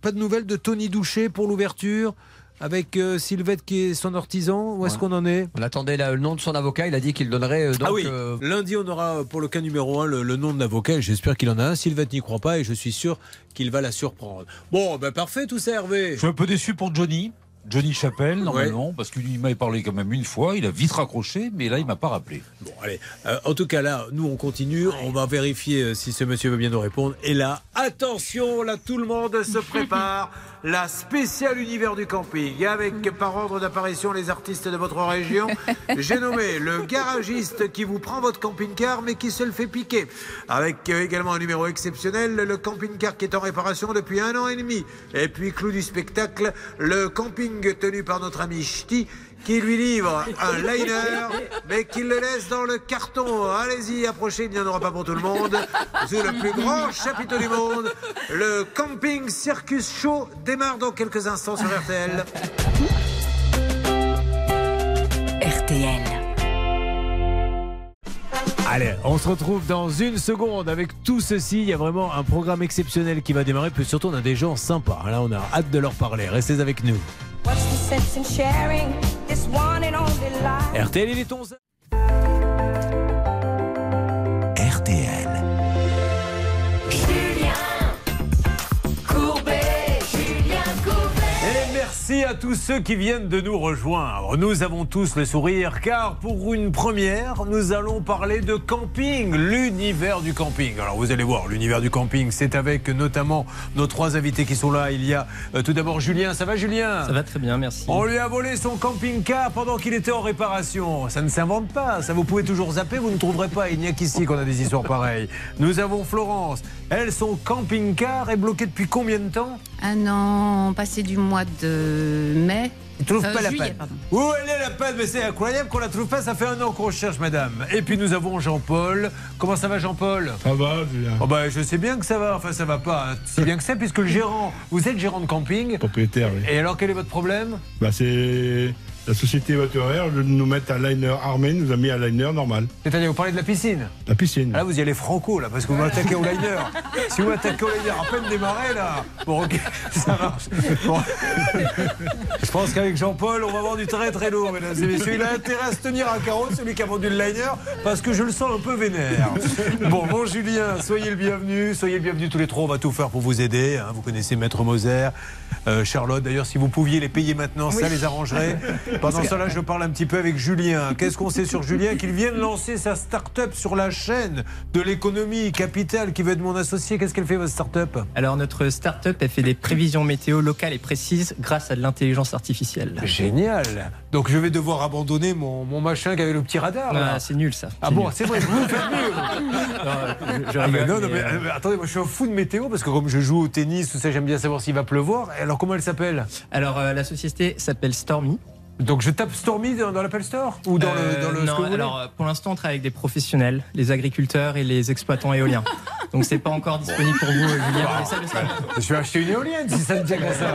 pas de nouvelles de Tony Doucher pour l'ouverture? Avec euh, Sylvette qui est son artisan. Où est-ce Ouais. qu'on en est? On attendait là, le nom de son avocat. Il a dit qu'il donnerait. euh, donc, ah oui, euh, lundi on aura pour le cas numéro 1 le, le nom de l'avocat. J'espère qu'il en a un. Sylvette n'y croit pas et je suis sûr qu'il va la surprendre. Bon, ben parfait tout ça Hervé. Je suis un peu déçu pour Johnny. Johnny Chappelle, normalement, parce qu'il m'avait parlé quand même une fois. Il a vite raccroché, mais là, il m'a pas rappelé. Bon, allez. Euh, en tout cas, là, nous, on continue. On va vérifier si ce monsieur veut bien nous répondre. Et là, attention, là, tout le monde se prépare. La spéciale univers du camping, avec par ordre d'apparition les artistes de votre région. J'ai nommé le garagiste qui vous prend votre camping-car, mais qui se le fait piquer. Avec euh, également un numéro exceptionnel, le camping-car qui est en réparation depuis un an et demi. Et puis, clou du spectacle, le camping tenu par notre ami Ch'ti, qui lui livre un liner, mais qu'il le laisse dans le carton. Allez-y, approchez, il n'y en aura pas pour tout le monde. C'est le plus grand chapiteau du monde. Le camping Circus Show démarre dans quelques instants sur RTL. RTL. Allez, on se retrouve dans une seconde avec tout ceci. Il y a vraiment un programme exceptionnel qui va démarrer. Puis surtout, on a des gens sympas. Là, on a hâte de leur parler. Restez avec nous. RTL, il est 11. Merci à tous ceux qui viennent de nous rejoindre. Nous avons tous le sourire car pour une première, nous allons parler de camping, l'univers du camping. Alors vous allez voir, l'univers du camping, c'est avec notamment nos trois invités qui sont là. Il y a euh, tout d'abord Julien. Ça va Julien? Ça va très bien, merci. On lui a volé son camping-car pendant qu'il était en réparation. Ça ne s'invente pas. Ça, vous pouvez toujours zapper, vous ne trouverez pas. Il n'y a qu'ici qu'on a des histoires pareilles. Nous avons Florence. Elle, son camping-car est bloqué depuis combien de temps? Un an passé du mois de mai. Il trouve Euh, pas la peine. pardon. Où elle est la peine Mais c'est incroyable qu'on la trouve pas. Ça fait un an qu'on cherche, madame. Et puis nous avons Jean-Paul. Comment ça va, Jean-Paul? Ça va, Julien. Oh bah, je sais bien que ça va. Enfin, ça va pas hein, si bien que ça, puisque le gérant, vous êtes gérant de camping. Propriétaire, oui. Et alors, quel est votre problème? Bah, c'est la société de nous mettre un liner armé, nous a mis un liner normal. C'est-à-dire, vous parlez de la piscine La piscine. Là, vous y allez franco, là, parce que vous m'attaquez au liner. Si vous m'attaquez au liner, à peine démarré, là. Bon, ok, ça marche. Bon. Je pense qu'avec Jean-Paul, on va avoir du très très lourd, mesdames et messieurs. Il a intérêt à se tenir à carreau, celui qui a vendu le liner, parce que je le sens un peu vénère. Bon, bon, Julien, soyez le bienvenu. Soyez le bienvenu tous les trois. On va tout faire pour vous aider. hein. Vous connaissez Maître Moser, euh, Charlotte. D'ailleurs, si vous pouviez les payer maintenant, ça les arrangerait. Pendant ce là je parle un petit peu avec Julien. Qu'est-ce qu'on sait sur Julien Qu'il vient de lancer sa start-up sur la chaîne de l'économie capitale qui veut être mon associé? Qu'est-ce qu'elle fait, votre start-up? Alors notre start-up, elle fait des prévisions météo locales et précises grâce à de l'intelligence artificielle. Génial. Donc je vais devoir abandonner mon, mon machin qui avait le petit radar. Ah, c'est nul ça. Ah bon, nul. c'est vrai, vous faites je- je Ah, mais rigole, non, non, mais, mais, euh, euh, attendez, moi je suis un fou de météo parce que comme je joue au tennis, tout ça, j'aime bien savoir s'il va pleuvoir. Alors comment elle s'appelle? Alors euh, la société s'appelle Stormy. Donc je tape Stormy dans, dans l'Apple Store ou dans le, dans le ce non, alors euh, pour l'instant on travaille avec des professionnels, les agriculteurs et les exploitants éoliens. Donc c'est pas encore disponible pour vous, Julien. Je vais acheter une éolienne si ça me tient qu'à ça.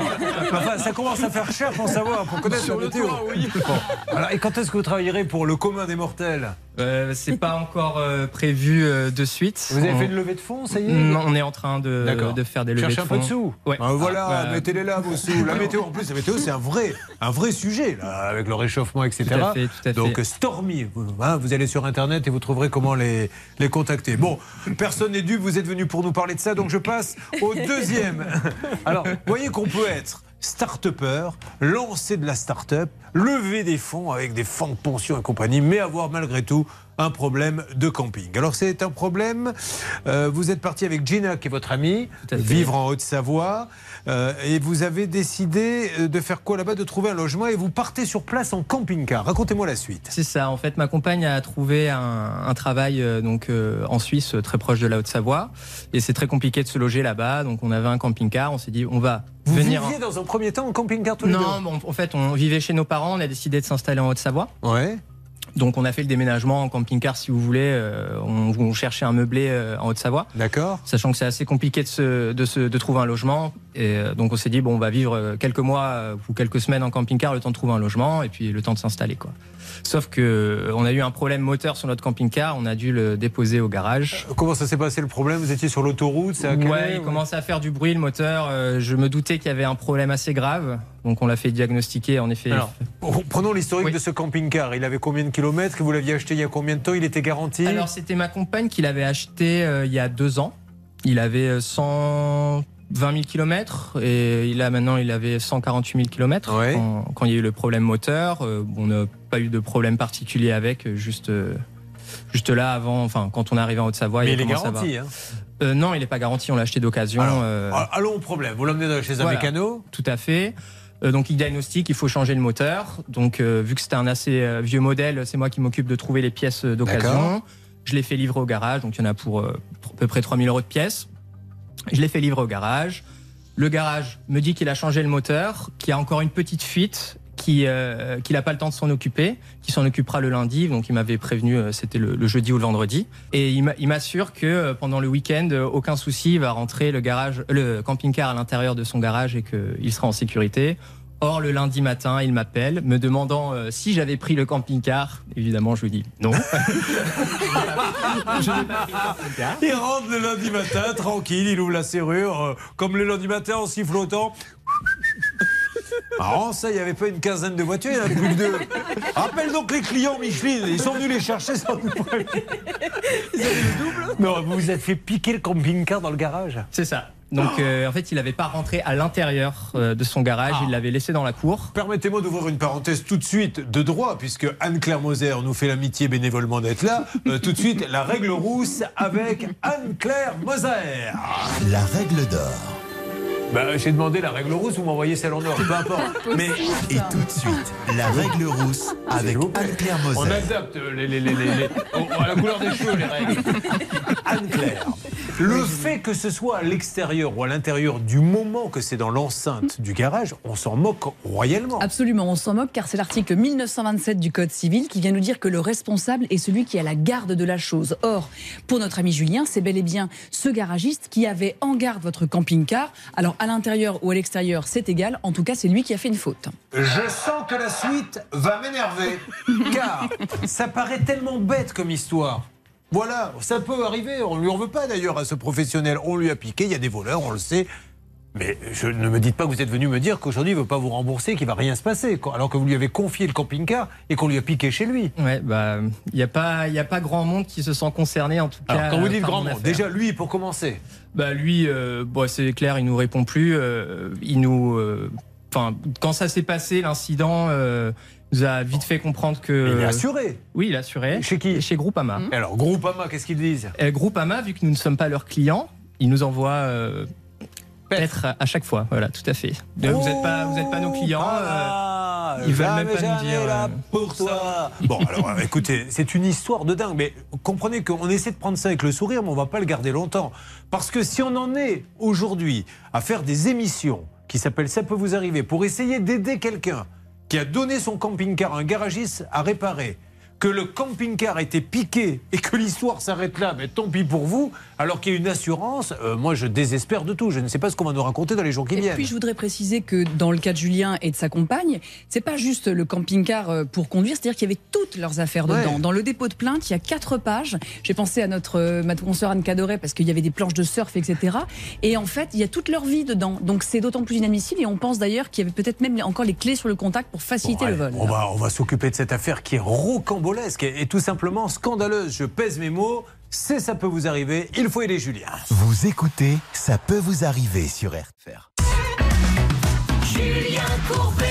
Enfin, ça commence à faire cher pour savoir, pour connaître Sur la le météo. toit, oui. Bon. Alors, et quand est-ce que vous travaillerez pour le commun des mortels Euh, c'est pas encore euh, prévu euh, de suite. Vous avez On- fait une levée de fonds, ça y est Non, on est en train de, faire des levées Cherchez de un fonds. peu de sous. Ouais. Ben voilà, Ah, bah, mettez-les là, vos sous. La météo, en plus, la météo, c'est un vrai, un vrai sujet, là, avec le réchauffement, etc. Tout à fait, tout à fait. Donc, Stormy, vous, hein, vous allez sur Internet et vous trouverez comment les, les contacter. Bon, personne n'est dupe, vous êtes venu pour nous parler de ça, donc je passe au deuxième. Alors, voyez qu'on peut être start-upper, lancer de la start-up, lever des fonds avec des fonds de pension et compagnie, mais avoir malgré tout un problème de camping. Alors c'est un problème, euh, vous êtes parti avec Gina qui est votre amie, vivre en Haute-Savoie, euh, et vous avez décidé euh, de faire quoi là-bas, de trouver un logement et vous partez sur place en camping-car. Racontez-moi la suite. C'est ça. En fait, ma compagne a trouvé un, un travail donc euh, en Suisse, très proche de la Haute-Savoie, et c'est très compliqué de se loger là-bas. Donc, on avait un camping-car. On s'est dit, on va Vous venir. viviez dans un premier temps en camping-car tous les deux Non, bon, en fait, on vivait chez nos parents. On a décidé de s'installer en Haute-Savoie. Ouais. Donc, on a fait le déménagement en camping-car, si vous voulez. Euh, on, on cherchait un meublé euh, en Haute-Savoie. D'accord. Sachant que c'est assez compliqué de, se, de, se, de trouver un logement. Et euh, donc, on s'est dit, bon, on va vivre quelques mois ou quelques semaines en camping-car, le temps de trouver un logement et puis le temps de s'installer, quoi. Sauf que on a eu un problème moteur sur notre camping-car. On a dû le déposer au garage. Comment ça s'est passé le problème? Vous étiez sur l'autoroute Ouais, il commençait à faire du bruit le moteur. Je me doutais qu'il y avait un problème assez grave, donc on l'a fait diagnostiquer. En effet, Alors, Prenons l'historique de ce camping-car. Il avait combien de kilomètres Vous l'aviez acheté il y a combien de temps Il était garanti Alors c'était ma compagne qui l'avait acheté euh, il y a deux ans. Il avait euh, 120 000 km et il a maintenant il avait 148 000 km quand, quand il y a eu le problème moteur. Euh, on n'a pas eu de problème particulier avec, euh, juste euh, juste là avant, enfin quand on est arrivé en Haute-Savoie. Mais il il est garanti, hein. Euh, Non, il n'est pas garanti. On l'a acheté d'occasion. Euh, Allons au problème. Vous l'emmenez chez un voilà, mécano Tout à fait. Euh, donc il diagnostique, il faut changer le moteur. Donc euh, vu que c'était un assez euh, vieux modèle, c'est moi qui m'occupe de trouver les pièces d'occasion. Je l'ai fait livrer au garage, donc il y en a pour, à peu près 3000 euros de pièces. Je l'ai fait livrer au garage. Le garage me dit qu'il a changé le moteur, qu'il y a encore une petite fuite, qui, euh, qu'il n'a pas le temps de s'en occuper, qu'il s'en occupera le lundi. Donc il m'avait prévenu, euh, c'était le, le jeudi ou le vendredi. Et il m'a- il m'assure que euh, pendant le week-end, euh, aucun souci, il va rentrer le garage, le camping-car à l'intérieur de son garage et qu'il sera en sécurité. Or, le lundi matin, il m'appelle, me demandant euh, si j'avais pris le camping-car. Évidemment, je lui dis non. Je n'ai pas pris le camping-car. Il rentre le lundi matin, tranquille, il ouvre la serrure, euh, comme le lundi matin en sifflotant. Marrant, ça, il n'y avait pas une quinzaine de voitures, il n'y en avait plus que deux. Rappelle donc les clients Micheline, ils sont venus les chercher sans nous prévenir. Non, vous vous êtes fait piquer le camping-car dans le garage C'est ça. Donc, euh, en fait, il n'avait pas rentré à l'intérieur euh, de son garage, il l'avait laissé dans la cour. Permettez-moi d'ouvrir une parenthèse tout de suite de droit, puisque Anne-Claire Moser nous fait l'amitié bénévolement d'être là. Euh, tout de suite, la règle rousse avec Anne-Claire Moser. La règle d'or. Bah, j'ai demandé la règle rousse, vous m'envoyez celle en or, peu importe. Mais Et tout de suite, la règle rousse avec Anne-Claire on Moser. adapte les, les- les- les- les- au- à la couleur des cheveux, les règles. Anne-Claire, le fait que ce soit à l'extérieur ou à l'intérieur du moment que c'est dans l'enceinte du garage, on s'en moque royalement. Absolument, on s'en moque car c'est l'article 1927 du Code civil qui vient nous dire que le responsable est celui qui a la garde de la chose. Or, pour notre ami Julien, c'est bel et bien ce garagiste qui avait en garde votre camping-car. Alors, à l'intérieur ou à l'extérieur, c'est égal. En tout cas, c'est lui qui a fait une faute. Je sens que la suite va m'énerver, car ça paraît tellement bête comme histoire. Voilà, ça peut arriver, on ne lui en veut pas d'ailleurs à ce professionnel. On lui a piqué, il y a des voleurs, on le sait. Mais je, ne me dites pas que vous êtes venu me dire qu'aujourd'hui il ne veut pas vous rembourser, qu'il va rien se passer, alors que vous lui avez confié le camping-car et qu'on lui a piqué chez lui. Ouais, bah, il n'y a pas, il y a pas grand monde qui se sent concerné en tout cas. Alors quand vous dites grand mon monde, déjà lui pour commencer. Bah lui, euh, bon, c'est clair, il nous répond plus. euh, il nous, euh, quand ça s'est passé, l'incident nous a vite fait comprendre que. Il est assuré. Oui, il est assuré. Chez qui Chez Groupama. Alors Groupama, qu'est-ce qu'ils disent Euh, Groupama, vu que nous ne sommes pas leurs clients, ils nous envoient. euh, Peut-être à- chaque fois, voilà, tout à fait. Vous n'êtes pas, vous êtes pas nos clients. euh, ils veulent même pas nous dire. là euh, pour toi. Bon, alors euh, écoutez, c'est une histoire de dingue, mais comprenez qu'on essaie de prendre ça avec le sourire, mais on va pas le garder longtemps. Parce que si on en est aujourd'hui à faire des émissions qui s'appellent Ça peut vous arriver pour essayer d'aider quelqu'un qui a donné son camping-car à un garagiste à réparer, que le camping-car a été piqué et que l'histoire s'arrête là, mais tant pis pour vous, alors qu'il y a une assurance, euh, moi je désespère de tout. Je ne sais pas ce qu'on va nous raconter dans les jours qui Et viennent. puis je voudrais préciser que dans le cas de Julien et de sa compagne, c'est pas juste le camping-car euh, pour conduire, c'est-à-dire qu'il y avait toutes leurs affaires Ouais. dedans. Dans le dépôt de plainte, il y a quatre pages. J'ai pensé à notre euh, ma consoeur Anne Cadoret parce qu'il y avait des planches de surf, etc. Et en fait, il y a toute leur vie dedans. Donc c'est d'autant plus inadmissible. Et on pense d'ailleurs qu'il y avait peut-être même encore les clés sur le contact pour faciliter Bon, le vol. On va, on va s'occuper de cette affaire qui est rocambolesque et, et tout simplement scandaleuse. Je pèse mes mots. C'est ça peut vous arriver. Il faut aider Julien. Vous écoutez Ça peut vous arriver sur RTL. Julien Courbet.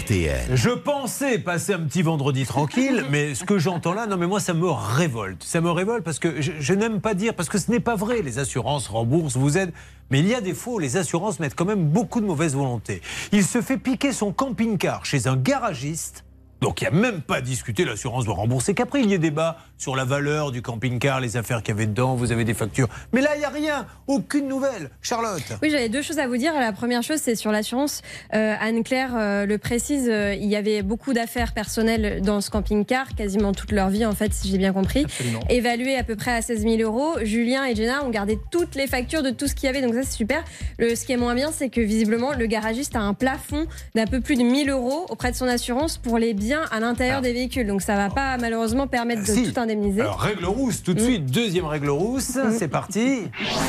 RTL. Je pensais passer un petit vendredi tranquille, mais ce que j'entends là, non mais moi ça me révolte. Ça me révolte parce que je, je n'aime pas dire, parce que ce n'est pas vrai, les assurances remboursent, vous aident, mais il y a des où les assurances mettent quand même beaucoup de mauvaise volonté. Il se fait piquer son camping-car chez un garagiste. Donc il n'y a même pas à discuter, l'assurance doit rembourser. Qu'après il y ait débat sur la valeur du camping-car, les affaires qu'il y avait dedans, vous avez des factures. Mais là il n'y a rien, aucune nouvelle. Charlotte Oui, j'avais deux choses à vous dire. La première chose, c'est sur l'assurance. Euh, Anne-Claire euh, le précise, euh, il y avait beaucoup d'affaires personnelles dans ce camping-car, quasiment toute leur vie, en fait, si j'ai bien compris. Absolument. Évalué à peu près à 16 000 euros. Julien et Jenna ont gardé toutes les factures de tout ce qu'il y avait, donc ça, c'est super. Le, ce qui est moins bien, c'est que visiblement, le garagiste a un plafond d'un peu plus de 1000 euros auprès de son assurance pour les biens à l'intérieur des véhicules. Donc ça va pas, malheureusement, permettre de Ah. Si. tout indemniser. Alors règle rousse tout de Mm. suite, deuxième règle rousse, c'est parti.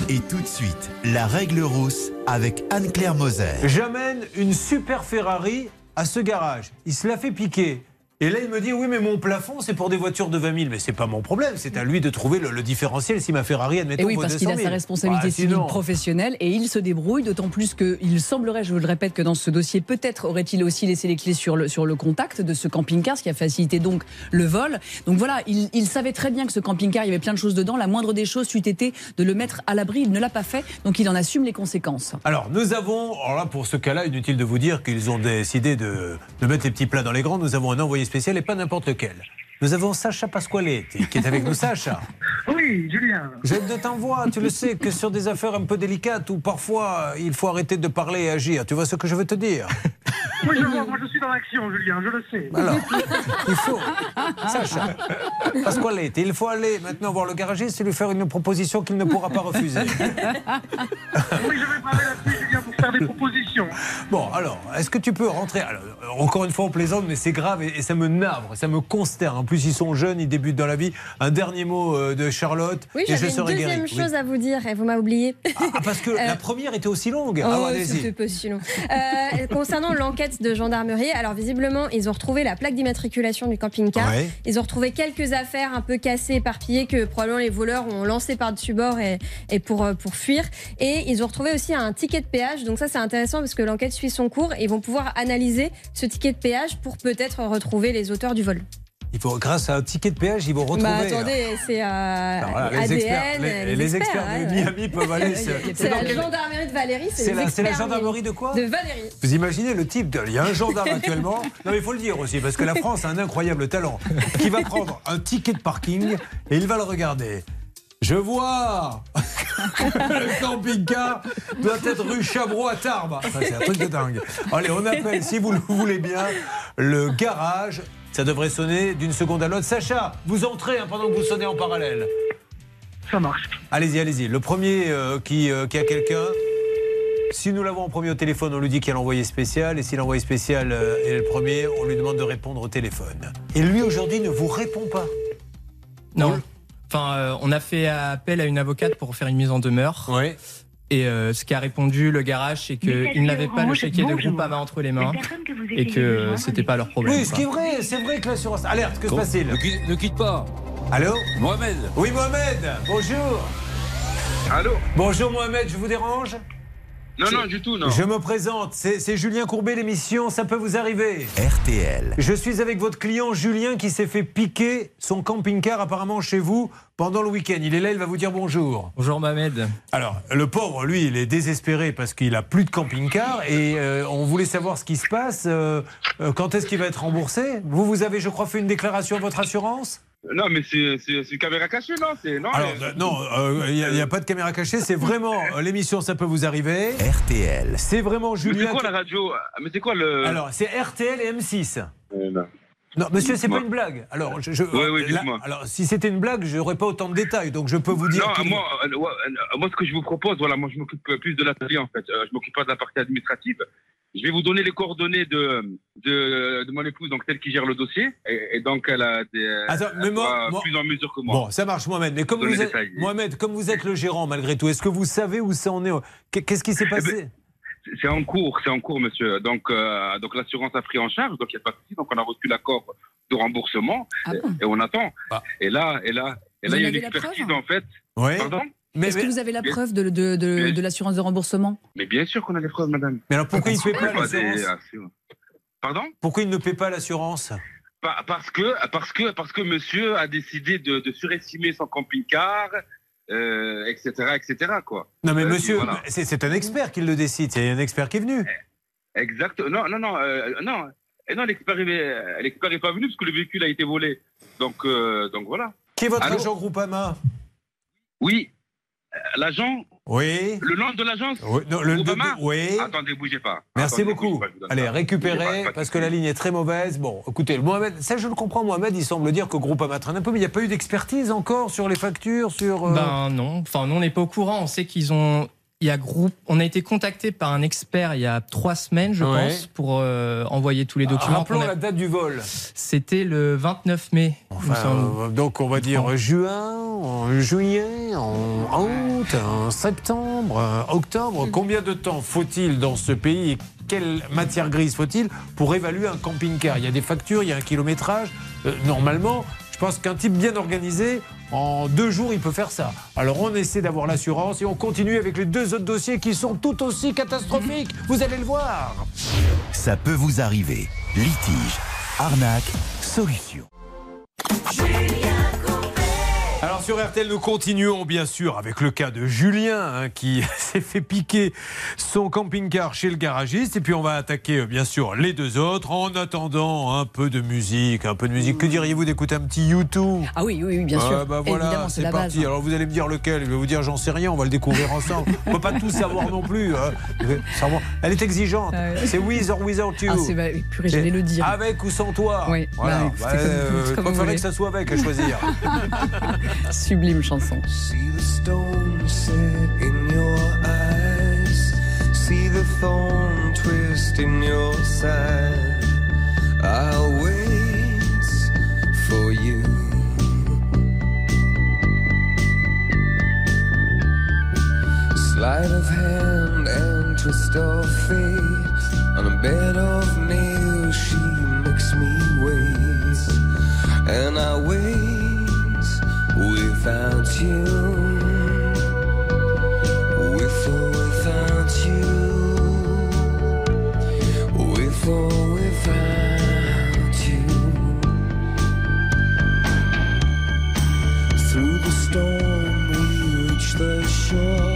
Et tout de suite, la règle rousse avec Anne-Claire Moser. J'amène une super Ferrari à ce garage. Il se la fait piquer. Et là, il me dit oui, mais mon plafond, c'est pour des voitures de 20 000. Mais c'est pas mon problème. C'est à lui de trouver le, le différentiel si ma Ferrari, admettons, Et oui, vaut parce 200 qu'il a 000. sa responsabilité Bah, civile professionnelle et il se débrouille, d'autant plus qu'il semblerait, je vous le répète, que dans ce dossier, peut-être aurait-il aussi laissé les clés sur le, sur le contact de ce camping-car, ce qui a facilité donc le vol. Donc voilà, il, il savait très bien que ce camping-car, il y avait plein de choses dedans. La moindre des choses, c'eût été de le mettre à l'abri. Il ne l'a pas fait, donc il en assume les conséquences. Alors, nous avons, alors là, pour ce cas-là, inutile de vous dire qu'ils ont décidé de, de mettre les petits plats dans les grands. Nous avons un envoyé spécial et pas n'importe lequel. Nous avons Sacha Pasqualetti qui est avec nous. Sacha, Oui, Julien. j'aime de t'envoie. Tu le sais que sur des affaires un peu délicates où parfois il faut arrêter de parler et agir. Tu vois ce que je veux te dire? Oui, je vois, moi je suis dans l'action, Julien, je le sais. Alors, il faut, Sacha, Pasqualetti, il faut aller maintenant voir le garagiste et lui faire une proposition qu'il ne pourra pas refuser. Oui, je vais parler là-dessus, Julien, faire des propositions. Bon, alors, est-ce que tu peux rentrer alors, euh, Encore une fois, on plaisante, mais c'est grave et, et ça me navre, ça me consterne. En plus, ils sont jeunes, ils débutent dans la vie. Un dernier mot euh, de Charlotte Oui, et je j'avais une serai deuxième guéri. Oui. chose à vous dire et vous m'avez oublié. Ah, parce que la première était aussi longue. Ah, Oh, allez-y. c'était pas si long. Euh, concernant l'enquête de gendarmerie, alors visiblement, ils ont retrouvé la plaque d'immatriculation du camping-car. Ouais. Ils ont retrouvé quelques affaires un peu cassées, éparpillées, que probablement les voleurs ont lancé par-dessus bord et, et pour, euh, pour fuir. Et ils ont retrouvé aussi un ticket de péage. Donc ça, c'est intéressant parce que l'enquête suit son cours et ils vont pouvoir analyser ce ticket de péage pour peut-être retrouver les auteurs du vol. Il faut, grâce à un ticket de péage, ils vont retrouver. Bah attendez, c'est euh, voilà, les ADN, experts, les, les experts de ouais. Miami peuvent aller. C'est la donc- gendarmerie de Valérie, c'est la, la gendarmerie de quoi De Valérie. Vous imaginez le type, de- il y a un gendarme actuellement, non mais il faut le dire aussi, parce que la France a un incroyable talent, qui va prendre un ticket de parking et il va le regarder. Je vois que le camping-car doit être rue Chabreau à Tarbes. C'est un truc de dingue. Allez, on appelle, si vous le voulez bien, le garage. Ça devrait sonner d'une seconde à l'autre. Sacha, vous entrez hein, pendant que vous sonnez en parallèle. Ça marche. Allez-y, allez-y. Le premier euh, qui, euh, qui a quelqu'un. Si nous l'avons en premier au téléphone, on lui dit qu'il y a l'envoyé spécial. Et si l'envoyé spécial euh, est le premier, on lui demande de répondre au téléphone. Et lui, aujourd'hui, ne vous répond pas. Non. Enfin, euh, on a fait appel à une avocate pour faire une mise en demeure. Et euh, ce qu'a répondu le garage, c'est qu'ils n'avaient pas le chéquier de groupe à main entre les mains et que c'était pas leur problème. Oui, ce qui est vrai, c'est vrai que l'assurance. Alerte, que se passe-t-il ne quitte- ne quitte pas. Allô Mohamed. Oui, Mohamed, bonjour. Allô Bonjour, Mohamed, je vous dérange? Non, non, du tout, non. Je me présente, c'est Julien Courbet, l'émission Ça peut vous arriver. RTL. Je suis avec votre client Julien qui s'est fait piquer son camping-car apparemment chez vous pendant le week-end. Il est là, il va vous dire bonjour. Bonjour Mohamed. Alors, le pauvre, lui, il est désespéré parce qu'il a plus de camping-car et euh, on voulait savoir ce qui se passe. euh, euh, quand est-ce qu'il va être remboursé? Vous, vous avez, je crois, fait une déclaration à votre assurance? Non, mais c'est une caméra cachée, non c'est non, Alors, mais- euh, non, euh, il n'y a, pas de caméra cachée, c'est vraiment euh, l'émission Ça peut vous arriver. RTL. C'est vraiment Mais c'est Julien. quoi la radio Ah, Mais c'est quoi le. Alors, c'est RTL et M6. Euh, non. Non, monsieur, c'est pas une blague. Alors, je, je- Oui, oui, là- alors, si c'était une blague, j'aurais pas autant de détails. Donc, je peux vous dire. Non, moi, euh, euh, moi, ce que je vous propose, voilà, moi, je m'occupe plus de l'atelier, en fait. Euh, je m'occupe pas de la partie administrative. Je vais vous donner les coordonnées de, de, de mon épouse, donc celle qui gère le dossier. Et, et donc, elle a des. Attends, elle mais moi- moi- plus en mesure que moi. Bon, ça marche, Mohamed. Mais comme vous êtes, détails. Mohamed, comme vous êtes le gérant malgré tout, est-ce que vous savez où ça en est? Qu'est- Qu'est-ce qui s'est Eh ben, passé? C'est- en cours, c'est en cours, monsieur. Donc, euh, donc l'assurance a pris en charge, donc il n'y a pas de souci. Donc, on a reçu l'accord de remboursement et, et on attend. Et là, et là, et là, il y a une expertise preuve en fait. Oui. Pardon? Est-ce que vous avez la preuve de, de- de- de l'assurance de remboursement? Mais bien sûr qu'on a les preuves, madame. Mais alors pourquoi il ne paie pas l'assurance Pardon? Pourquoi il ne paie pas l'assurance? Pa- Parce que, parce que, parce que monsieur a décidé de, de surestimer son camping-car, euh, etc., etc., quoi. Non, mais Euh, monsieur, voilà. c'est c'est un expert qui le décide. C'est un expert qui est venu. Exact. Non, non, non, euh, non. Et non, l'expert est, l'expert est pas venu parce que le véhicule a été volé. Donc, euh, donc voilà. Qui est votre Allô? agent Groupama? Oui. L'agent Oui. Le nom de l'agence Oui, non, le- Groupama de- oui. Attendez, bougez pas. Merci Attendez, beaucoup. pas, Allez, récupérez, parce que la ligne est très mauvaise. Bon, écoutez, Mohamed, ça je le comprends, Mohamed, il semble dire que Groupama traîne un peu, mais il n'y a pas eu d'expertise encore sur les factures, sur... euh, Ben non, enfin nous on n'est pas au courant. On sait qu'ils ont, il y a groupe, on a été contacté par un expert il y a trois semaines, je Ouais. pense, pour euh, envoyer tous les documents. Rappelons a- la date du vol. C'était le 29 mai. Enfin, euh, donc on va dire juin, en juillet, en août, en septembre, en octobre. Combien de temps faut-il dans ce pays quelle matière grise faut-il pour évaluer un camping-car? Il y a des factures, il y a un kilométrage. Euh, normalement, je pense qu'un type bien organisé, en deux jours, il peut faire ça. Alors on essaie d'avoir l'assurance et on continue avec les deux autres dossiers qui sont tout aussi catastrophiques. Vous allez le voir. Ça peut vous arriver. Litige, arnaque, solution. Sur RTL, nous continuons bien sûr avec le cas de Julien hein, qui s'est fait piquer son camping-car chez le garagiste. Et puis on va attaquer euh, bien sûr les deux autres en attendant un peu de musique. Un peu de musique. Que diriez-vous d'écouter un petit YouTube Ah oui, oui, oui, bien sûr. Ah bah voilà, c'est parti. base. Alors vous allez me dire lequel? Je vais vous dire j'en sais rien, on va le découvrir ensemble. on peut pas tout savoir non plus. hein. Elle est exigeante. C'est with or without you. Ah, c'est- bah, purée, j'allais le dire. Avec ou sans toi. Oui, Voilà. bah, comme- euh, comme vous voulez. que ça soit avec à choisir. Sublime chanson. See the stone set in your eyes. See the thorn twist in your side. I'll wait for you. Sleight of hand and twist of fate. On a bed of nails, she makes me wait. And I wait without you. Without you. Without you. Through the storm, we reach the shore.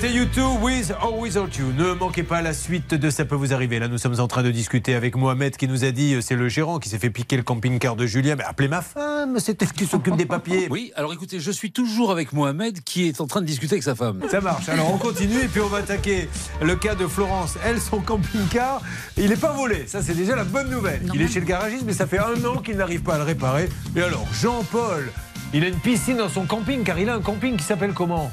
C'était YouTube with or without you. Ne manquez pas la suite de Ça peut vous arriver. Là, nous sommes en train de discuter avec Mohamed qui nous a dit euh, c'est le gérant qui s'est fait piquer le camping-car de Julien. Mais appelez ma femme, c'est elle qui s'occupe des papiers. Oui, alors écoutez, je suis toujours avec Mohamed qui est en train de discuter avec sa femme. Ça marche. Alors on continue et puis on va attaquer le cas de Florence. Elle, son camping-car, il n'est pas volé. Ça, c'est déjà la bonne nouvelle. il est chez le garagiste, mais ça fait un an qu'il n'arrive pas à le réparer. Et alors, Jean-Paul, il a une piscine dans son camping car il a un camping qui s'appelle comment?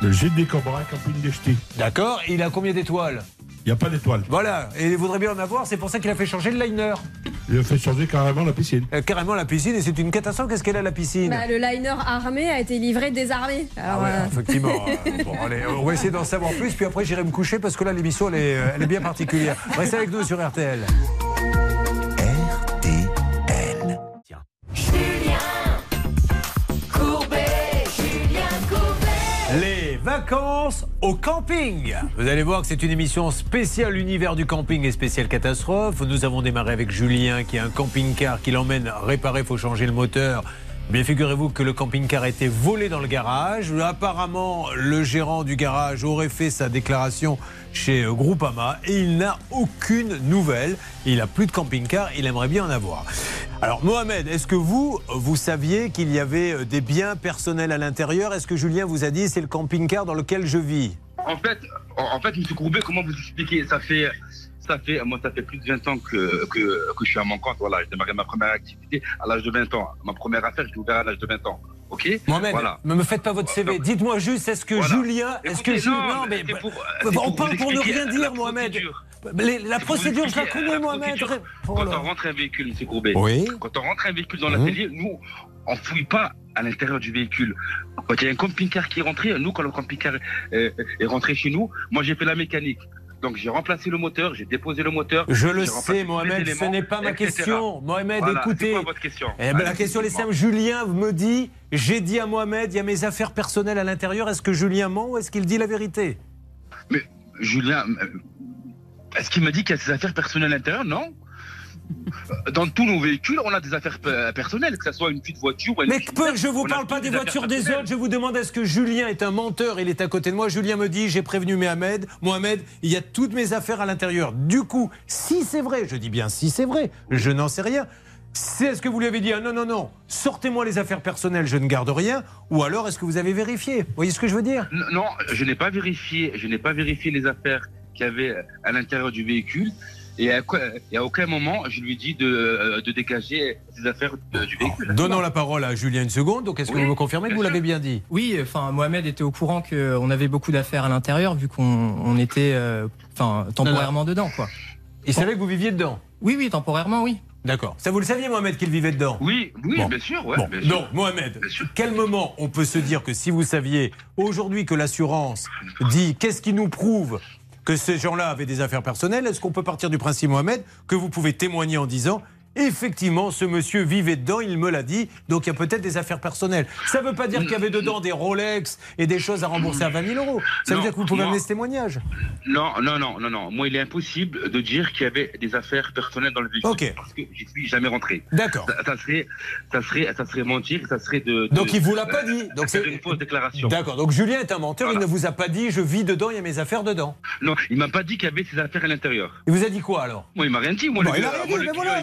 Le gîte des Cobras, camping des Ch'tis. D'accord. Il a combien d'étoiles Il n'y a pas d'étoile. Voilà. Et il voudrait bien en avoir. C'est pour ça qu'il a fait changer le liner. Il a fait changer carrément la piscine. Euh, carrément la piscine et c'est une catastrophe. Qu'est-ce qu'elle a la piscine Bah, le liner armé a été livré désarmé. Alors, Ah ouais, euh, effectivement. Euh, bon, allez, on va essayer d'en savoir plus, puis après j'irai me coucher parce que là l'émission elle est, elle est bien particulière. Restez avec nous sur RTL. Vacances au camping. Vous allez voir que c'est une émission spéciale univers du camping et spéciale catastrophe. Nous avons démarré avec Julien qui a un camping-car qui l'emmène réparer, faut changer le moteur. Bien figurez-vous que le camping-car a été volé dans le garage. Apparemment, le gérant du garage aurait fait sa déclaration chez euh, Groupama et il n'a aucune nouvelle. Il n'a plus de camping-car, il aimerait bien en avoir. Alors Mohamed, est-ce que vous, vous saviez qu'il y avait euh, des biens personnels à l'intérieur? Est-ce que Julien vous a dit c'est le camping-car dans lequel je vis? En fait, en fait, M. Courbet, comment vous expliquer Ça fait, ça fait, moi, ça fait plus de 20 ans que, que, je suis à mon compte. Voilà, j'ai démarré ma première activité à l'âge de 20 ans. Ma première affaire, j'ai ouvert à l'âge de 20 ans. Ok Mohamed, Voilà. ne me faites pas votre CV. Dites-moi juste, est-ce que Voilà. Julien, est-ce que Julien, non, mais, c'est pour- bah, c'est on parle pour ne rien dire, Mohamed. Les- la procédure, je la connais, Mohamed. Oh Quand on rentre un véhicule, M. Courbet, Oui. quand on rentre un véhicule dans l'atelier, nous, on fouille pas à l'intérieur du véhicule. Quand il y a un camping-car qui est rentré, nous, quand le camping-car est, est rentré chez nous, moi, j'ai fait la mécanique. Donc, j'ai remplacé le moteur, j'ai déposé le moteur. Je le sais, Mohamed, ce n'est pas ma etc. question. Mohamed, Voilà, écoutez. C'est quoi votre question Eh ben, la question est simple. Julien me dit j'ai dit à Mohamed, il y a mes affaires personnelles à l'intérieur. Est-ce que Julien ment ou est-ce qu'il dit la vérité? Mais Julien, euh, est-ce qu'il m'a dit qu'il y a ses affaires personnelles à l'intérieur? Non. Dans tous nos véhicules, on a des affaires pe- personnelles, que ce soit une petite voiture ou une Mais petite je on vous parle pas des voitures des autres. Je vous demande est-ce que Julien est un menteur? Il est à côté de moi. Julien me dit j'ai prévenu Mohamed. Mohamed, il y a toutes mes affaires à l'intérieur. Du coup, si c'est vrai, je dis bien si c'est vrai, je n'en sais rien. C'est est-ce que vous lui avez dit ah, non non non, sortez-moi les affaires personnelles, je ne garde rien, ou alors est-ce que vous avez vérifié? Vous voyez ce que je veux dire? Non, je n'ai pas vérifié, je n'ai pas vérifié les affaires qu'il y avait à l'intérieur du véhicule. Et à, quoi- et à aucun moment, je lui dit de, euh, de dégager ses affaires de- du véhicule. Donnons la parole à Julien une seconde. Donc est-ce que vous me confirmez que vous l'avez bien dit? Oui, enfin Mohamed était au courant qu'on avait beaucoup d'affaires à l'intérieur vu qu'on on était euh, enfin temporairement dedans quoi. Il savait que vous viviez dedans? Oui, oui, temporairement, oui. D'accord. Ça vous le saviez Mohamed qu'il vivait dedans? Oui, oui, Bon. bien sûr, ouais, Bon, bien sûr. donc, Mohamed, quel moment on peut se dire que si vous saviez aujourd'hui que l'assurance dit qu'est-ce qui nous prouve que ces gens-là avaient des affaires personnelles, est-ce qu'on peut partir du principe, Mohamed, que vous pouvez témoigner en disant Effectivement, ce monsieur vivait dedans, il me l'a dit, donc il y a peut-être des affaires personnelles. Ça ne veut pas dire qu'il y avait dedans des Rolex et des choses à rembourser à 20 000 euros. Ça veut Non, dire que vous pouvez moi- amener ce témoignage. Non, non, non, non, non. Moi, il est impossible de dire qu'il y avait des affaires personnelles dans le véhicule. Ok. Parce que j'y suis jamais rentré. D'accord. Ça, ça serait, ça serait, ça serait mentir, ça serait de. de- Donc il vous l'a pas dit. Donc c'est une fausse déclaration. D'accord. Donc Julien est un menteur. Il ne vous a pas dit je vis dedans, il y a mes affaires dedans. Non, il m'a pas dit qu'il y avait ses affaires à l'intérieur. Il vous a dit quoi alors? Moi, il m'a rien dit. Moi, Bon, le il a rien dit, mais voilà,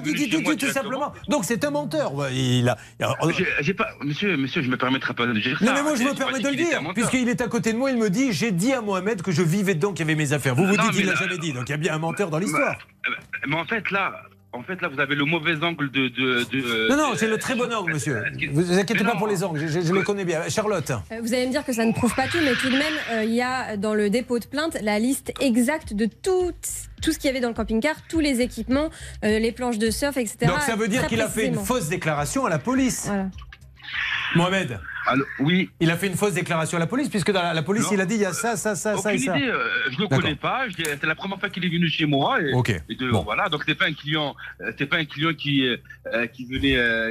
tout simplement. Donc c'est un menteur. Il a, J'ai- pas, monsieur, monsieur, je me permettrai pas de dire ça. Non mais moi je me permets de le qu'il dire, puisqu'il est à côté de moi, il me dit j'ai dit à Mohamed que je vivais dedans, qu'il y avait mes affaires. Vous vous dites il mais l'a jamais dit, donc il y a bien un menteur dans l'histoire. Mais en fait, là, en fait, là, vous avez le mauvais angle de. de, de- Non non, c'est le très bon angle, monsieur. Vous vous inquiétez pas pour les angles, je, je- connais bien. Charlotte. Euh, Vous allez me dire que ça ne prouve pas tout, mais tout de même, euh, il y a dans le dépôt de plainte la liste exacte de tout, tout ce qu'il y avait dans le camping-car, tous les équipements, euh, les planches de surf, etc. Donc ça veut dire qu'il a fait une fausse déclaration à la police. Mohamed. Oui. Il a fait une fausse déclaration à la police, puisque dans la, la police Non. il a dit il y a ça, ça, ça, ça et ça. euh, je le D'accord. connais pas. C'est la première fois qu'il est venu chez moi. Et, Ok. et de- voilà, donc c'était pas un client, euh, c'était pas un client qui euh, qui venait, euh,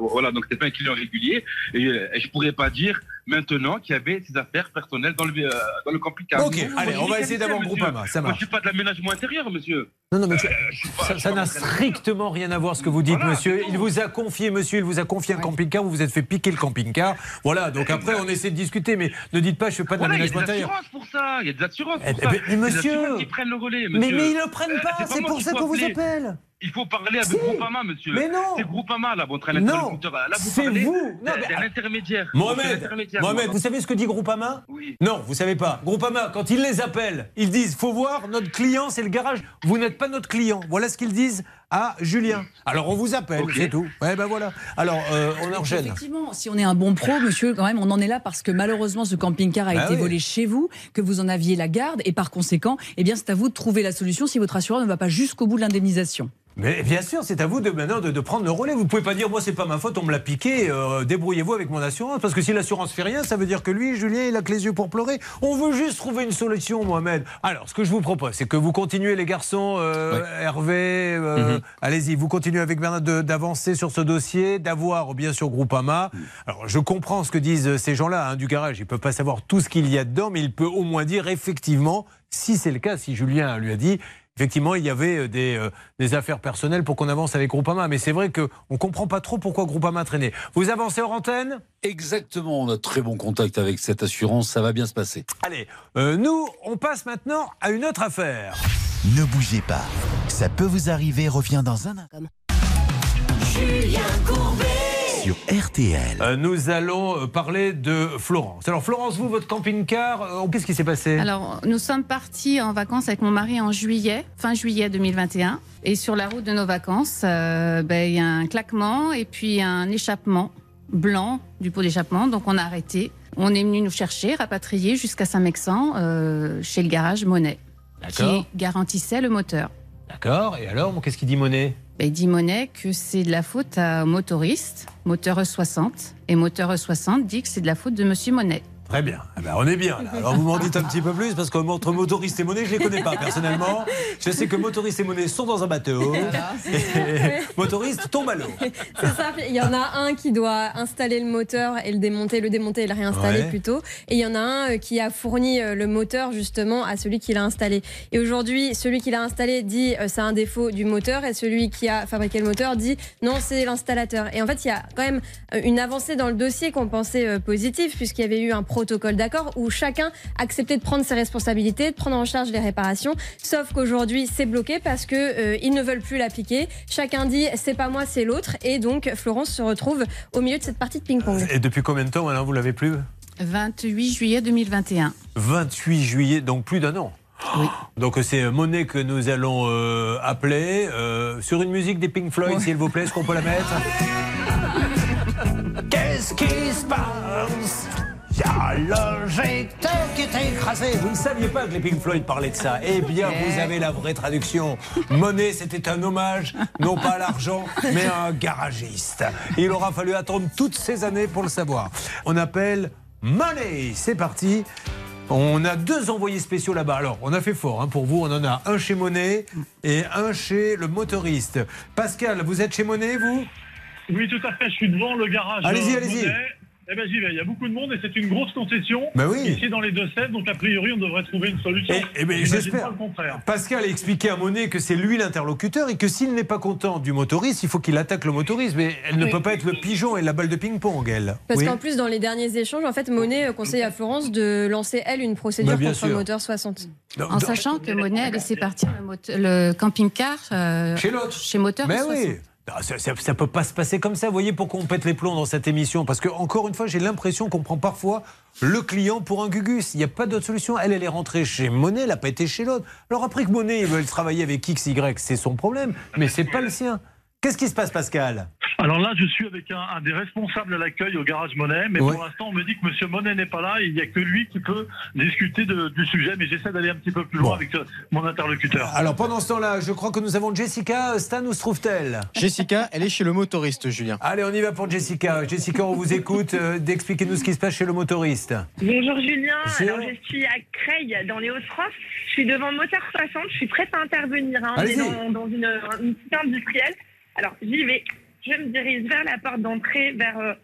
voilà, donc c'était pas un client régulier. Et, et je pourrais pas dire maintenant qu'il y avait ses affaires personnelles dans le, euh, dans le camping-car. Ok, allez, on va essayer d'avoir. Groupama, ça Moi, marche. je suis pas de l'aménagement intérieur, monsieur. Non, non, mais ça- Euh, je suis pas- ça- n'a strictement rien à voir ce que vous dites, Voilà, monsieur. Il vous a confié, monsieur, il vous a confié un camping-car, vous vous êtes fait piquer le camping-car. Voilà, donc après, on essaie de discuter, mais ne dites pas, je fais pas de Voilà, il y a l'aménagement des intérieur. assurances pour ça. Il y a des assurances Eh pour ben, ça. mais monsieur- assurances qui prennent le relais, Mais- monsieur. mais ils le prennent Euh, pas, c'est moi pour ça qu'on vous appelle. Il faut parler avec Si. Groupama, monsieur. Mais non. C'est Groupama, là, votre Non. interlocuteur. Là, vous C'est vous. Non, mais- d'un intermédiaire. Mohamed, l'intermédiaire, Mohamed, vous savez ce que dit Groupama Oui. Non, vous savez pas. Groupama, quand ils les appellent, ils disent faut voir, notre client, c'est le garage. Vous n'êtes pas notre client. Voilà ce qu'ils disent à Julien. Alors on vous appelle, c'est tout. Ouais, ben voilà. Alors euh, on enchaîne. Effectivement, si on est un bon pro, monsieur, quand même, on en est là parce que malheureusement, ce camping-car a Bah été oui. volé chez vous, que vous en aviez la garde, et par conséquent, eh bien, c'est à vous de trouver la solution si votre assureur ne va pas jusqu'au bout de l'indemnisation. Mais bien sûr, c'est à vous de maintenant de, de prendre le relais. Vous pouvez pas dire moi c'est pas ma faute, on me l'a piqué. euh, Débrouillez-vous avec mon assurance parce que si l'assurance fait rien, ça veut dire que lui, Julien, il a que les yeux pour pleurer. On veut juste trouver une solution, Mohamed. Alors, ce que je vous propose, c'est que vous continuez les garçons, euh, Hervé, euh, Mhm. Allez-y, vous continuez avec Bernard d'avancer sur ce dossier, d'avoir bien sûr Groupama. Alors, je comprends ce que disent euh, ces gens-là hein, du garage. Ils peuvent pas savoir tout ce qu'il y a dedans, mais il peut au moins dire effectivement, si c'est le cas, si Julien lui a dit. Effectivement, il y avait euh, des, euh, des affaires personnelles pour qu'on avance avec Groupama. Mais c'est vrai qu'on ne comprend pas trop pourquoi Groupama traînait. Vous avancez hors antenne? Exactement, on a très bon contact avec cette assurance, ça va bien se passer. Allez, euh, nous, on passe maintenant à une autre affaire. Ne bougez pas. Ça peut vous arriver, revient dans un instant. Julien Courbet. Sur RTL. Euh, nous allons euh, parler de Florence. Alors Florence, vous, votre camping-car, euh, qu'est-ce qui s'est passé? Alors, nous sommes partis en vacances avec mon mari en juillet, fin juillet 2021. Et sur la route de nos vacances, euh, ben, il y a un claquement et puis un échappement blanc du pot d'échappement. Donc, on a arrêté. On est venu nous chercher, rapatrier jusqu'à Saint-Mexan, euh, chez le garage Monet, qui D'accord. garantissait le moteur. D'accord. Et alors, qu'est-ce qu'il dit Monet? Il dit Monet que c'est de la faute à motoriste, moteur E60. Et moteur E60 dit que c'est de la faute de monsieur Monet. Très bien. Eh ben, on est bien. là. Alors vous m'en dites un petit peu plus parce qu'entre motoriste et monnaie, je les connais pas personnellement. Je sais que motoriste et monnaie sont dans un bateau. Et motoriste tombe à l'eau. C'est simple, il y en a un qui doit installer le moteur et le démonter, le démonter et le réinstaller Ouais. plutôt. Et il y en a un euh, qui a fourni euh, le moteur justement à celui qui l'a installé. Et aujourd'hui, celui qui l'a installé dit euh, c'est un défaut du moteur et celui qui a fabriqué le moteur dit non, c'est l'installateur. Et en fait, il y a quand même une avancée dans le dossier qu'on pensait positive puisqu'il y avait eu un protocole d'accord où chacun acceptait de prendre ses responsabilités, de prendre en charge les réparations. Sauf qu'aujourd'hui, c'est bloqué parce que euh, ils ne veulent plus l'appliquer. Chacun dit c'est pas moi, c'est l'autre. Et donc Florence se retrouve au milieu de cette partie de ping-pong. Et depuis combien de temps maintenant vous l'avez plus 28 juillet 2021. 28 juillet, donc plus d'un an. Donc c'est Monet que nous allons euh, appeler euh, sur une musique des Pink Floyd, s'il vous plaît, est-ce qu'on peut la mettre? Qu'est-ce qui se passe? Il y a l'injecteur qui est écrasé. Vous ne saviez pas que les Pink Floyd parlaient de ça. Eh bien, vous avez la vraie traduction. Monet, c'était un hommage, non pas à l'argent, mais à un garagiste. Il aura fallu attendre toutes ces années pour le savoir. On appelle Monet. C'est parti. On a deux envoyés spéciaux là-bas. Alors, on a fait fort hein, pour vous. On en a un chez Monet et un chez le motoriste. Pascal, vous êtes chez Monet, vous? Oui, tout à fait. Je suis devant le garage. Allez-y, allez-y. Eh ben j'y vais. Il y a beaucoup de monde et c'est une grosse concession. Bah oui. Ici dans les Deux-Sèvres, donc a priori on devrait trouver une solution. Eh ben, J'imagine j'espère. pas le contraire. Pascal a expliqué à Monet que c'est lui l'interlocuteur et que s'il n'est pas content du motoriste, il faut qu'il attaque le motoriste. Mais elle ne Oui. peut pas être le pigeon et la balle de ping-pong, elle. Parce Oui. qu'en plus, dans les derniers échanges, en fait, Monet euh, conseille à Florence de lancer, elle, une procédure bien contre le sûr. moteur 60. En sachant que Monet a laissé partir le, le camping-car euh, Chez l'autre. chez Moteur Mais 60. oui. Non, ça, ça peut pas se passer comme ça. Vous voyez pourquoi on pète les plombs dans cette émission? Parce que encore une fois, j'ai l'impression qu'on prend parfois le client pour un gugus. Il n'y a pas d'autre solution. Elle, elle est rentrée chez Monet, elle n'a pas été chez l'autre. Alors après que Monet il veut travailler avec X, Y, c'est son problème, mais c'est pas le sien. Qu'est-ce qui se passe, Pascal? Alors là, je suis avec un, un des responsables à l'accueil au garage Monet, mais Ouais. pour l'instant, on me dit que Monsieur Monet n'est pas là. et Il n'y a que lui qui peut discuter de- du sujet, mais j'essaie d'aller un petit peu plus loin Bon. avec euh, mon interlocuteur. Alors pendant ce temps-là, je crois que nous avons Jessica. Stan, où se trouve-t-elle? Jessica, elle est chez le motoriste, Julien. Allez, on y va pour Jessica. Jessica, on vous écoute. Euh, D'expliquer-nous ce qui se passe chez le motoriste. Bonjour Julien, alors je suis à Creil dans les Hauts-de-France. Je suis devant Moteur 60, je suis prête à intervenir. hein. On est Allez-y. dans, dans une, une cité industrielle. Alors j'y vais, je me dirige vers la porte d'entrée, vers euh,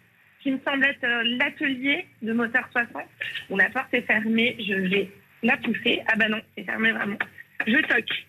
qui me semble être euh, l'atelier de moteur 60. Bon, la porte est fermée, je vais la pousser. Ah bah non, c'est fermé vraiment. Je toque.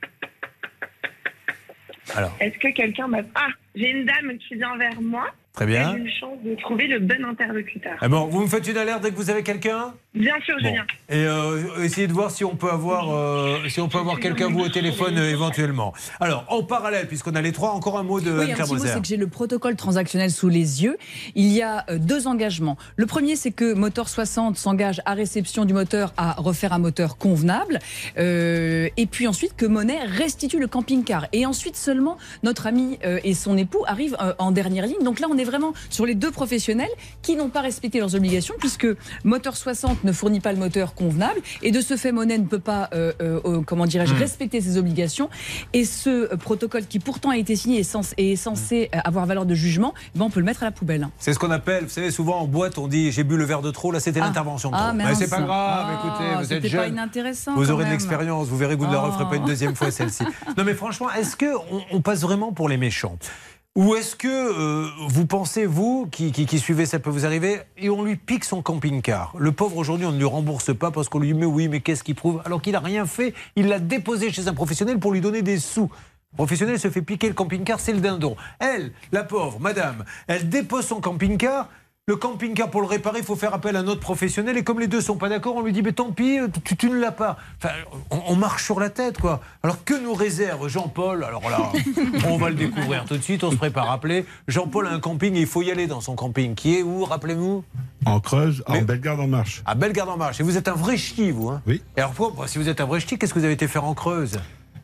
Alors, Est-ce que quelqu'un m'a... Ah, j'ai une dame qui vient vers moi. Très bien. J'ai eu une chance de trouver le bon interlocuteur. ah bon, vous me faites une alerte dès que vous avez quelqu'un? Bien sûr, Bon. Julien. Et euh, essayez de voir si on peut avoir, euh, si on peut avoir quelqu'un vous au téléphone euh, éventuellement. Alors, en parallèle, puisqu'on a les trois, encore un mot de Oui, un Anne-Claire petit mot, Moser. c'est que j'ai le protocole transactionnel sous les yeux. Il y a euh, deux engagements. Le premier, c'est que Moteur 60 s'engage à réception du moteur à refaire un moteur convenable. Euh, et puis ensuite, que Monet restitue le camping-car. Et ensuite seulement, notre ami euh, et son époux arrivent euh, en dernière ligne. Donc là, on est vraiment sur les deux professionnels qui n'ont pas respecté leurs obligations, puisque Moteur 60 ne fournit pas le moteur convenable. Et de ce fait, Monet ne peut pas, euh, euh, euh, comment dirais-je, Hmm. respecter ses obligations. Et ce protocole qui pourtant a été signé est censé, est censé euh, avoir valeur de jugement, ben, on peut le mettre à la poubelle. C'est ce qu'on appelle, vous savez, souvent en boîte, on dit j'ai bu le verre de trop. Là, c'était Ah. l'intervention Ah. Mais c'est pas grave, Ah, écoutez, vous êtes pas jeune. inintéressant, Vous aurez de l'expérience, vous verrez que vous ne la referez pas une deuxième fois celle-ci. Non mais franchement, est-ce que on, on passe vraiment pour les méchants? Ou est-ce que euh, vous pensez, vous, qui, qui, qui suivez, ça peut vous arriver, et on lui pique son camping-car Le pauvre, aujourd'hui, on ne lui rembourse pas parce qu'on lui dit, mais oui, mais qu'est-ce qu'il prouve Alors qu'il n'a rien fait, il l'a déposé chez un professionnel pour lui donner des sous. Le professionnel se fait piquer le camping-car, c'est le dindon. Elle, la pauvre, madame, elle dépose son camping-car. Le camping-car, pour le réparer, il faut faire appel à un autre professionnel. Et comme les deux sont pas d'accord, on lui dit, mais tant pis, tu, tu ne l'as pas. Enfin, on, on marche sur la tête, quoi. Alors que nous réserve Jean-Paul? Alors là, on va le découvrir tout de suite, on se prépare à appeler. Jean-Paul a un camping et il faut y aller dans son camping. Qui est où, rappelez-vous? En Creuse, en Bellegarde en Marche. À Bellegarde-en-Marche. Et vous êtes un vrai ch'ti, vous hein? Oui. Et alors, pourquoi si vous êtes un vrai ch'ti, qu'est-ce que vous avez été faire en Creuse?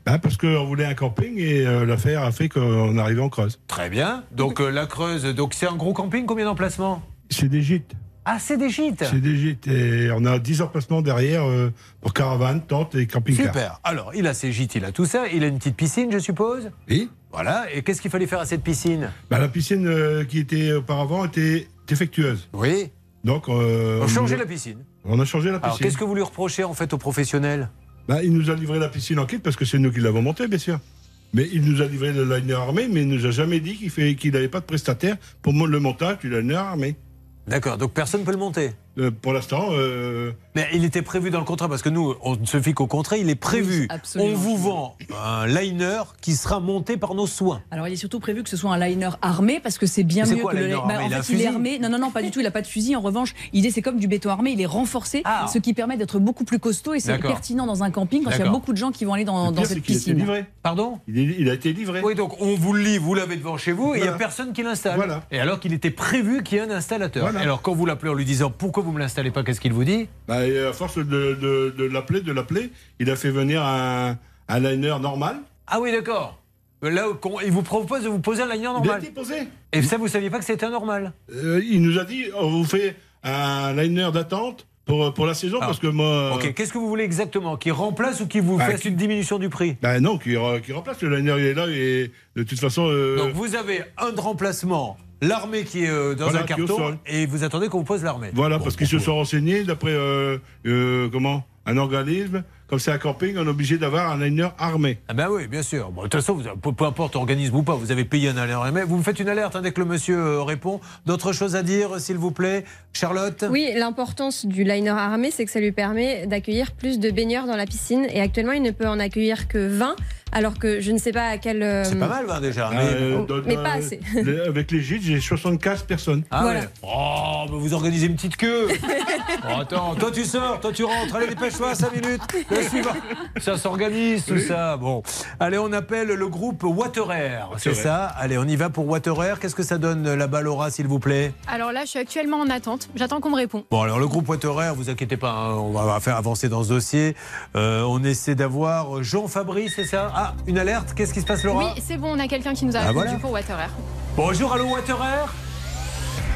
Bah, parce qu'on voulait un camping et euh, l'affaire a fait qu'on arrivait en Creuse. Très bien. Donc euh, la Creuse, donc c'est un gros camping, combien d'emplacements? C'est des gîtes. Ah, c'est des gîtes C'est des gîtes. Et on a 10 emplacements derrière euh, pour caravane, tente et camping-car. Super. Alors, il a ses gîtes, il a tout ça. Il a une petite piscine, je suppose? Oui. Voilà. Et qu'est-ce qu'il fallait faire à cette piscine? Bah, la piscine qui était auparavant était défectueuse. Oui. Donc, On a- la piscine. On a changé la piscine. Alors, qu'est-ce que vous lui reprochez en fait aux professionnels? Bah, il nous a livré la piscine en kit parce que c'est nous qui l'avons montée, bien sûr. Mais il nous a livré le liner armé, mais il nous a jamais dit qu'il n'avait pas de prestataire pour le montage du liner armé. D'accord, donc personne ne peut le monter? Euh, pour l'instant, euh, Mais il était prévu dans le contrat, parce que nous, on ne se fie qu'au contrat, il est prévu. Oui, on vous vend un liner qui sera monté par nos soins. Alors il est surtout prévu que ce soit un liner armé parce que c'est bien mieux quoi, que le liner Bah, armé en Il a fait, il est armé. Non, non, non, pas du tout. Il a pas de fusil. En revanche, l'idée c'est comme du béton armé. Il est renforcé, ce qui permet d'être beaucoup plus costaud et c'est Ah. Pertinent dans un camping quand il y a beaucoup de gens qui vont aller dans, dans cette qu'il a été piscine. livré. Pardon il, est- il a été livré. Oui, donc on vous le livre, vous l'avez devant chez vous, et il n'y a personne qui l'installe. Voilà. Et alors qu'il était prévu qu'il y ait un installateur. Voilà. Alors quand vous l'appelez en lui disant pourquoi vous ne me l'installez pas, qu'est-ce qu'il vous dit? Bah, et à force de, l'appeler, de l'appeler, il a fait venir un, un liner normal. Ah oui, d'accord. Là, qu'on- il vous propose de vous poser un liner normal. été posé. Et ça, vous saviez pas que c'était normal? Euh, il nous a dit on vous fait un liner d'attente pour, pour la saison Ah. parce que moi. Ok, qu'est-ce que vous voulez exactement? Qui remplace ou qui vous Bah, fasse qui- une diminution du prix? Ben non, qui, re- qui remplace le liner, il est là et de toute façon. euh, Donc vous avez un de remplacement, l'armée qui est euh, dans Voilà, un carton, et vous attendez qu'on vous pose l'armée. Voilà, parce qu'ils se sont renseignés d'après euh, euh, comment? Un organisme. Comme c'est un camping, on est obligé d'avoir un liner armé. Ah ben oui, bien sûr. Bon, de toute façon, vous, peu, peu importe organisme ou pas, vous avez payé un alerte. Mais vous me faites une alerte hein, dès que le monsieur euh, répond. D'autres choses à dire, s'il vous plaît, Charlotte? Oui, l'importance du liner armé, c'est que ça lui permet d'accueillir plus de baigneurs dans la piscine. Et actuellement, il ne peut en accueillir que 20, alors que je ne sais pas à quel. euh, C'est pas mal, hein, déjà. mais- Euh, Oh, mais pas assez. avec les gîtes, j'ai 75 personnes. Ah Voilà. ouais. Oh, mais vous organisez une petite queue. Oh, attends, toi tu sors, toi tu rentres. Allez, dépêche-toi, 5 minutes. Le suivant. Ça s'organise, tout ça. Bon. Allez, on appelle le groupe Water C'est ça Allez, on y va pour Water Qu'est-ce que ça donne là-bas, Laura, s'il vous plaît? Alors là, je suis actuellement en attente. J'attends qu'on me réponde. Bon, alors le groupe Water vous inquiétez pas, hein, on va faire avancer dans ce dossier. Euh, on essaie d'avoir Jean Fabrice, c'est ça? Ah, une alerte Qu'est-ce qui se passe, Laura? Oui, c'est bon, on a quelqu'un qui nous a Ah, répondu voilà. pour Water Air. Bonjour, allô Water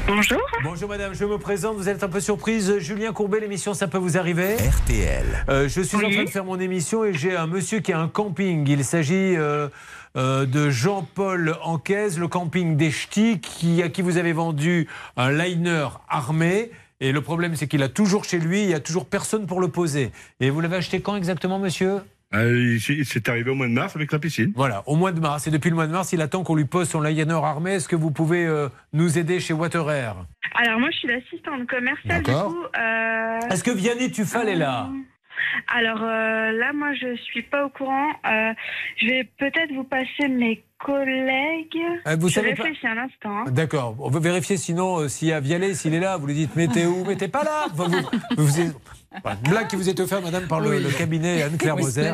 Bonjour. Bonjour madame, je me présente, vous êtes un peu surprise. Julien Courbet, l'émission Ça peut vous arriver RTL. Euh, je suis en train de faire mon émission et j'ai un monsieur qui a un camping. Il s'agit euh, euh, de Jean-Paul Anquez, le camping des Ch'tis, qui, à qui vous avez vendu un liner armé. Et le problème, c'est qu'il a toujours chez lui, il n'y a toujours personne pour le poser. Et vous l'avez acheté quand exactement, monsieur? Euh, il s'est- il s'est arrivé au mois de mars avec la piscine. Voilà, au mois de mars. Et depuis le mois de mars, il attend qu'on lui pose son liner armé. Est-ce que vous pouvez euh, nous aider chez Water Air? Alors moi, je suis l'assistante commerciale. Du coup, euh, Est-ce que Vianney Tufal est là? Alors euh, là, moi, je suis pas au courant. Euh, je vais peut-être vous passer mes collègues. Euh, vous je savez pas- réfléchis un instant. hein. D'accord. On veut vérifier sinon euh, s'il y a Vialet, s'il est là. Vous lui dites mettez où? Mettez pas là. Enfin, vous- vous- voilà, une blague qui vous est offerte, madame, par le, Oui. le cabinet Anne-Claire With Moser.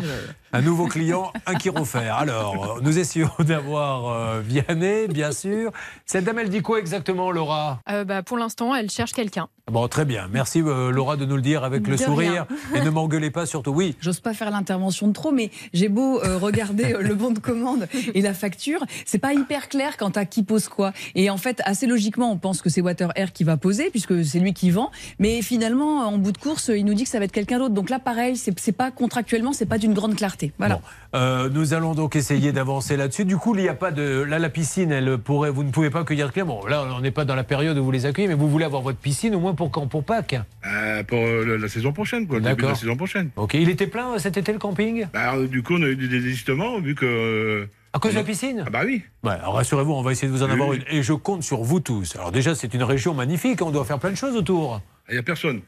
Un nouveau client, un chirophère. Alors, euh, nous essayons d'avoir euh, Vianney, bien sûr. Cette dame, elle dit quoi exactement, Laura? Euh, bah, pour l'instant, elle cherche quelqu'un. Bon, très bien. Merci, euh, Laura, de nous le dire avec le sourire. rien. Et ne m'engueulez pas, surtout. Oui. J'ose pas faire l'intervention de trop, mais j'ai beau euh, regarder le bon de commande et la facture, c'est pas hyper clair quant à qui pose quoi. Et en fait, assez logiquement, on pense que c'est Water Air qui va poser, puisque c'est lui qui vend. Mais finalement, en bout de course, il nous dit que ça va être quelqu'un d'autre. Donc là, pareil, c'est c'est pas contractuellement, c'est pas d'une grande clarté. Voilà. Euh, nous allons donc essayer d'avancer là-dessus. Du coup, il n'y a pas de. Là, la piscine, elle pourrait. Vous ne pouvez pas accueillir de clients. Bon, là, on n'est pas dans la période où vous les accueillez, mais vous voulez avoir votre piscine au moins pour quand? Pour Pâques? Euh, pour euh, la, saison prochaine, quoi. De la D'accord. saison prochaine. Ok. Il était plein cet été, le camping? Bah, alors, du coup, on a eu des désistements vu que. À cause de la piscine? Ah, bah oui. Ouais, alors rassurez-vous, on va essayer de vous en Oui, avoir oui. une. Et je compte sur vous tous. Alors déjà, c'est une région magnifique, on doit faire plein de choses autour. Il n'y a personne.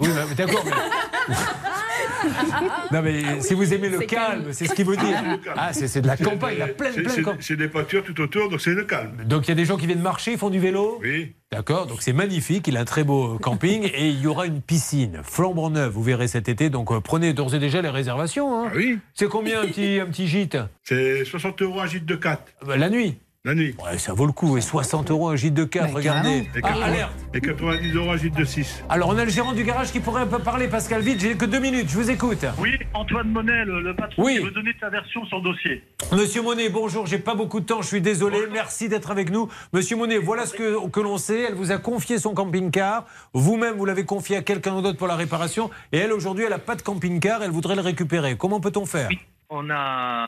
Oui, mais d'accord. mais- non, mais si vous aimez le calme, c'est ce qu'il vous dit. Ah, c'est c'est de la campagne, il y a plein, C'est- plein de c'est- camp- C'est des peintures tout autour, donc c'est le calme. Donc il y a des gens qui viennent marcher, font du vélo Oui. D'accord, donc c'est magnifique, il a un très beau camping et il y aura une piscine flambant neuve, vous verrez cet été, donc euh, prenez d'ores et déjà les réservations. hein. oui. C'est combien un petit, un petit gîte? C'est 60 euros un gîte de 4. Bah, La nuit La nuit. Ouais, ça vaut le coup, et 60 euros un gîte de 4, regardez. Et, Ah, alerte et 90 euros un gîte de 6. Alors on a le gérant du garage qui pourrait un peu parler, Pascal, vite, j'ai que deux minutes, je vous écoute. Oui, Antoine Monet, le, le patron, Oui. qui veut donner sa version sur le dossier. Monsieur Monet, bonjour, j'ai pas beaucoup de temps, je suis désolé, merci d'être avec nous. Monsieur Monet, voilà ce que, que l'on sait, elle vous a confié son camping-car, vous-même vous l'avez confié à quelqu'un d'autre pour la réparation, et elle aujourd'hui elle n'a pas de camping-car, elle voudrait le récupérer. Comment peut-on faire? On a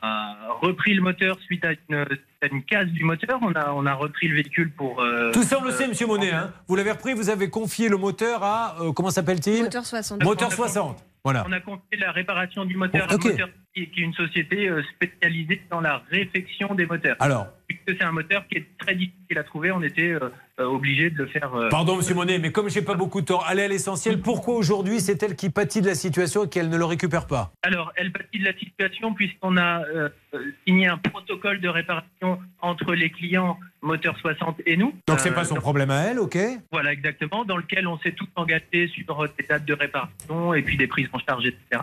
repris le moteur suite à une, à une casse du moteur. On a, on a repris le véhicule pour. euh, Tout ça on le sait, monsieur Monet, hein. vous l'avez repris, vous avez confié le moteur à, euh, comment s'appelle-t-il? Moteur 60. Moteur 60, voilà. On a confié la réparation du moteur à Moteur qui est une société euh, spécialisée dans la réfection des moteurs. Alors Puisque c'est un moteur qui est très difficile à trouver, on était euh, euh, obligé de le faire. Pardon, monsieur Monet, mais comme j'ai pas beaucoup de temps, allez à l'essentiel. Pourquoi aujourd'hui c'est elle qui pâtit de la situation et qu'elle ne le récupère pas? Alors, elle pâtit de la situation puisqu'on a euh, signé un protocole de réparation entre les clients Moteur 60 et nous. Donc c'est pas son problème à elle, ok? Voilà, exactement, dans lequel on s'est tous engagés sur des dates de réparation et puis des prises en charge, etc.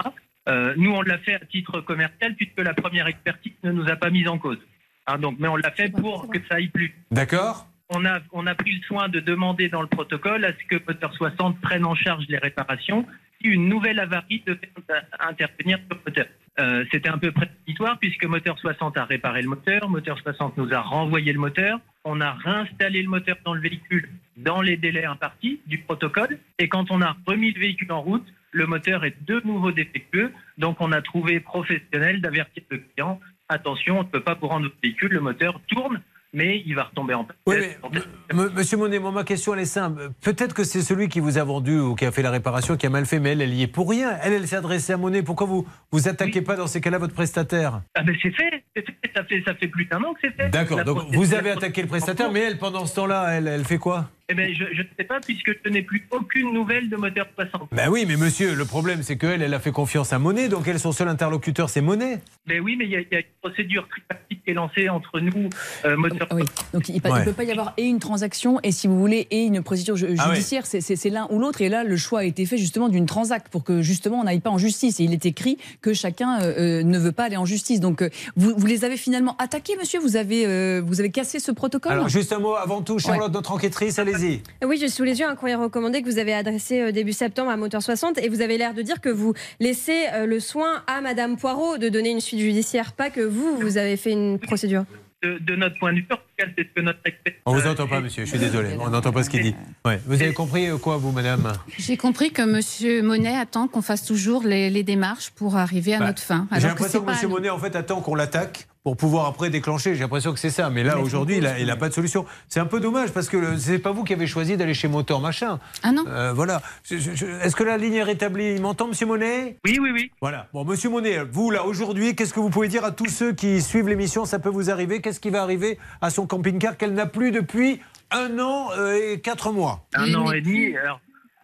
Euh, nous, on l'a fait à titre commercial puisque la première expertise ne nous a pas mis en cause. Hein, donc, mais on l'a fait pour que ça aille plus. D'accord On a, on a pris le soin de demander dans le protocole à ce que Moteur 60 prenne en charge les réparations si une nouvelle avarie devait intervenir sur le moteur. Euh, C'était un peu prédictoire puisque Moteur 60 a réparé le moteur, Moteur 60 nous a renvoyé le moteur, on a réinstallé le moteur dans le véhicule dans les délais impartis du protocole et quand on a remis le véhicule en route, le moteur est de nouveau défectueux, donc on a trouvé professionnel d'avertir le client attention, on ne peut pas vous rendre votre véhicule, le moteur tourne, mais il va retomber en panne. Oui, mais, M- Monsieur Monet, moi, ma question elle est simple. Peut-être que c'est celui qui vous a vendu ou qui a fait la réparation qui a mal fait, mais elle, elle y est pour rien. Elle, elle s'est adressée à Monet. Pourquoi vous vous attaquez pas dans ces cas-là votre prestataire? Ah ben c'est fait, c'est fait, ça fait, ça fait plus d'un an que c'est fait. D'accord. Donc vous avez attaqué le prestataire, mais elle, pendant ce temps-là, elle, elle fait quoi? Eh ben je ne sais pas puisque je n'ai plus aucune nouvelle de moteur 60. Ben oui, mais monsieur, le problème c'est qu'elle, elle a fait confiance à Monet, donc elle, son seul interlocuteur, c'est Monet. Ben oui, mais il y, a- il y a une procédure tripartite qui est lancée entre nous, euh, moteur. Donc il ne Ouais. peut pas y avoir et une transaction et si vous voulez et une procédure Ah ouais. judiciaire. C'est- l'un ou l'autre. Et là, le choix a été fait justement d'une transact pour que justement on n'aille pas en justice. Et il est écrit que chacun euh, euh, ne veut pas aller en justice. Donc euh, vous, vous les avez finalement attaqués, monsieur? Vous avez euh, vous avez cassé ce protocole? Alors juste un mot avant tout, Charlotte, notre enquêtrice, allez-y. Oui, j'ai sous les yeux un courrier recommandé que vous avez adressé euh, début septembre à Moteur 60 et vous avez l'air de dire que vous laissez euh, le soin à Madame Poirot de donner une suite judiciaire, pas que vous, vous avez fait une procédure. De, de notre point de vue, en tout cas, c'est ce que notre expert. On vous entend pas, monsieur, je suis désolé, on n'entend pas ce qu'il dit. Ouais. Vous avez compris euh, quoi, vous, madame? J'ai compris que Monsieur Monet attend qu'on fasse toujours les, les démarches pour arriver à Bah, notre fin. J'ai que l'impression que pas monsieur. Monet, en fait, attend qu'on l'attaque pour pouvoir après déclencher. J'ai l'impression que c'est ça. Mais là, Mais aujourd'hui, il n'a pas de solution. C'est un peu dommage parce que c'est pas vous qui avez choisi d'aller chez Moteur Machin. Ah non Euh, Voilà. Est-ce que la ligne est rétablie Il m'entend, monsieur Monet? Oui, oui, oui. Voilà. Bon, monsieur Monet, vous, là, aujourd'hui, qu'est-ce que vous pouvez dire à tous ceux qui suivent l'émission? Ça peut vous arriver. Qu'est-ce qui va arriver à son camping-car qu'elle n'a plus depuis un an euh, et quatre mois? Un an et demi. Alors,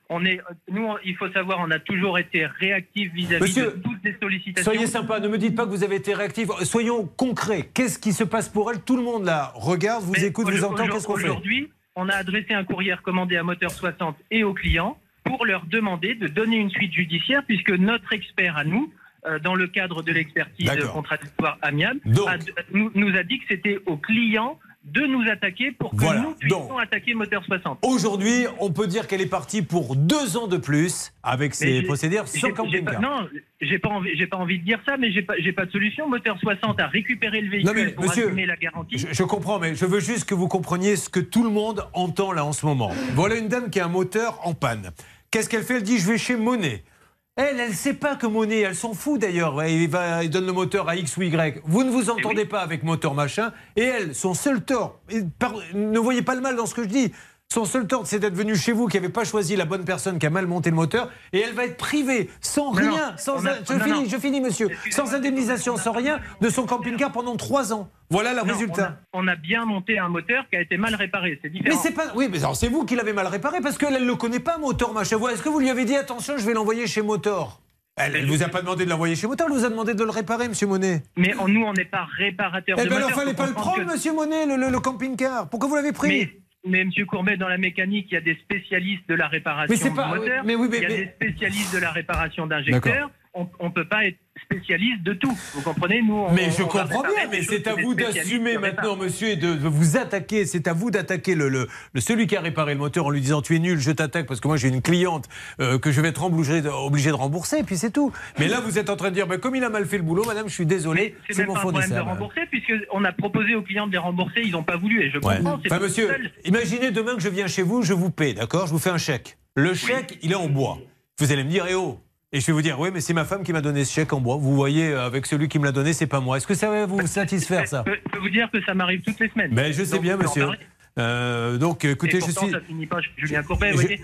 on est, nous, on- il faut savoir, on a toujours été réactifs vis-à-vis de toutes les sollicitations. Soyez sympa, ne me dites pas que vous avez été réactif. Soyons concrets. Qu'est-ce qui se passe pour elle? Tout le monde là regarde, vous Mais écoute, vous entend. Qu'est-ce qu'on fait? Aujourd'hui, on a adressé un courrier recommandé à Moteur 60 et aux clients pour leur demander de donner une suite judiciaire puisque notre expert à nous, euh, dans le cadre de l'expertise contradictoire amiable, a- nous, nous a dit que c'était aux clients de nous attaquer pour que Voilà. nous puissions attaquer Moteur 60. Aujourd'hui, on peut dire qu'elle est partie pour deux ans de plus avec ses procédures pas- camping-car. Non, j'ai pas envie, j'ai pas envie de dire ça, mais j'ai pas, j'ai pas de solution. Moteur 60 a récupéré le véhicule Non, mais, pour monsieur, assumer la garantie. Je, je comprends, mais je veux juste que vous compreniez ce que tout le monde entend là en ce moment. Voilà une dame qui a un moteur en panne. Qu'est-ce qu'elle fait? Elle dit Je vais chez Monet. Elle, elle sait pas que Monet, elle s'en fout d'ailleurs. Va, il donne le moteur à X ou Y. Vous ne vous entendez pas avec moteur machin. Et elle, son seul tort, et par- ne voyez pas le mal dans ce que je dis. Son seul tort, c'est d'être venu chez vous, qui n'avait pas choisi la bonne personne, qui a mal monté le moteur, et elle va être privée, sans rien, non, sans a- un- je non, finis, non. je finis, monsieur, sans indemnisation, sans rien, de son camping-car pendant trois ans. Voilà le résultat. On a, on a bien monté un moteur qui a été mal réparé, c'est différent. Mais c'est pas. Oui, mais alors c'est vous qui l'avez mal réparé parce qu'elle ne le connaît pas, Motor, ma. Est-ce que vous lui avez dit attention, je vais l'envoyer chez Motor Elle ne vous a pas demandé de l'envoyer chez Motor, elle vous a demandé de le réparer, monsieur Monet? Mais nous, on n'est pas réparateur Eh bien alors, fallait pas le prendre, que- monsieur Monet, le, le- le camping-car. Pourquoi vous l'avez pris? Mais, mais monsieur Courbet, dans la mécanique, il y a des spécialistes de la réparation Mais c'est pas- du moteur. mais oui, mais- il y a des spécialistes de la réparation d'injecteurs. On ne peut pas être spécialiste de tout. Vous comprenez Nous, on- Mais je on comprends bien, mais c'est à vous d'assumer maintenant, monsieur, et de de vous attaquer. C'est à vous d'attaquer le, le- le- celui qui a réparé le moteur en lui disant tu es nul, je t'attaque parce que moi j'ai une cliente euh, que je vais être obligé de, obligé de rembourser, et puis c'est tout. Mais là, vous êtes en train de dire ben, comme il a mal fait le boulot, madame, je suis désolé, C'est c'est même mon pas un problème de fournisseur. rembourser, puisqu'on a proposé aux clients de les rembourser, ils n'ont pas voulu. Et je Ouais. comprends. c'est Enfin, monsieur, seul. imaginez demain que je viens chez vous, je vous paie, d'accord? Je vous fais un chèque. Le chèque, il est en bois. Vous allez me dire, eh oh et je vais vous dire, oui, mais c'est ma femme qui m'a donné ce chèque en bois. Vous voyez, euh, avec celui qui me l'a donné, c'est pas moi. Est-ce que ça va vous satisfaire, ça Je peux- vous dire que ça m'arrive toutes les semaines. Ben, je sais Donc, bien, monsieur. Euh, donc, écoutez, Et je suis. ça finit pas, Julien Courbet. Je- vous voyez,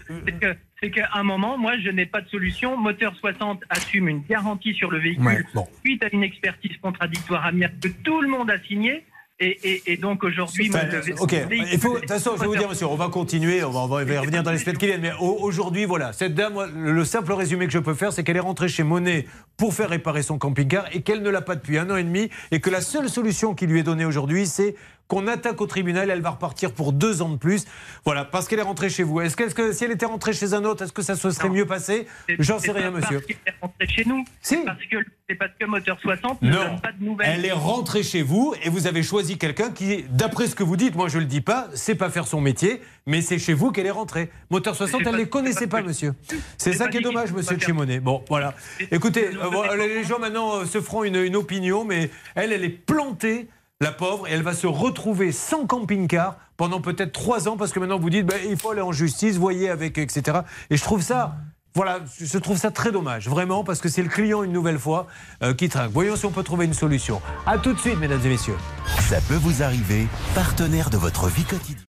c'est qu'à un moment, moi, je n'ai pas de solution. Moteur 60 assume une garantie sur le véhicule Ouais, bon. suite à une expertise contradictoire amiable que tout le monde a signée. Et, et- et donc aujourd'hui, Enfin, ok, il faut, de toute façon, je vais vous dire, monsieur, on va continuer, on va, on va y revenir dans les semaines qui viennent. Mais au- aujourd'hui, voilà, cette dame, le simple résumé que je peux faire, c'est qu'elle est rentrée chez Monet pour faire réparer son camping-car et qu'elle ne l'a pas depuis un an et demi et que la seule solution qui lui est donnée aujourd'hui, c'est qu'on attaque au tribunal, elle va repartir pour deux ans de plus. Voilà, parce qu'elle est rentrée chez vous. Est-ce que, si elle était rentrée chez un autre, est-ce que ça se serait mieux passé J'en sais rien, monsieur. Parce qu'elle est rentrée chez nous. Si. Parce que c'est parce que Moteur 60 ne Non, donne pas de nouvelles. elle est rentrée chez vous et vous avez choisi quelqu'un qui, d'après ce que vous dites, moi je le dis pas, c'est pas faire son métier, mais c'est chez vous qu'elle est rentrée. Moteur 60, J'ai elle pas- les connaissait pas, monsieur. C'est ça qui est dommage, monsieur Chimonet. Bon, voilà. Écoutez, euh, les gens maintenant euh, se feront une, une opinion, mais elle, elle est plantée. La pauvre, elle va se retrouver sans camping-car pendant peut-être trois ans parce que maintenant vous dites ben, il faut aller en justice, voyez avec etc. Et je trouve ça, voilà, je trouve ça très dommage, vraiment, parce que c'est le client une nouvelle fois euh, qui trinque. Voyons si on peut trouver une solution. À tout de suite, mesdames et messieurs. Ça peut vous arriver, partenaire de votre vie quotidienne.